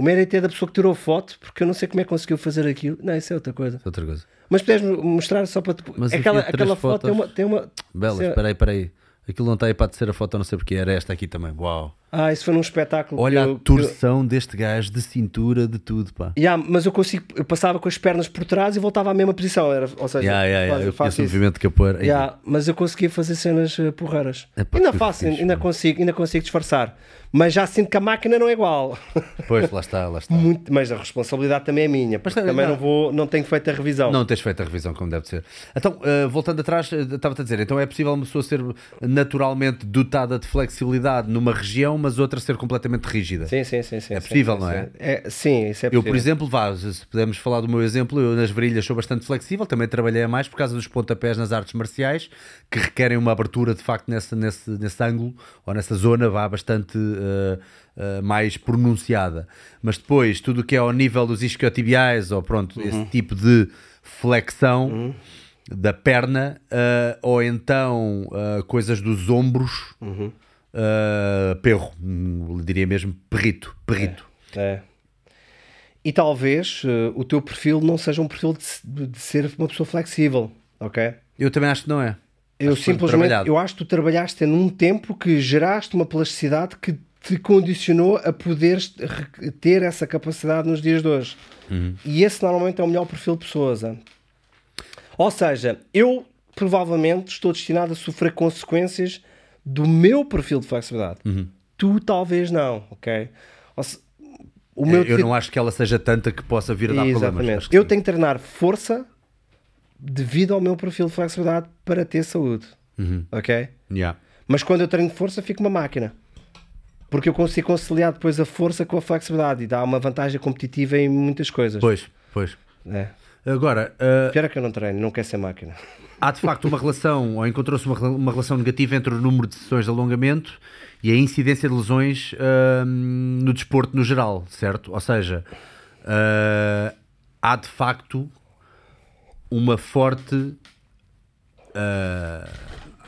O mérito é da pessoa que tirou a foto, porque eu não sei como é que conseguiu fazer aquilo. Não, isso é outra coisa. É outra coisa. Mas puderes mostrar só para. tu- Mas aquela aquela foto tem uma. Tem uma Belas, espera aí, espera aí. Aquilo não está aí para terceira foto, não sei porque. Era esta aqui também. Uau. Ah, isso foi num espetáculo. Olha eu, a torção deste gajo de cintura, de tudo, pá. eu- Yeah, mas eu consigo. Eu passava com as pernas por trás e voltava à mesma posição. Era, ou seja, Yeah, yeah, yeah. Eu faço movimento de capoeira. Yeah, mas eu conseguia fazer cenas eh, porreiras. Epá, ainda faço, fixe, ainda consigo, ainda consigo disfarçar. Mas já sinto que a máquina não é igual. Pois, lá está, lá está. Muito, mas a responsabilidade também é minha. porque tá- também não. não vou, não tenho feito a revisão. Não tens feito a revisão como deve ser. Então, eh, voltando atrás, eh, estava-te a dizer, então é possível uma pessoa ser naturalmente dotada de flexibilidade numa região, mas outra ser completamente rígida. Sim, sim, sim, sim. É possível, sim, não sim. é? é? Sim, isso é Eu, possível. por exemplo, vá, se pudermos falar do meu exemplo, eu nas virilhas sou bastante flexível, também trabalhei a mais por causa dos pontapés nas artes marciais, que requerem uma abertura de facto nesse, nesse, nesse ângulo, ou nessa zona, vá bastante eh, eh, mais pronunciada. Mas depois, tudo o que é ao nível dos isquiotibiais, ou pronto, esse tipo de flexão, da perna uh, ou então uh, coisas dos ombros, Uhum. Uh, perro, hum, diria mesmo perrito, perrito. É. E talvez eh, o teu perfil não seja um perfil de, de ser uma pessoa flexível, ok? Eu também acho que não é. Eu Acho simplesmente, eu acho que tu trabalhaste num tempo que geraste uma plasticidade que te condicionou a poderes re- ter essa capacidade nos dias de hoje. Uhum. E esse normalmente é o melhor perfil de pessoas. Ou seja, eu provavelmente estou destinado a sofrer consequências do meu perfil de flexibilidade. Uhum. Tu talvez não, ok? Se- o meu eu te- não acho que ela seja tanta que possa vir a dar problemas. Exatamente. Que Eu sim. tenho que treinar força devido ao meu perfil de flexibilidade para ter saúde. Uhum. Ok? Yeah. Mas quando eu treino força, fico uma máquina. Porque eu consigo conciliar depois a força com a flexibilidade e dá uma vantagem competitiva em muitas coisas. Pois, pois. É. Agora, uh, Pior é que eu não treino, não quero ser máquina. há de facto uma relação, ou encontrou-se uma, uma relação negativa entre o número de sessões de alongamento e a incidência de lesões hum, no desporto no geral, certo? Ou seja, uh, há de facto uma forte uh,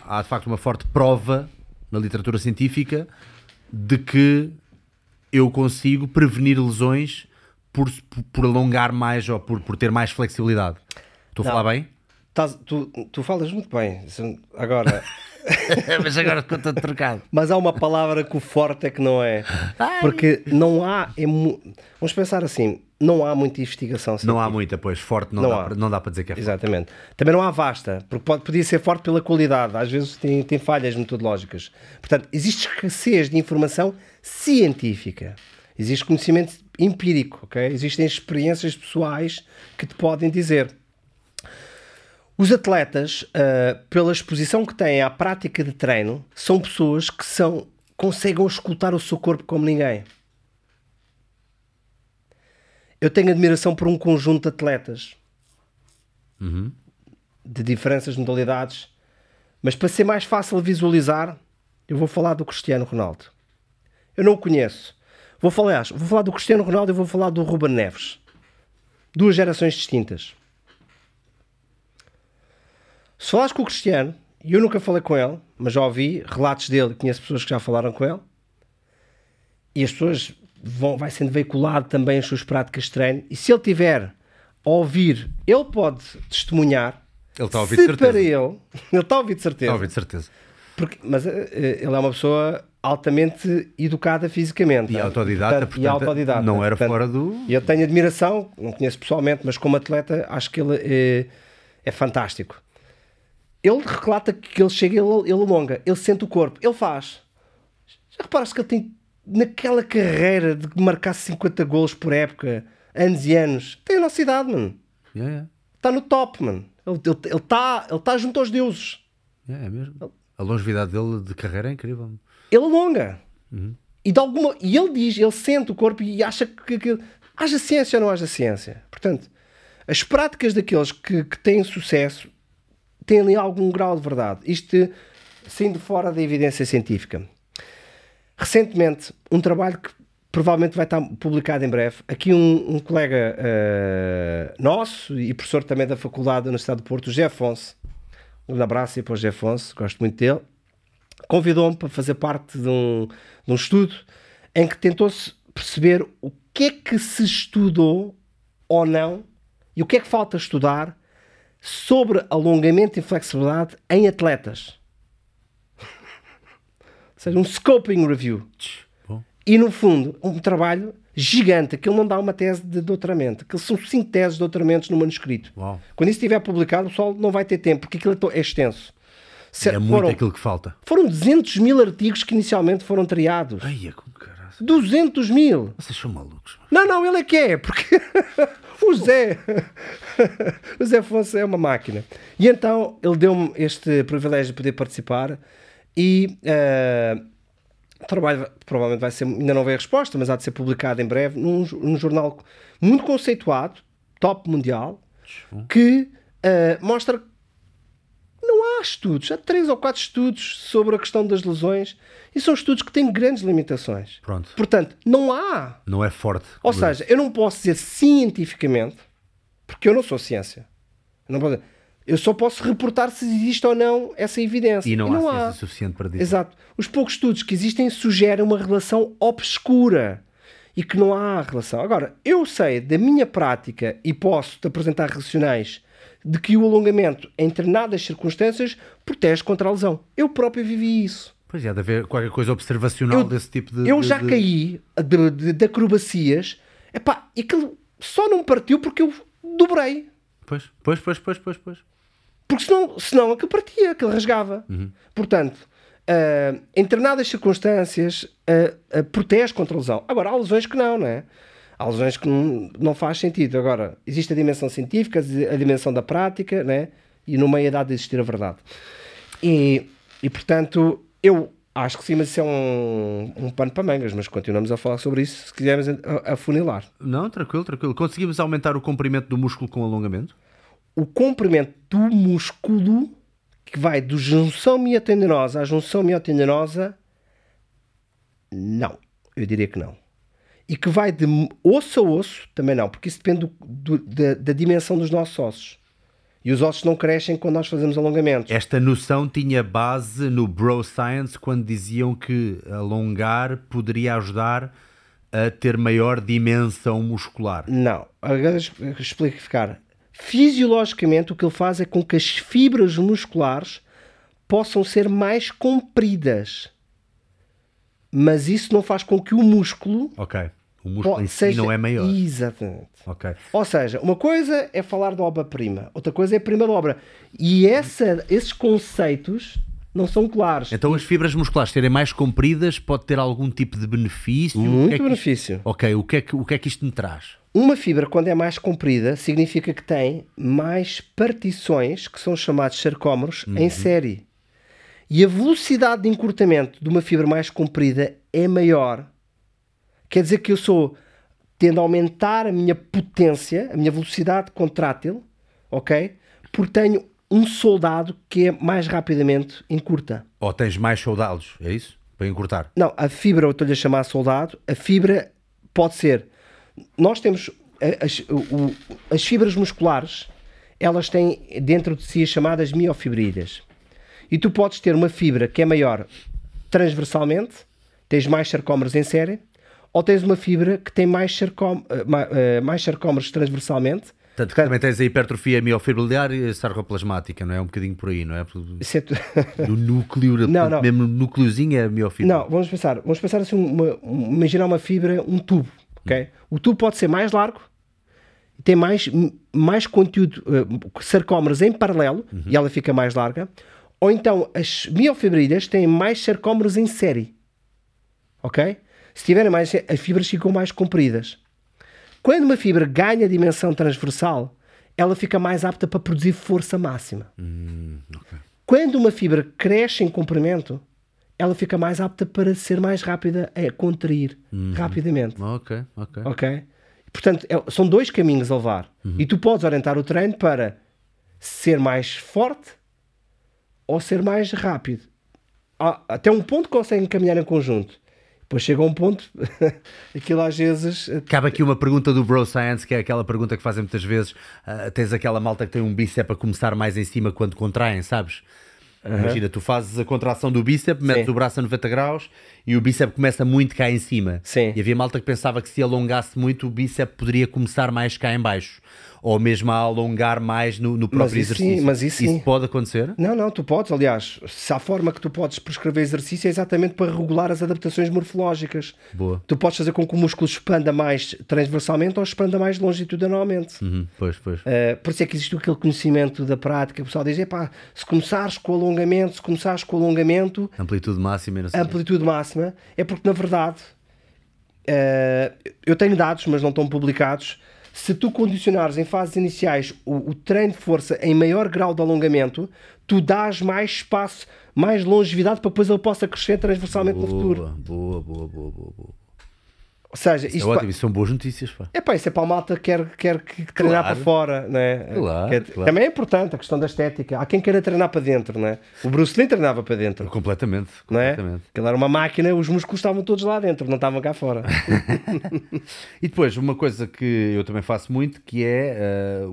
há de facto uma forte prova na literatura científica de que eu consigo prevenir lesões por, por, alongar mais ou por, por ter mais flexibilidade. Estou a falar bem? Tás- tu, tu falas muito bem. Agora, Mas agora estou todo trocado. mas há uma palavra que o forte é que não é. Porque não há. é Vamos pensar assim: não há muita investigação Não há científica. muita, pois. Forte não, Não dá, para- não dá para dizer que é forte. Exatamente. Também não há vasta, porque pode, podia ser forte pela qualidade, às vezes tem, tem falhas metodológicas. Portanto, existe escassez de informação científica, existe conhecimento empírico, ok? existem experiências pessoais que te podem dizer. Os atletas, ah, pela exposição que têm à prática de treino, são pessoas que são, conseguem escutar o seu corpo como ninguém. Eu tenho admiração por um conjunto de atletas de diferentes modalidades, mas para ser mais fácil visualizar, eu vou falar do Cristiano Ronaldo. Eu não o conheço. Vou falar, vou falar do Cristiano Ronaldo e vou falar do Ruben Neves. Duas gerações distintas. Se falares com o Cristiano, e eu nunca falei com ele, mas já ouvi relatos dele, conheço pessoas que já falaram com ele, e as pessoas vão, vai sendo veiculado também as suas práticas de treino, e se ele tiver a ouvir, ele pode testemunhar. Ele está a ouvir de certeza. para ele, ele está a ouvir de certeza. Está a ouvir de certeza. Porque- mas eh, eh, ele é uma pessoa altamente educada fisicamente. E é? autodidata, e portanto, autodidata. não era Portanto, fora do- E eu tenho admiração, não conheço pessoalmente, mas como atleta acho que ele eh, é fantástico. Ele relata que ele chega, ele, ele alonga, ele sente o corpo, ele faz. Já reparaste que ele tem, naquela carreira de marcar 50 golos por época, anos e anos, tem a nossa idade, mano. Yeah, yeah. Está no top, mano. Ele está ele, tá, ele tá junto aos deuses. Yeah, é mesmo. A longevidade dele de carreira é incrível. Ele alonga. E, de alguma, e ele diz, ele sente o corpo e acha que, que haja ciência ou não haja ciência. Portanto, as práticas daqueles que, que têm sucesso têm ali algum grau de verdade. Isto saindo fora da evidência científica. Recentemente, um trabalho que provavelmente vai estar publicado em breve. Aqui um, um colega eh, nosso e professor também da Faculdade da Universidade do Porto, o José Afonso. Um abraço aí para o José Afonso, gosto muito dele convidou-me para fazer parte de um, de um estudo em que tentou-se perceber o que é que se estudou ou não e o que é que falta estudar sobre alongamento e flexibilidade em atletas. Ou seja, um scoping review. Bom. E, no fundo, um trabalho gigante. Aquilo não dá uma tese de doutoramento. Aquilo são cinco teses de doutoramentos no manuscrito. Uau. Quando isso estiver publicado, o pessoal não vai ter tempo, porque aquilo é é extenso. Se- É muito foram, aquilo que falta. foram 200 mil artigos que inicialmente foram triados. Ai, é caralho. 200 mil! Vocês são malucos. mano. Não, não, ele é que é, porque o Zé, o Zé Afonso é uma máquina. E então ele deu-me este privilégio de poder participar e eh, o trabalho provavelmente vai ser, ainda não veio a resposta, mas há de ser publicado em breve num, num jornal muito conceituado, top mundial, que eh, mostra que não há estudos, há três ou quatro estudos sobre a questão das lesões e são estudos que têm grandes limitações. Pronto. Portanto, não há Não é forte. ou seja, eu não posso dizer cientificamente, porque eu não sou ciência. Eu não posso dizer, Eu só posso reportar se existe ou não essa evidência. E não, há ciência suficiente para dizer. Exato. Os poucos estudos que existem sugerem uma relação obscura e que não há relação. Agora, eu sei da minha prática e posso te apresentar racionais de que o alongamento, em determinadas circunstâncias, protege contra a lesão. Eu próprio vivi isso. Pois é, de haver qualquer coisa observacional Eu- desse tipo de. Eu de- já de- caí de, de, de acrobacias epá, e aquilo só não partiu porque eu dobrei. Pois, pois, pois, pois, pois, pois. Porque senão, senão aquilo partia, aquilo rasgava. Portanto, ah, em determinadas circunstâncias, ah, ah, protege contra a lesão. Agora, há lesões que não, não é? Há lesões que não, não faz sentido. Agora, existe a dimensão científica, a dimensão da prática, né? e no meio há de existir a verdade. E, e portanto, eu acho que sim, mas isso é um, um pano para mangas, mas continuamos a falar sobre isso se quisermos a- afunilar. Não, tranquilo, tranquilo. Conseguimos aumentar o comprimento do músculo com alongamento? o comprimento do músculo que vai do junção miotendinosa à junção miotendinosa, não. Eu diria que não. E que vai de osso a osso, também não, porque isso depende do- do- da, da dimensão dos nossos ossos. E os ossos não crescem quando nós fazemos alongamentos. Esta noção tinha base no Bro Science quando diziam que alongar poderia ajudar a ter maior dimensão muscular. Não. Agora explicar. Fisiologicamente, o que ele faz é com que as fibras musculares possam ser mais compridas. Mas isso não faz com que o músculo Ok. O músculo po- em si não é maior. Exatamente. Ok. Ou seja, uma coisa é falar de obra-prima, outra coisa é a primeira obra. E essa, esses conceitos não são claros. Então as fibras musculares serem mais compridas pode ter algum tipo de benefício? O Muito é que isto- benefício. Ok, o que, é que, o que é que isto me traz? Uma fibra, quando é mais comprida, significa que tem mais partições, que são chamados sarcómeros, em série. E a velocidade de encurtamento de uma fibra mais comprida é maior. Quer dizer que eu sou, tendo a aumentar a minha potência, a minha velocidade contrátil, ok? Porque tenho um soldado que é mais rapidamente encurta. Ou tens mais soldados, é isso? Para encurtar. Não, a fibra, eu estou-lhe a chamar soldado, a fibra pode ser. Nós temos as, o- as fibras musculares, elas têm dentro de si as chamadas miofibrilhas. E tu podes ter uma fibra que é maior transversalmente, tens mais sarcómeros em série, ou tens uma fibra que tem mais, sarcóm, eh, eh, mais sarcómeros transversalmente. Portanto, também tens a hipertrofia miofibrilhar e a sarcoplasmática, não é? Um bocadinho por aí, não é? Tu- Do núcleo, portanto, não. mesmo no núcleozinho é a miofibra. Não, vamos pensar. Vamos pensar assim, uma, um- imaginar uma fibra, um tubo, ok? O tubo pode ser mais largo, tem mais, mais conteúdo, eh, sarcómeros em paralelo, e ela fica mais larga. Ou então, as miofibrilhas têm mais sarcómeros em série, ok? Se tiverem mais, as fibras ficam mais compridas. Quando uma fibra ganha dimensão transversal, ela fica mais apta para produzir força máxima. Quando uma fibra cresce em comprimento, ela fica mais apta para ser mais rápida a contrair rapidamente. Ok, ok. Ok? Portanto, é- são dois caminhos a levar. E tu podes orientar o treino para ser mais forte ou ser mais rápido. Há- Até um ponto conseguem caminhar em conjunto. Depois chega a um ponto, aquilo às vezes. eh, Cabe aqui uma pergunta do Bro Science, que é aquela pergunta que fazem muitas vezes. ah, tens aquela malta que tem um bíceps a começar mais em cima quando contraem, sabes? Imagina, tu fazes a contração do bíceps, metes Sim. o braço a 90 graus e o bíceps começa muito cá em cima. Sim. E havia malta que pensava que se alongasse muito, o bíceps poderia começar mais cá em baixo. Ou mesmo a alongar mais no, no próprio isso sim, exercício. mas isso sim. pode acontecer? Não, não, tu podes, aliás, se a forma que tu podes prescrever exercício é exatamente para regular as adaptações morfológicas. Boa. Tu podes fazer com que o músculo expanda mais transversalmente ou expanda mais longitudinalmente. Uhum, pois, pois. Uh, por isso é que existe aquele conhecimento da prática. O pessoal diz: epá, se começares com alongamento, se começares com alongamento, Amplitude máxima amplitude máxima, é porque na verdade uh, eu tenho dados, mas não estão publicados. Se tu condicionares em fases iniciais o, o treino de força em maior grau de alongamento, tu dás mais espaço, mais longevidade para depois ele possa crescer transversalmente no futuro. Boa, boa, boa, boa, boa, boa. Ou seja, Isso isto é ótimo, isso são boas notícias, pá. é pá, isso é para a malta que quer, quer que treinar Claro. para fora, não é? Claro, Que é- claro. Também é importante a questão da estética. Há quem queira treinar para dentro, não é? O Bruce Lee treinava para dentro, Completamente, não é? completamente. Aquilo era uma máquina, os músculos estavam todos lá dentro, não estavam cá fora. E depois, uma coisa que eu também faço muito, que é eh,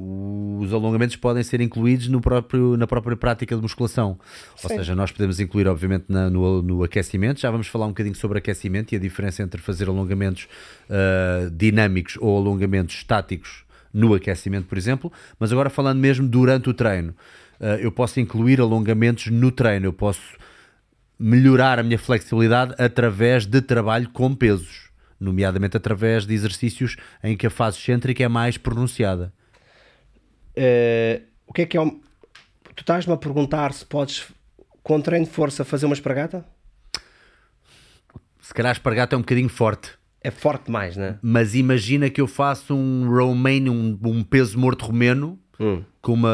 os alongamentos podem ser incluídos no próprio, na própria prática de musculação. Ou Sim. seja, nós podemos incluir, obviamente, na- no, no aquecimento. Já vamos falar um bocadinho sobre aquecimento e a diferença entre fazer alongamentos eh, dinâmicos ou alongamentos estáticos no aquecimento, por exemplo. Mas agora falando mesmo durante o treino. eh, eu posso incluir alongamentos no treino. Eu posso melhorar a minha flexibilidade através de trabalho com pesos, nomeadamente através de exercícios em que a fase excêntrica é mais pronunciada. Eh, o que é que é? um- Tu estás-me a perguntar se podes, com treino de força, fazer uma espargata? Se calhar espargata é um bocadinho forte, É forte demais, não é? mas imagina que eu faço um Romanian, um, um peso morto romeno, Hum. com uma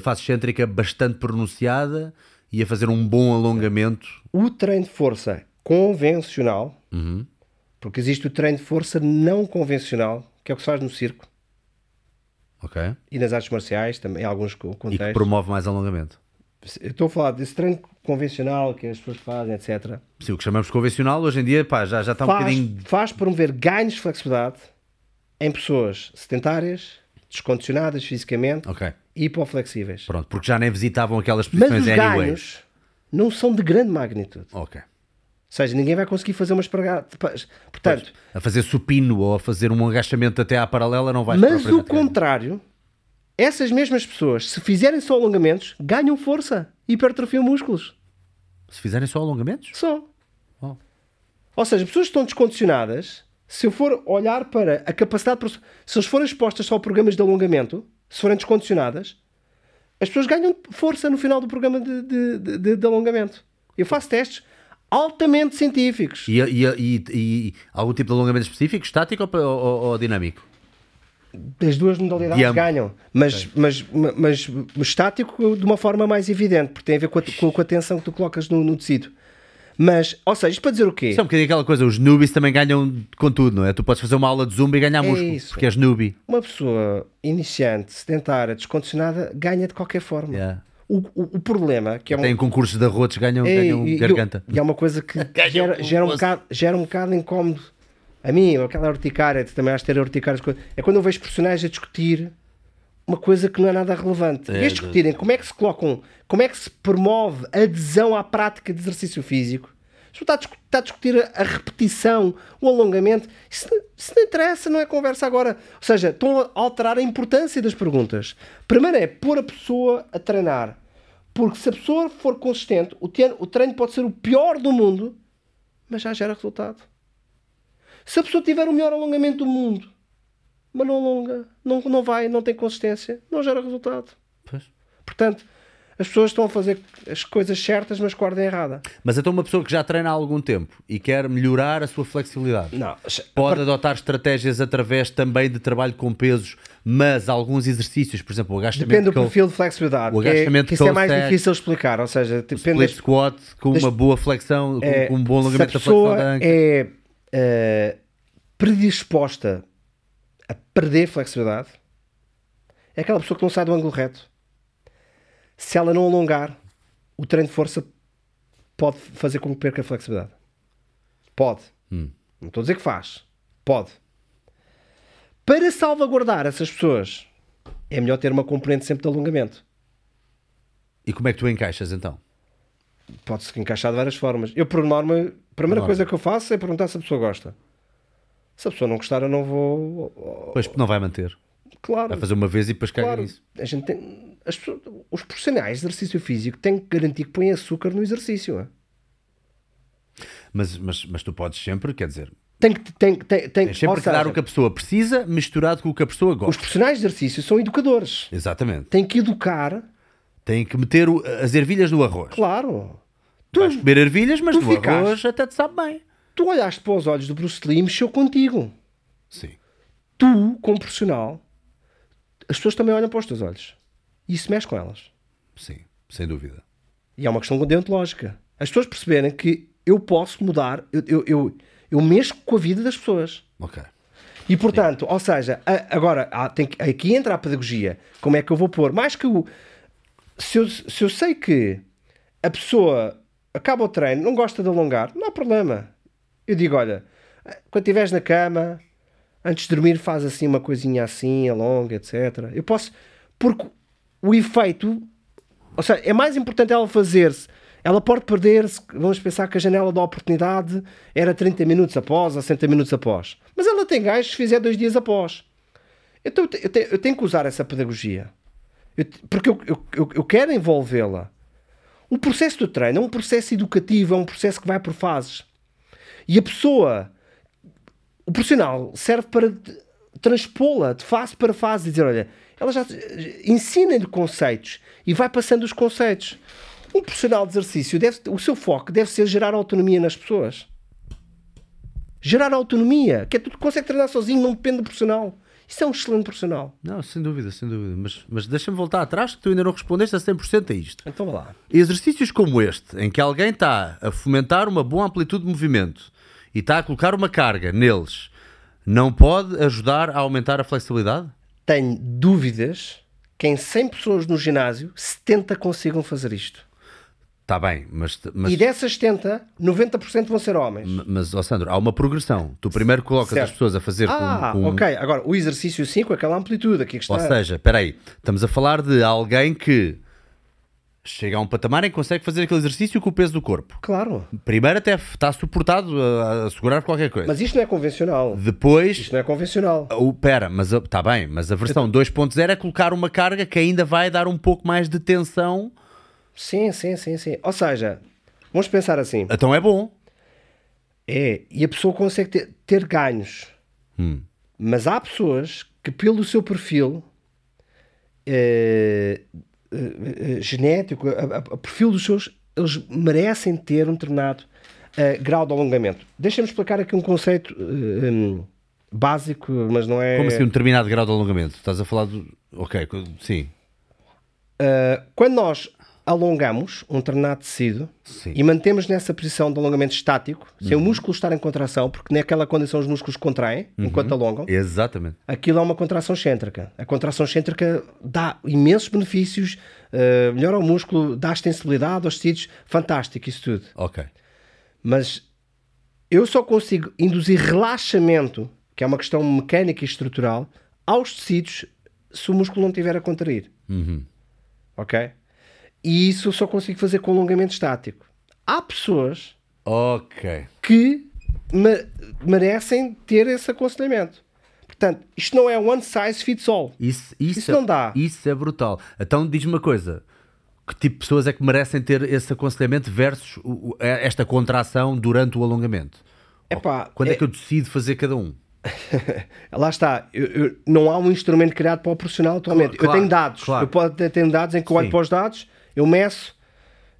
fase excêntrica bastante pronunciada e a fazer um bom alongamento. O treino de força convencional, Uhum. porque existe o treino de força não convencional, que é o que se faz no circo Ok? e nas artes marciais, também em alguns co- E que contextos. promove mais alongamento. Eu estou a falar desse treino convencional que as pessoas fazem, etc. Sim, o que chamamos de convencional, hoje em dia pá, já, já está um Faz, bocadinho. faz promover ganhos de flexibilidade em pessoas sedentárias, descondicionadas fisicamente Ok, e hipoflexíveis. pronto, porque já nem visitavam aquelas Mas posições os anyway. ganhos não são de grande magnitude. Ok. Ou seja, ninguém vai conseguir fazer uma espargata. Portanto, A fazer supino ou a fazer um agachamento até à paralela não vai mas o contrário, essas mesmas pessoas, se fizerem só alongamentos, ganham força e hipertrofiam músculos. Se fizerem só alongamentos? Só. Oh. Ou seja, pessoas que estão descondicionadas, se eu for olhar para a capacidade, de- se eles forem expostas só a programas de alongamento, se forem descondicionadas, as pessoas ganham força no final do programa de, de- de- de- alongamento. Eu faço testes altamente científicos. E, e, e- e algum tipo de alongamento específico, estático ou, ou- ou dinâmico? As duas modalidades ganham, mas, mas, mas, mas estático de uma forma mais evidente, porque tem a ver com a, com a- tensão que tu colocas no, no tecido. Mas, ou seja, isto para dizer o quê? Isso é um bocadinho aquela coisa, os newbies também ganham com tudo, não é? Tu podes fazer uma aula de zumba e ganhar É músculo, isso. porque és newbie. Uma pessoa iniciante, sedentária, descondicionada, ganha de qualquer forma. Yeah. O, o, o problema, que é um, Tem concursos de arrotos, ganham, é, ganham e- garganta. E é uma coisa que gera, gera, um bocado, gera um bocado incómodo. A mim, aquela urticária, também de ter urticárias. É quando eu vejo personagens a discutir uma coisa que não é nada relevante. É, e discutirem como é que se colocam, como é que se promove a adesão à prática de exercício físico. Está a, discu- está a discutir a, repetição, o alongamento, isso, não- isso não interessa, não é conversa agora. Ou seja, estão a alterar a importância das perguntas. Primeiro é pôr a pessoa a treinar. Porque se a pessoa for consistente, o treino, o treino pode ser o pior do mundo, mas já gera resultado. Se a pessoa tiver o melhor alongamento do mundo, mas não alonga, não, não vai, não tem consistência, não gera resultado. Pois. Portanto, as pessoas estão a fazer as coisas certas, mas com a ordem errada. Mas então uma pessoa que já treina há algum tempo e quer melhorar a sua flexibilidade, Não, pode adotar estratégias através também de trabalho com pesos, mas alguns exercícios, por exemplo, o agachamento depende do perfil de flexibilidade. o é- agachamento que isso é mais difícil de explicar. Ou seja, depende split das, squat com das- uma boa flexão, com, é, com um bom alongamento da flexão da anca. é eh, predisposta a perder flexibilidade, é aquela pessoa que não sai do ângulo reto. Se ela não alongar, o treino de força pode fazer com que perca a flexibilidade. Pode. Hum. Não estou a dizer que faz. Pode. Para salvaguardar essas pessoas, é melhor ter uma componente sempre de alongamento. E como é que tu encaixas então? Pode-se encaixar de várias formas. Eu, por norma, a primeira norma. coisa que eu faço é perguntar se a pessoa gosta. Se a pessoa não gostar, eu não vou. Pois não vai manter. Claro. Vai fazer uma vez e depois caga claro. nisso. A gente tem, as pessoas- os profissionais de exercício físico têm que garantir que põem açúcar no exercício. é? Mas, mas, mas tu podes sempre, quer dizer, Tem que, tem, tem, tem, tens sempre que dar o que a pessoa precisa misturado com o que a pessoa Os gosta. profissionais de exercício são educadores. Exatamente. Têm que educar, Tem que meter o- as ervilhas no arroz. claro. Tu, Vais comer ervilhas, mas tu no ficaste- arroz até te sabe bem. tu olhaste para os olhos do Bruce Lee e mexeu contigo. Sim. Tu, como profissional, as pessoas também olham para os teus olhos. E isso mexe com elas. Sim, sem dúvida. E é uma questão deontológica. As pessoas perceberem que eu posso mudar, eu, eu, eu, eu mexo com a vida das pessoas. Ok. E portanto, ou seja, a- agora há- tem aqui entra a pedagogia. Como é que eu vou pôr? Mais que o. Se eu, se eu sei que a pessoa acaba o treino, não gosta de alongar, não há problema. Eu digo: olha, quando estiveres na cama, antes de dormir, faz assim uma coisinha assim, alonga, etc. Eu posso. Porque o efeito. Ou seja, é mais importante ela fazer-se. Ela pode perder-se. Vamos pensar que a janela da oportunidade era 30 minutos após ou 60 minutos após. Mas ela tem gás se fizer dois dias após. Então eu tenho que usar essa pedagogia. Eu porque eu, eu- eu- quero envolvê-la. O processo do treino é um processo educativo, é um processo que vai por fases. E a pessoa, o profissional, serve para transpô-la de fase para fase e dizer: olha, ela já ensina-lhe conceitos e vai passando os conceitos. Um profissional de exercício, deve, o seu foco deve ser gerar autonomia nas pessoas. Gerar autonomia, que é tudo consegue treinar sozinho, não depende do profissional. Isso é um excelente profissional. Não, sem dúvida, sem dúvida. Mas, mas deixa-me voltar atrás que tu ainda não respondeste a 100% a isto. Então vá lá. Exercícios como este, em que alguém está a fomentar uma boa amplitude de movimento e está a colocar uma carga neles, não pode ajudar a aumentar a flexibilidade? Tenho dúvidas que em 100 pessoas no ginásio, 70 consigam fazer isto. Está bem, mas, mas, E dessas 70, 90% vão ser homens. mas ó Sandro, há uma progressão. Tu primeiro colocas Certo. as pessoas a fazer com- Ah, com, ok. Agora, o exercício 5, aquela amplitude aqui que está. Ou seja, espera aí, estamos a falar de alguém que chega a um patamar em que consegue fazer aquele exercício com o peso do corpo. Claro. Primeiro até está suportado a, a segurar qualquer coisa. Mas isto não é convencional. Depois, Isto não é convencional. o, pera, mas está bem, mas a versão 2.0 é colocar uma carga que ainda vai dar um pouco mais de tensão. Sim, sim, sim, sim. Ou seja, vamos pensar assim. Então é bom. É, e a pessoa consegue ter, ter ganhos. Hum. Mas há pessoas que, pelo seu perfil eh, eh, eh, genético, a, a- a perfil dos seus, eles merecem ter um determinado eh, grau de alongamento. Deixa-me explicar aqui um conceito eh, hum, básico, mas não é. Como assim um determinado grau de alongamento? Estás a falar do. Ok, sim. Uh, quando nós alongamos um determinado tecido Sim. e mantemos nessa posição de alongamento estático, sem o músculo estar em contração, porque naquela condição os músculos contraem enquanto alongam, Exatamente. aquilo é uma contração excêntrica. A contração excêntrica dá imensos benefícios, uh, melhora o músculo, dá extensibilidade aos tecidos, fantástico isso tudo. Ok. Mas eu só consigo induzir relaxamento, que é uma questão mecânica e estrutural, aos tecidos se o músculo não estiver a contrair. Ok? E isso eu só consigo fazer com alongamento estático. Há pessoas Ok. que me- merecem ter esse aconselhamento. Portanto, isto não é one size fits all. Isso, isso, Isso é- não dá. Isso é brutal. Então diz-me uma coisa. Que tipo de pessoas é que merecem ter esse aconselhamento versus o- o- esta contração durante o alongamento? Epá, Quando é, é- que eu decido fazer cada um? Lá está. Eu- eu- não há um instrumento criado para o profissional atualmente. Claro, eu tenho dados. claro. Eu posso ter dados em que eu olho Sim. para os dados, eu meço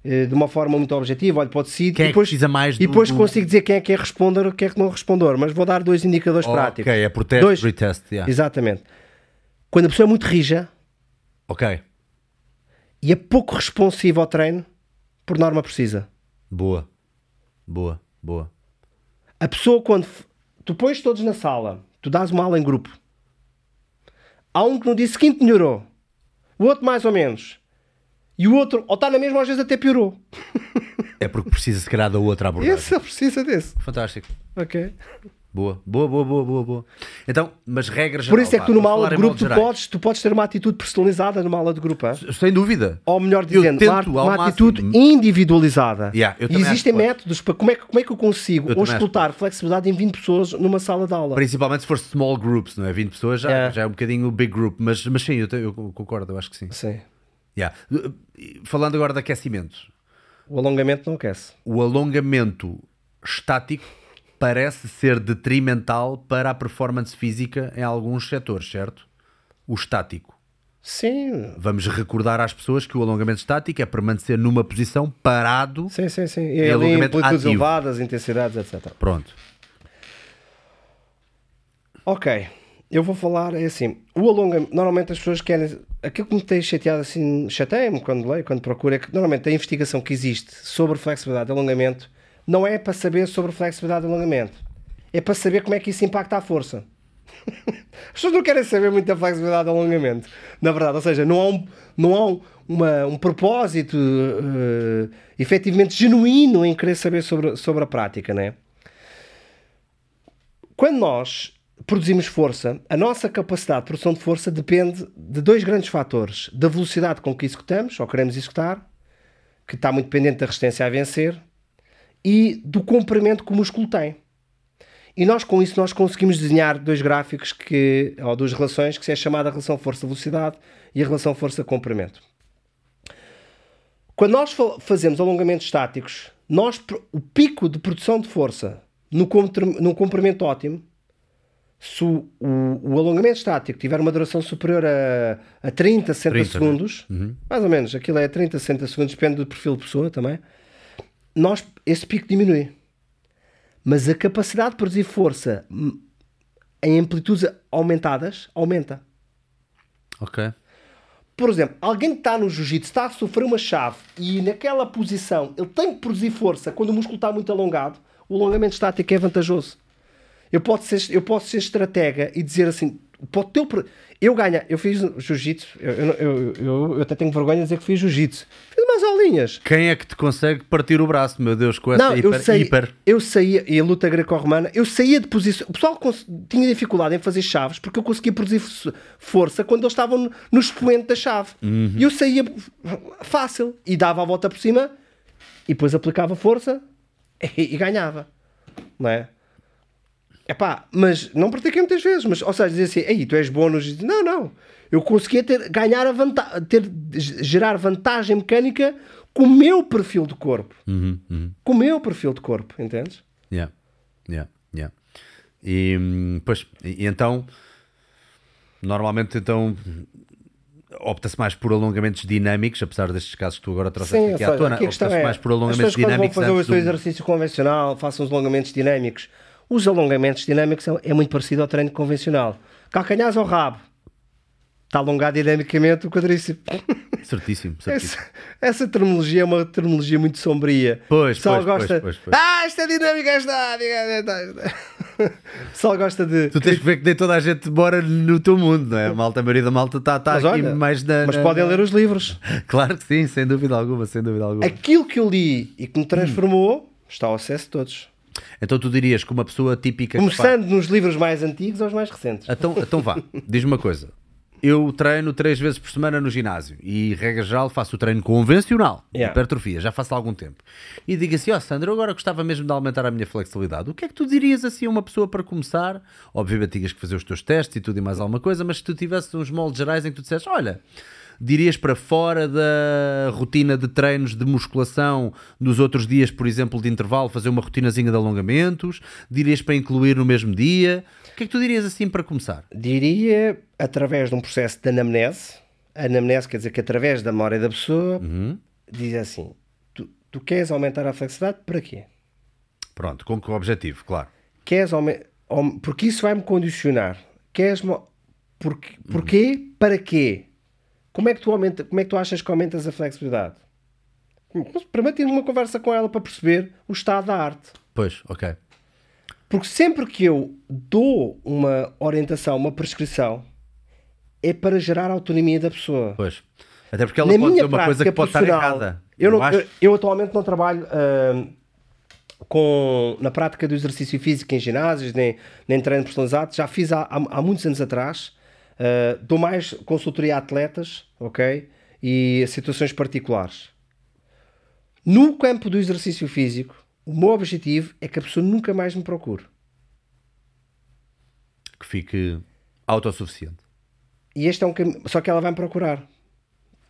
eh, de uma forma muito objetiva, olho para o tecido Quem é e que depois, precisa mais e do- depois do- consigo dizer quem é que é responder e quem é que não é respondor. Mas vou dar dois indicadores práticos. Ok, é por teste, Dois. retest. yeah. Exatamente. Quando a pessoa é muito rija Ok, e é pouco responsiva ao treino, por norma precisa. boa. Boa, boa. A pessoa, quando tu pões todos na sala, tu dás uma aula em grupo. Há um que no dia seguinte melhorou, o outro mais ou menos, e o outro, ou está na mesma, às vezes até piorou. É porque precisa se calhar da outra abordagem. Esse precisa desse. Fantástico. Ok. Boa, boa, boa, boa, boa, boa. Então, mas regras Por isso é que tu numa aula de grupo tu podes tu podes ter uma atitude personalizada numa aula de grupo. hein? Sem dúvida. Ou melhor dizendo, uma, uma atitude individualizada. Yeah, e existem métodos para como é, que- como é que eu consigo Eu explotar flexibilidade em 20 pessoas numa sala de aula. Principalmente se for small groups, não é? 20 pessoas já, É. já é um bocadinho big group, mas, mas sim, eu, te- eu concordo, eu acho que sim. Sim. Yeah. Falando agora de aquecimento, O alongamento não aquece. o alongamento estático parece ser detrimental para a performance física em alguns setores, certo? O estático. Sim, Vamos recordar às pessoas que o alongamento estático é permanecer numa posição parado. sim, sim. sim. E ali alongamento ativo. elevadas, intensidades, etc. Pronto. Ok, eu vou falar, é assim, o alongamento, normalmente as pessoas querem, aquilo que me tem chateado assim, chateia-me quando leio, quando procuro, é que normalmente a investigação que existe sobre flexibilidade e alongamento não é para saber sobre flexibilidade e alongamento, é para saber como é que isso impacta a força. As pessoas não querem saber muito da flexibilidade do alongamento, na verdade. Ou seja, não há um, não há um, uma, um propósito uh, efetivamente genuíno em querer saber sobre, sobre a prática, né? Quando nós produzimos força, a nossa capacidade de produção de força depende de dois grandes fatores: da velocidade com que executamos, ou queremos executar, que está muito dependente da resistência a vencer, e do comprimento que o músculo tem. E nós, com isso, nós conseguimos desenhar dois gráficos que, ou duas relações, que se é chamada a relação força-velocidade e a relação força-comprimento. Quando nós fazemos alongamentos estáticos, nós, o pico de produção de força no, comprimento ótimo, se o, o, alongamento estático tiver uma duração superior a, a 30, 60 30, segundos, né? uhum. mais ou menos, aquilo é 30, 60 segundos, depende do perfil de pessoa também, nós, esse pico diminui. Mas a capacidade de produzir força em amplitudes aumentadas aumenta. Ok. Por exemplo, alguém que está no jiu-jitsu está a sofrer uma chave e naquela posição ele tem que produzir força quando o músculo está muito alongado, o alongamento estático é vantajoso. Eu posso ser, eu posso ser estratega e dizer assim, para o teu, eu ganho, eu fiz jiu-jitsu, eu, eu, eu, eu, até tenho vergonha de dizer que fiz jiu-jitsu. Fiz umas aulinhas. Quem é que te consegue partir o braço, meu Deus, com essa Não, hiper, eu sei, hiper? Eu saía, e a luta greco-romana, eu saía de posição. O pessoal tinha dificuldade em fazer chaves porque eu conseguia produzir força quando eles estavam no expoente da chave. Uhum. E eu saía fácil e dava a volta por cima e depois aplicava força e, e ganhava. Não é? Epá, mas não pratiquei muitas vezes, mas, ou seja, dizer assim, aí tu és bom nos. Não, não. Eu conseguia ter, ganhar a vantagem, ter, gerar vantagem mecânica com o meu perfil de corpo. Uhum, uhum. Com o meu perfil de corpo, entendes? Yeah, yeah, yeah. E, hum, pois, e, então, normalmente, então, opta-se mais por alongamentos dinâmicos, apesar destes casos que tu agora trouxeste Sim, aqui à tona, opta-se é, mais por alongamentos dinâmicos. Quando vão fazer o seu exercício convencional, façam os alongamentos dinâmicos os alongamentos dinâmicos é muito parecido ao treino convencional. Calcanhares ao rabo. Está alongado dinamicamente o quadríceps. Certíssimo, certíssimo. Essa, essa, terminologia é uma terminologia muito sombria. Pois, Só pois, gosta... pois, pois. Ah, esta é dinâmica, esta. Só gosta de. Tu tens que ver que nem toda a gente bora no teu mundo, não é? A malta, a maioria da malta está tá aqui olha, mais na. Mas na, podem ler os livros. Claro que sim, sem dúvida alguma, sem dúvida alguma. Aquilo que eu li e que me transformou hum. está ao acesso de todos. Então tu dirias que uma pessoa típica. Começando nos livros mais antigos aos mais recentes. Então, então vá, diz-me uma coisa. Eu treino três vezes por semana no ginásio e, regra geral, faço o treino convencional, yeah. hipertrofia, já faço há algum tempo. E digo assim: Ó oh, Sandro, eu agora gostava mesmo de aumentar a minha flexibilidade. O que é que tu dirias assim a uma pessoa para começar? Obviamente, tinhas que fazer os teus testes e tudo e mais alguma coisa, mas se tu tivesses uns moldes gerais em que tu dissesse: Olha, dirias para fora da rotina de treinos de musculação nos outros dias, por exemplo, de intervalo, fazer uma rotinazinha de alongamentos? Dirias para incluir no mesmo dia? O que é que tu dirias assim para começar? Diria através de um processo de anamnese. Anamnese quer dizer que através da memória da pessoa uhum. diz assim: tu, tu queres aumentar a flexibilidade para quê? Pronto, com que objetivo, claro. Queres aumentar. Porque isso vai-me condicionar. Queres. Porque, porquê? Uhum. Para quê? Como é que tu, aumenta, como é que tu achas que aumentas a flexibilidade? Primeiro tens uma conversa com ela para perceber o estado da arte. Pois, ok. Porque sempre que eu dou uma orientação, uma prescrição, é para gerar autonomia da pessoa. Pois. Até porque ela Na pode ser uma coisa que pode estar errada. Eu, não, eu, eu, atualmente não trabalho uh, com, na prática do exercício físico em ginásios, nem, nem treino personalizado. Já fiz há, há, há muitos anos atrás Uh, dou mais consultoria a atletas, ok? E a situações particulares. No campo do exercício físico, o meu objetivo é que a pessoa nunca mais me procure. Que fique autossuficiente. E este é um caminho. Só que ela vai me procurar.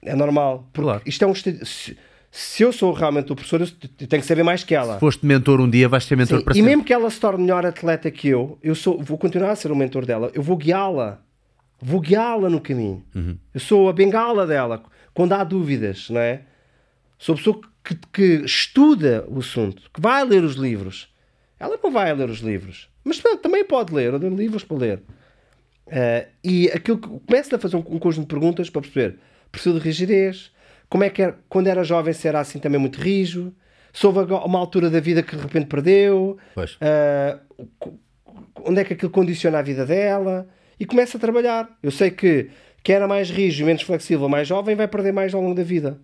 É normal. Porque claro. isto é um. Se, se eu sou realmente o professor, eu tenho que saber mais que ela. Se foste mentor um dia, vais ser mentor Sim, para e sempre. E mesmo que ela se torne melhor atleta que eu, eu sou, vou continuar a ser o mentor dela. Eu vou guiá-la vou guiá-la no caminho. Uhum. Eu sou a bengala dela quando há dúvidas, não é? Sou a pessoa que, que, estuda o assunto, que vai ler os livros. Ela não vai ler os livros, mas também pode ler, eu dou livros para ler. Uh, e aquilo que começa a fazer um, um, conjunto de perguntas para perceber perfil de rigidez, como é que era, quando era jovem se era assim também muito rijo, se houve uma altura da vida que de repente perdeu, uh, onde é que aquilo condiciona a vida dela e começa a trabalhar. Eu sei que quem era mais rígido, menos flexível, mais jovem, vai perder mais ao longo da vida.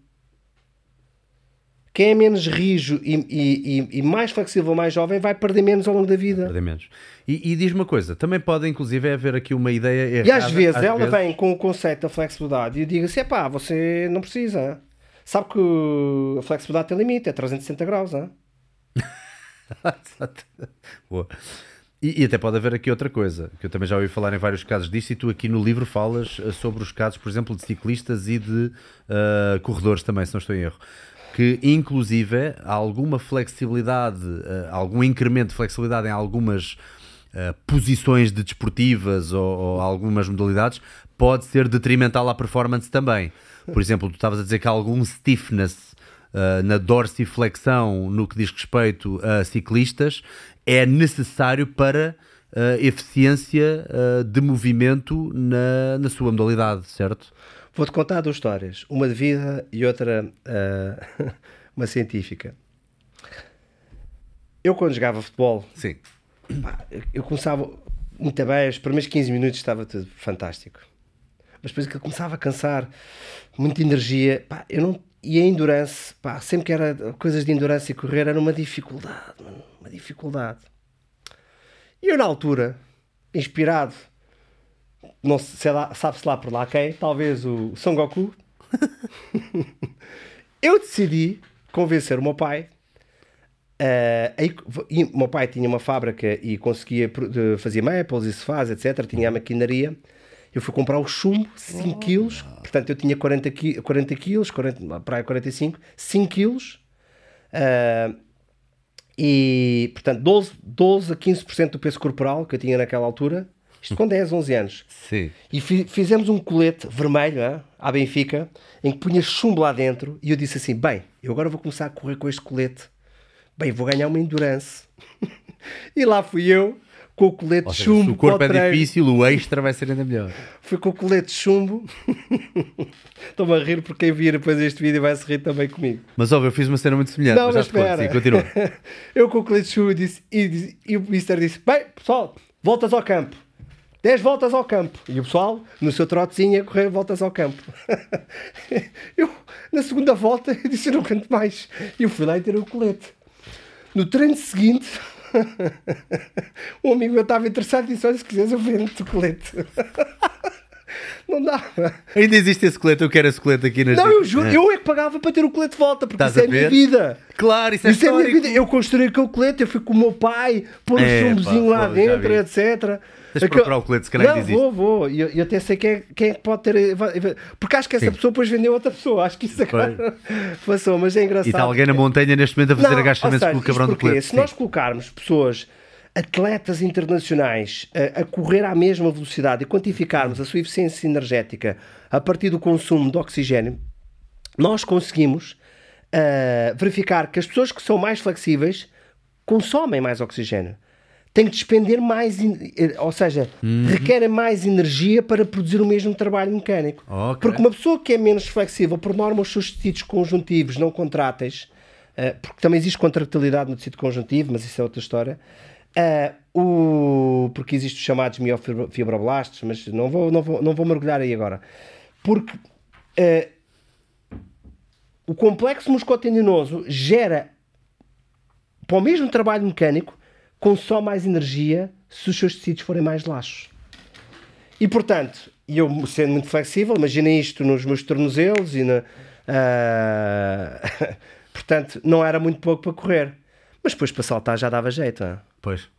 Quem é menos rijo e, e, e, mais flexível, mais jovem, vai perder menos ao longo da vida. Perder menos. E, e diz uma coisa, também pode inclusive haver aqui uma ideia errada. E às vezes às ela vezes... vem com o conceito da flexibilidade e diga assim, pá, você não precisa. Sabe que a flexibilidade tem limite, é 360 graus, hein? Boa. E, e, até pode haver aqui outra coisa, que eu também já ouvi falar em vários casos disto, e tu aqui no livro falas eh, sobre os casos, por exemplo, de ciclistas e de uh, corredores também, se não estou em erro. Que inclusive há alguma flexibilidade, uh, algum incremento de flexibilidade em algumas uh, posições de desportivas ou, ou, algumas modalidades pode ser detrimental à performance também. Por exemplo, tu estavas a dizer que há algum stiffness uh, na dorsiflexão no que diz respeito a ciclistas é necessário para a uh, eficiência uh, de movimento na, na sua modalidade, certo? Vou-te contar duas histórias, uma de vida e outra uh, uma científica. Eu, quando jogava futebol, Sim. Pá, eu começava muito bem, os primeiros 15 minutos estava tudo fantástico. Mas depois que eu começava a cansar, muita energia, pá, eu não. E a endurance, pá, sempre que era coisas de endurance e correr, era uma dificuldade, mano uma dificuldade. E eu, na altura, inspirado, não sei lá, sabe-se lá por lá quem, talvez o Son Goku, eu decidi convencer o meu pai. Uh, aí, e, o meu pai tinha uma fábrica e conseguia fazer maples e se faz, etc. Tinha a maquinaria. Eu fui comprar o chumbo, 5 kg. Portanto, eu tinha 40, 40 kg, 40, para 45, 5 kg. Uh, e, portanto, 12, 12 a 15% do peso corporal que eu tinha naquela altura, isto com 10, 11 anos. Sim. E fi, fizemos um colete vermelho hein, à Benfica, em que punha chumbo lá dentro, e eu disse assim: bem, eu agora vou começar a correr com este colete. Bem, vou ganhar uma endurance. e lá fui eu, com o colete de chumbo. Se o corpo é difícil, o extra vai ser ainda melhor. Fui com o colete de chumbo. Estou-me a rir porque quem vir depois este vídeo vai se rir também comigo. Mas óbvio, eu fiz uma cena muito semelhante. Não, mas, mas espera. Sim, continua. eu com o colete de chumbo disse, e, e o Mister disse: Bem, pessoal, voltas ao campo. 10 voltas ao campo. E o pessoal, no seu trotezinho, a correr voltas ao campo. eu, na segunda volta, eu disse: Eu não canto mais. E eu fui lá e tirei o colete. No treino seguinte um amigo meu estava interessado e disse: Olha, se quiseres, eu vendo o colete. Não dava. Ainda existe esse colete, eu quero esse colete aqui nas Não, eu juro, é. eu é que pagava para ter o colete de volta, porque isso é a minha vida. Claro, isso é Isso é a minha vida. Eu construí aquele colete, eu fui com o meu pai, pôr é, um chumbozinho lá dentro, etc. Tens que procurar o colete, se calhar Não, existe. vou, vou. E eu, eu, até sei quem é, quem é que pode ter. Porque acho que essa Sim. pessoa depois vendeu outra pessoa. Acho que isso agora passou, mas é engraçado. E está alguém na montanha neste momento a fazer Não, agachamentos seja, com o cabrão do colete. Se Sim. nós colocarmos pessoas atletas internacionais a, a, correr à mesma velocidade e quantificarmos a sua eficiência energética a partir do consumo de oxigênio, nós conseguimos uh, verificar que as pessoas que são mais flexíveis consomem mais oxigênio tem que despender mais, eh, ou seja, uhum. requerem mais energia para produzir o mesmo trabalho mecânico. Okay. Porque uma pessoa que é menos flexível, por norma, os seus tecidos conjuntivos não contráteis, uh, porque também existe contratilidade no tecido conjuntivo, mas isso é outra história. Uh, o, porque existem os chamados miofibroblastos, mas não vou, não, vou, não vou mergulhar aí agora. Porque uh, o complexo musculotendinoso gera, para o mesmo trabalho mecânico, consome mais energia se os seus tecidos forem mais laxos. E portanto, eu sendo muito flexível, imaginem isto nos meus tornozelos e na, uh, portanto, não era muito pouco para correr. Mas depois para saltar já dava jeito. Não é? Pois. Ou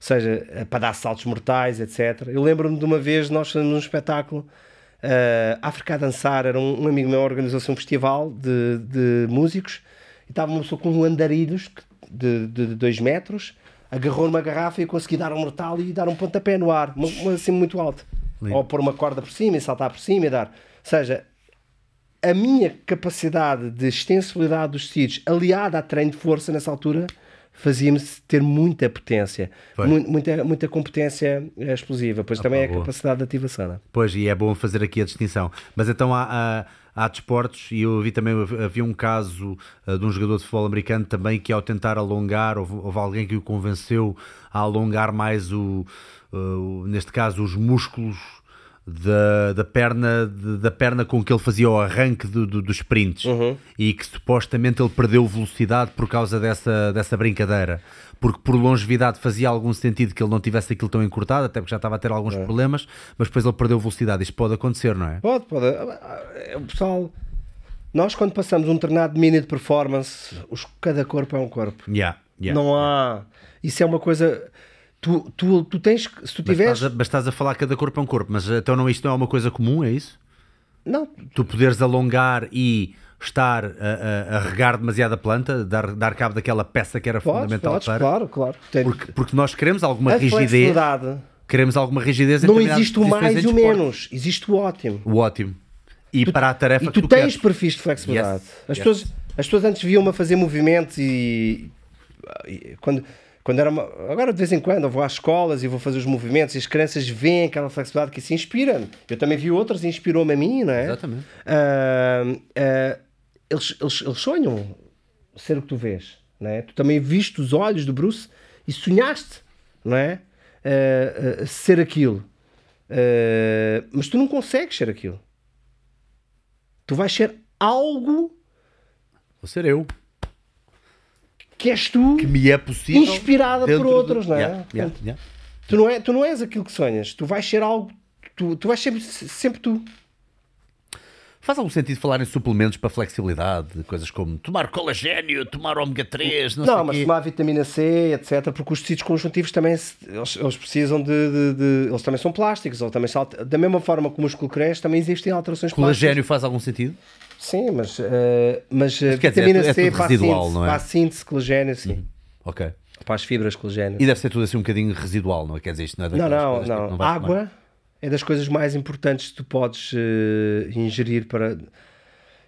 seja, eh, para dar saltos mortais, etc. Eu lembro-me de uma vez, nós fazendo um espetáculo, uh, África a Dançar, era um, um amigo meu, organizou um festival de, de músicos, e estava uma pessoa com andarilhos de 2 metros, agarrou numa garrafa e consegui dar um mortal e dar um pontapé no ar, assim muito alto. Lindo. Ou pôr uma corda por cima e saltar por cima e dar. Ou seja, a minha capacidade de extensibilidade dos tecidos aliada a treino de força nessa altura fazia-me ter muita potência, mu- muita, muita competência eh, explosiva. Pois também pá, é a boa. capacidade de ativação. não? Pois, e é bom fazer aqui a distinção. Mas então há, há, há desportos, e eu vi também, havia um caso uh, de um jogador de futebol americano também que ao tentar alongar, houve, houve alguém que o convenceu a alongar mais o, uh, neste caso, os músculos da, da, perna, da perna com que ele fazia o arranque do, do- dos sprints e que supostamente ele perdeu velocidade por causa dessa, dessa brincadeira. Porque por longevidade fazia algum sentido que ele não tivesse aquilo tão encurtado, até porque já estava a ter alguns problemas, mas depois ele perdeu velocidade. Isto pode acontecer, não é? Pode, pode. É, O pessoal, nós quando passamos um treinado mini de performance, os- cada corpo é um corpo. Yeah, yeah. Não há. Isso é uma coisa. Tu, tu, tu tens que. Se tu tiveres. mas estás a falar que cada corpo é um corpo, mas então não, isto não é uma coisa comum, é isso? Não, Tu poderes alongar e estar a, a- a regar demasiado a planta, dar, dar cabo daquela peça que era podes, fundamental podes, para. claro, claro. Porque, porque nós queremos alguma a rigidez. Queremos alguma rigidez em Não existe o mais e o menos. Existe o ótimo. O ótimo. E para a tarefa E que tu tu tens queres. perfis de flexibilidade. Yes, As, yes. pessoas, as pessoas antes viam-me a fazer movimentos e, e quando, quando era uma, agora de vez em quando eu vou às escolas e vou fazer os movimentos e as crianças veem aquela flexibilidade que se inspira. Eu também vi outros e inspirou-me a mim, não é? Exatamente. Ah, ah, eles, eles, eles sonham ser o que tu vês, não é? Tu também viste os olhos do Bruce e sonhaste, não é? Ah, ah, ser aquilo. Ah, mas tu não consegues ser aquilo. Tu vais ser algo Vou ser eu. que és tu, Que me é possível. inspirada por dentro do- outros, não é? Yeah, yeah, Portanto, yeah. Tu, não é tu não és aquilo que sonhas, tu vais ser algo, tu, tu vais ser sempre tu. Faz algum sentido falar em suplementos para flexibilidade? Coisas como tomar colagênio, tomar ômega 3, não, Não, sei mas quê. tomar vitamina C, etc., porque os tecidos conjuntivos também eles, eles precisam de, de- de- Eles também são plásticos, eles também se alter- da mesma forma que o músculo cresce, também existem alterações Colagênio faz algum sentido? plásticas. Sim, mas, eh, mas, eh, quer dizer, vitamina é tu- é C tudo para, a residual, síntese, não é? para a síntese, colagênio, sim. Ok. Para as fibras colagênio. E deve ser tudo assim um bocadinho residual, não é? Quer dizer, isto não é Não, não, que não. vais tomar. É das coisas mais importantes que tu podes eh, ingerir para.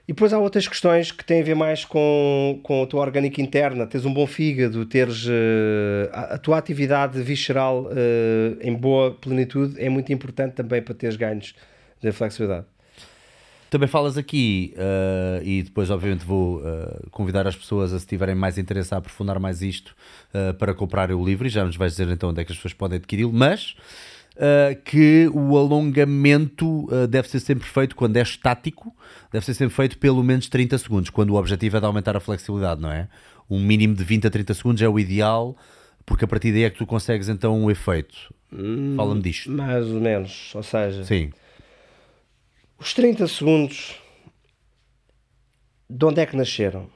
E depois há outras questões que têm a ver mais com, com a tua orgânica interna, teres um bom fígado, teres eh, a, a tua atividade visceral eh, em boa plenitude é muito importante também para teres ganhos de flexibilidade. Também falas aqui, eh, e depois, obviamente, vou eh, convidar as pessoas a, se tiverem mais interesse, a aprofundar mais isto eh, para comprarem o livro e já nos vais dizer então onde é que as pessoas podem adquiri-lo. Mas eh, que o alongamento eh, deve ser sempre feito quando é estático, deve ser sempre feito pelo menos 30 segundos, quando o objetivo é de aumentar a flexibilidade, não é? Um mínimo de 20 a 30 segundos é o ideal, porque a partir daí é que tu consegues então um efeito. Fala-me disto. Mais ou menos, ou seja, Sim. Os 30 segundos, de onde é que nasceram?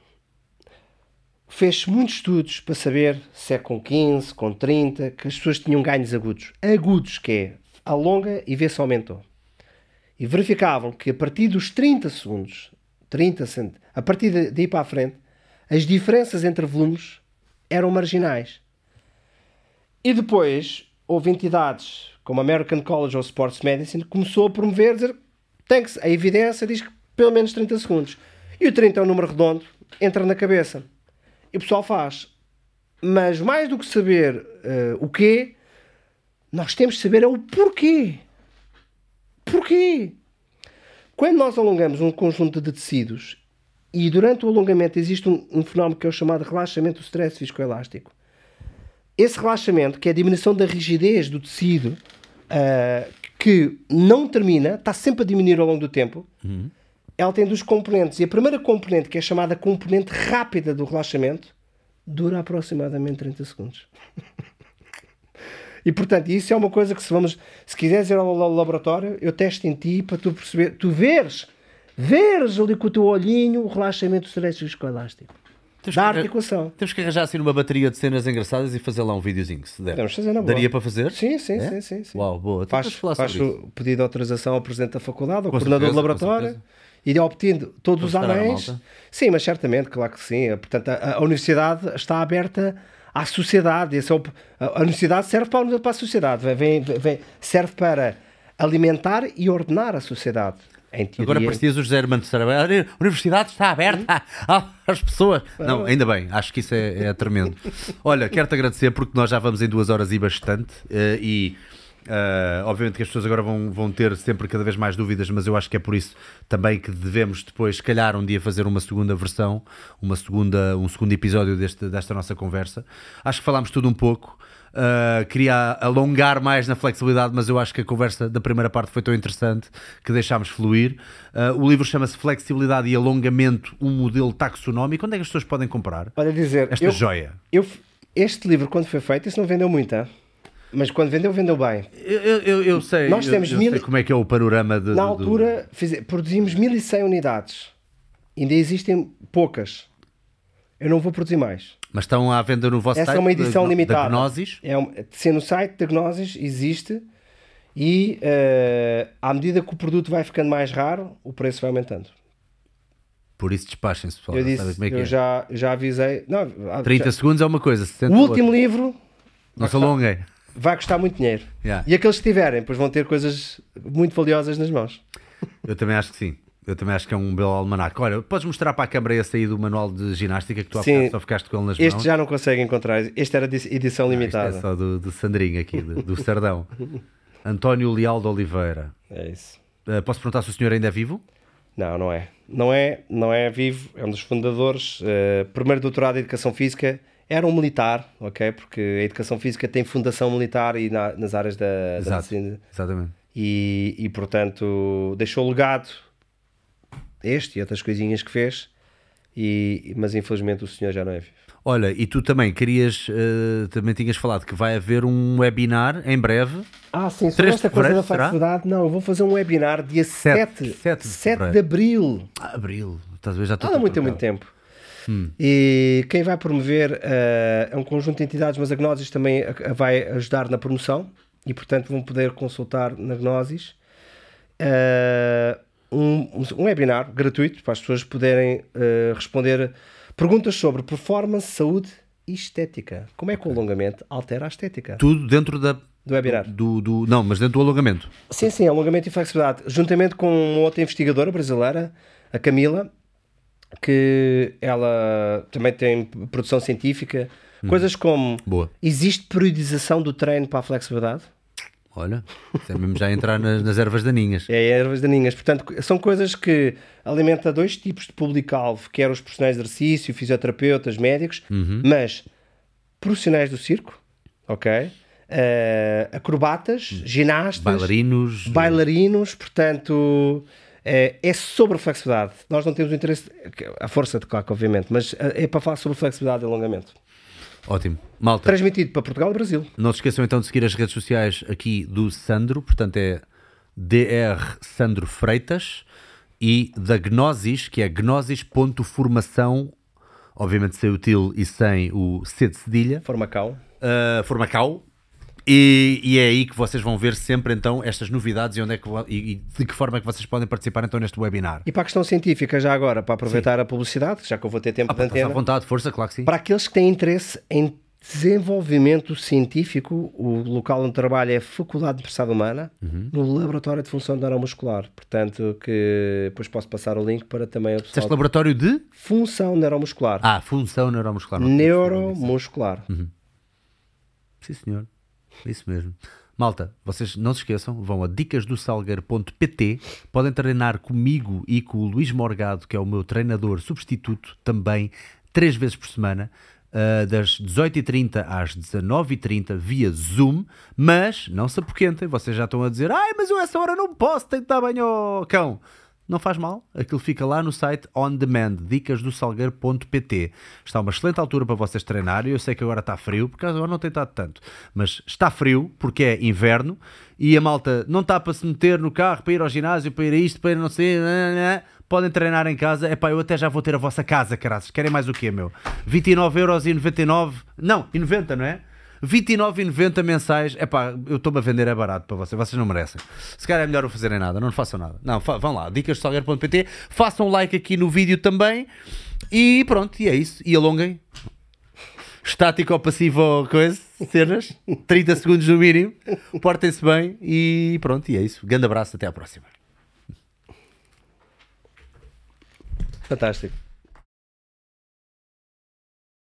Fez muitos estudos para saber se é com 15, com 30, que as pessoas tinham ganhos agudos. Agudos, que é alonga e vê se aumentou. E verificavam que a partir dos 30 segundos, 30 cent... a partir daí para a frente, as diferenças entre volumes eram marginais. E depois houve entidades como a American College of Sports Medicine que começou a promover, dizer tem que, a evidência diz que pelo menos 30 segundos. E o 30 é um número redondo, entra na cabeça. E o pessoal faz. Mas mais do que saber eh, o quê, nós temos de saber é o porquê. Porquê? Quando nós alongamos um conjunto de tecidos e durante o alongamento existe um, um fenómeno que é o chamado relaxamento do stress viscoelástico. Esse relaxamento, que é a diminuição da rigidez do tecido, ah, que não termina, está sempre a diminuir ao longo do tempo, ela tem duas componentes. E a primeira componente, que é chamada componente rápida do relaxamento, dura aproximadamente 30 segundos. E portanto, isso é uma coisa que se vamos, se quiseres ir ao la- laboratório, eu testo em ti para tu perceber, tu veres, veres ali com o teu olhinho o relaxamento do stress viscoelástico. Temos Da que articulação. Temos que arranjar assim uma bateria de cenas engraçadas e fazer lá um videozinho, se der. Podemos fazer boa. Daria para fazer? Sim, sim, É? sim, sim, sim. Uau, boa. Então Faz, falar isso. o pedido de autorização ao Presidente da Faculdade, ao Com coordenador certeza, do laboratório, e obtendo todos os Vou anéis. Sim, mas certamente, claro que sim. Portanto, a, a universidade está aberta à sociedade. Esse é o- a, a universidade serve para, a- para a sociedade, vem, vem- serve para alimentar e ordenar a sociedade. Agora parecias o José Hermano Terceira. A universidade está aberta às pessoas. Não, ainda bem, acho que isso é, é tremendo. Olha, quero-te agradecer porque nós já vamos em duas horas e bastante. eh, e eh, obviamente que as pessoas agora vão, vão ter sempre cada vez mais dúvidas, mas eu acho que é por isso também que devemos depois, se calhar, um dia fazer uma segunda versão, uma segunda, um segundo episódio deste, desta nossa conversa. Acho que falámos tudo um pouco. Uh, queria alongar mais na flexibilidade, mas eu acho que a conversa da primeira parte foi tão interessante que deixámos fluir. Uh, o livro chama-se Flexibilidade e Alongamento, um modelo taxonómico. Onde é que as pessoas podem comprar Olha dizer, esta eu, joia? eu- este livro, quando foi feito, isso não vendeu muito, hein? Mas quando vendeu, vendeu bem. Eu, eu- eu- eu sei, Nós eu- temos eu mil- sei como é que é o panorama de, Na do- altura, fize- produzimos 1100 unidades. Ainda existem poucas. Eu não vou produzir mais. Mas estão à venda no vosso Essa site é uma edição da, limitada. da Gnosis. É um, se no site da Gnosis existe e eh, à medida que o produto vai ficando mais raro, o preço vai aumentando. Por isso despachem-se, pessoal. eu já disse, é eu é. já, já avisei. Não, ah, 30 já- segundos é uma coisa, 60 o último livro Não se alonguem. Vai custar muito dinheiro. Yeah. E aqueles que tiverem, depois vão ter coisas muito valiosas nas mãos. Eu também acho que sim. Eu também acho que é um belo almanac. Olha, podes mostrar para a câmara esse aí do manual de ginástica que tu Sim. só ficaste com ele nas Este mãos. já não consegue encontrar. Este era de edição Isto limitada. é só do, do Sandrinho aqui, do, do Sardão. António Leal de Oliveira. É isso. Uh, posso perguntar se o senhor ainda é vivo? Não, não é. Não é, não é vivo, é um dos fundadores. eh, primeiro doutorado em Educação Física. Era um militar, ok? Porque a Educação Física tem fundação militar e na- nas áreas da, da Exato. medicina. Exatamente. E, e, portanto, deixou legado este e outras coisinhas que fez. E, mas, infelizmente, o senhor já não é vivo. Olha, e tu também querias, uh, também tinhas falado que vai haver um webinar em breve. Ah, sim, sobre 3 de esta coisa da será? flexibilidade, não, eu vou fazer um webinar dia 7, 7, 7 de 7 fevereiro. de abril. Ah, abril. Ver? Já estou Ah, não muito, muito trocado. Tempo. E quem vai promover eh, é um conjunto de entidades, mas a Gnosis também a- a vai ajudar na promoção e, portanto, vão poder consultar na Gnosis eh, um, um webinar gratuito para as pessoas poderem eh, responder perguntas sobre performance, saúde e estética. Como é que o alongamento altera a estética Tudo dentro da, do webinar? do, do- Não, mas dentro do alongamento. Sim, sim, alongamento e flexibilidade. Juntamente com uma outra investigadora brasileira, a Camila, que ela também tem produção científica. Coisas como: Boa. existe periodização do treino para a flexibilidade? Olha, é mesmo já entrar nas, nas ervas daninhas. É ervas daninhas. Portanto, são coisas que alimenta dois tipos de público-alvo, quer os profissionais de exercício, fisioterapeutas, médicos, mas profissionais do circo, ok? Eh, acrobatas, ginastas, Bailarinos. bailarinos, portanto, é, é sobre flexibilidade. Nós não temos o interesse, a força de claro, obviamente, mas eh, é para falar sobre flexibilidade e alongamento. Ótimo. Malta, Transmitido para Portugal e Brasil. não se esqueçam então de seguir as redes sociais aqui do Sandro, portanto é DR Sandro Freitas e da Gnosis, que é gnosis.formação, obviamente sem o til e sem o C de cedilha, Formacau. uh, Formacau. E, e é aí que vocês vão ver sempre então estas novidades e, onde é que, e, de que forma é que vocês podem participar então neste webinar. E para a questão científica, já agora, para aproveitar a publicidade, já que eu vou ter tempo Ah, de estás à antena, vontade, força, claro que sim. para aqueles que têm interesse em desenvolvimento científico, o local onde trabalho é a Faculdade de Universidade Humana, Uhum. no Laboratório de Função Neuromuscular. Portanto, que depois posso passar o link para também o pessoal. laboratório de. Função Neuromuscular. Ah, função neuromuscular. Neuromuscular. Sim, senhor. É Isso mesmo. Malta, vocês não se esqueçam, vão a dicasdosalgueiro.pt, podem treinar comigo e com o Luís Morgado, que é o meu treinador substituto, também três vezes por semana, ah, das 18h30 às 19h30, via Zoom, mas não se apoquentem, vocês já estão a dizer, ai, mas eu essa hora não posso, tenho que dar banho ao cão. Não faz mal, aquilo fica lá no site on demand, dicasdosalgueiro.pt. Está uma excelente altura para vocês treinarem. Eu sei que agora está frio, porque agora não tem estado tanto, mas está frio porque é inverno e a malta não está para se meter no carro para ir ao ginásio, para ir a isto, para ir não sei. nananã. Podem treinar em casa. Epá, eu até já vou ter a vossa casa, caras. Querem mais o quê, meu? 29,99€. Não, e 90, não é? 29,90 mensais. É pá, eu estou-me a vender é barato para vocês. Vocês não merecem. Se calhar é melhor não fazerem nada. Não façam nada. Não, vão lá. dicassalgueiro.pt. Façam um like aqui no vídeo também. E pronto, e é isso. E alonguem. Estático ou passivo ou coisa. Cenas. 30 segundos no mínimo. Portem-se bem. E pronto, e é isso. Grande abraço. Até à próxima. Fantástico.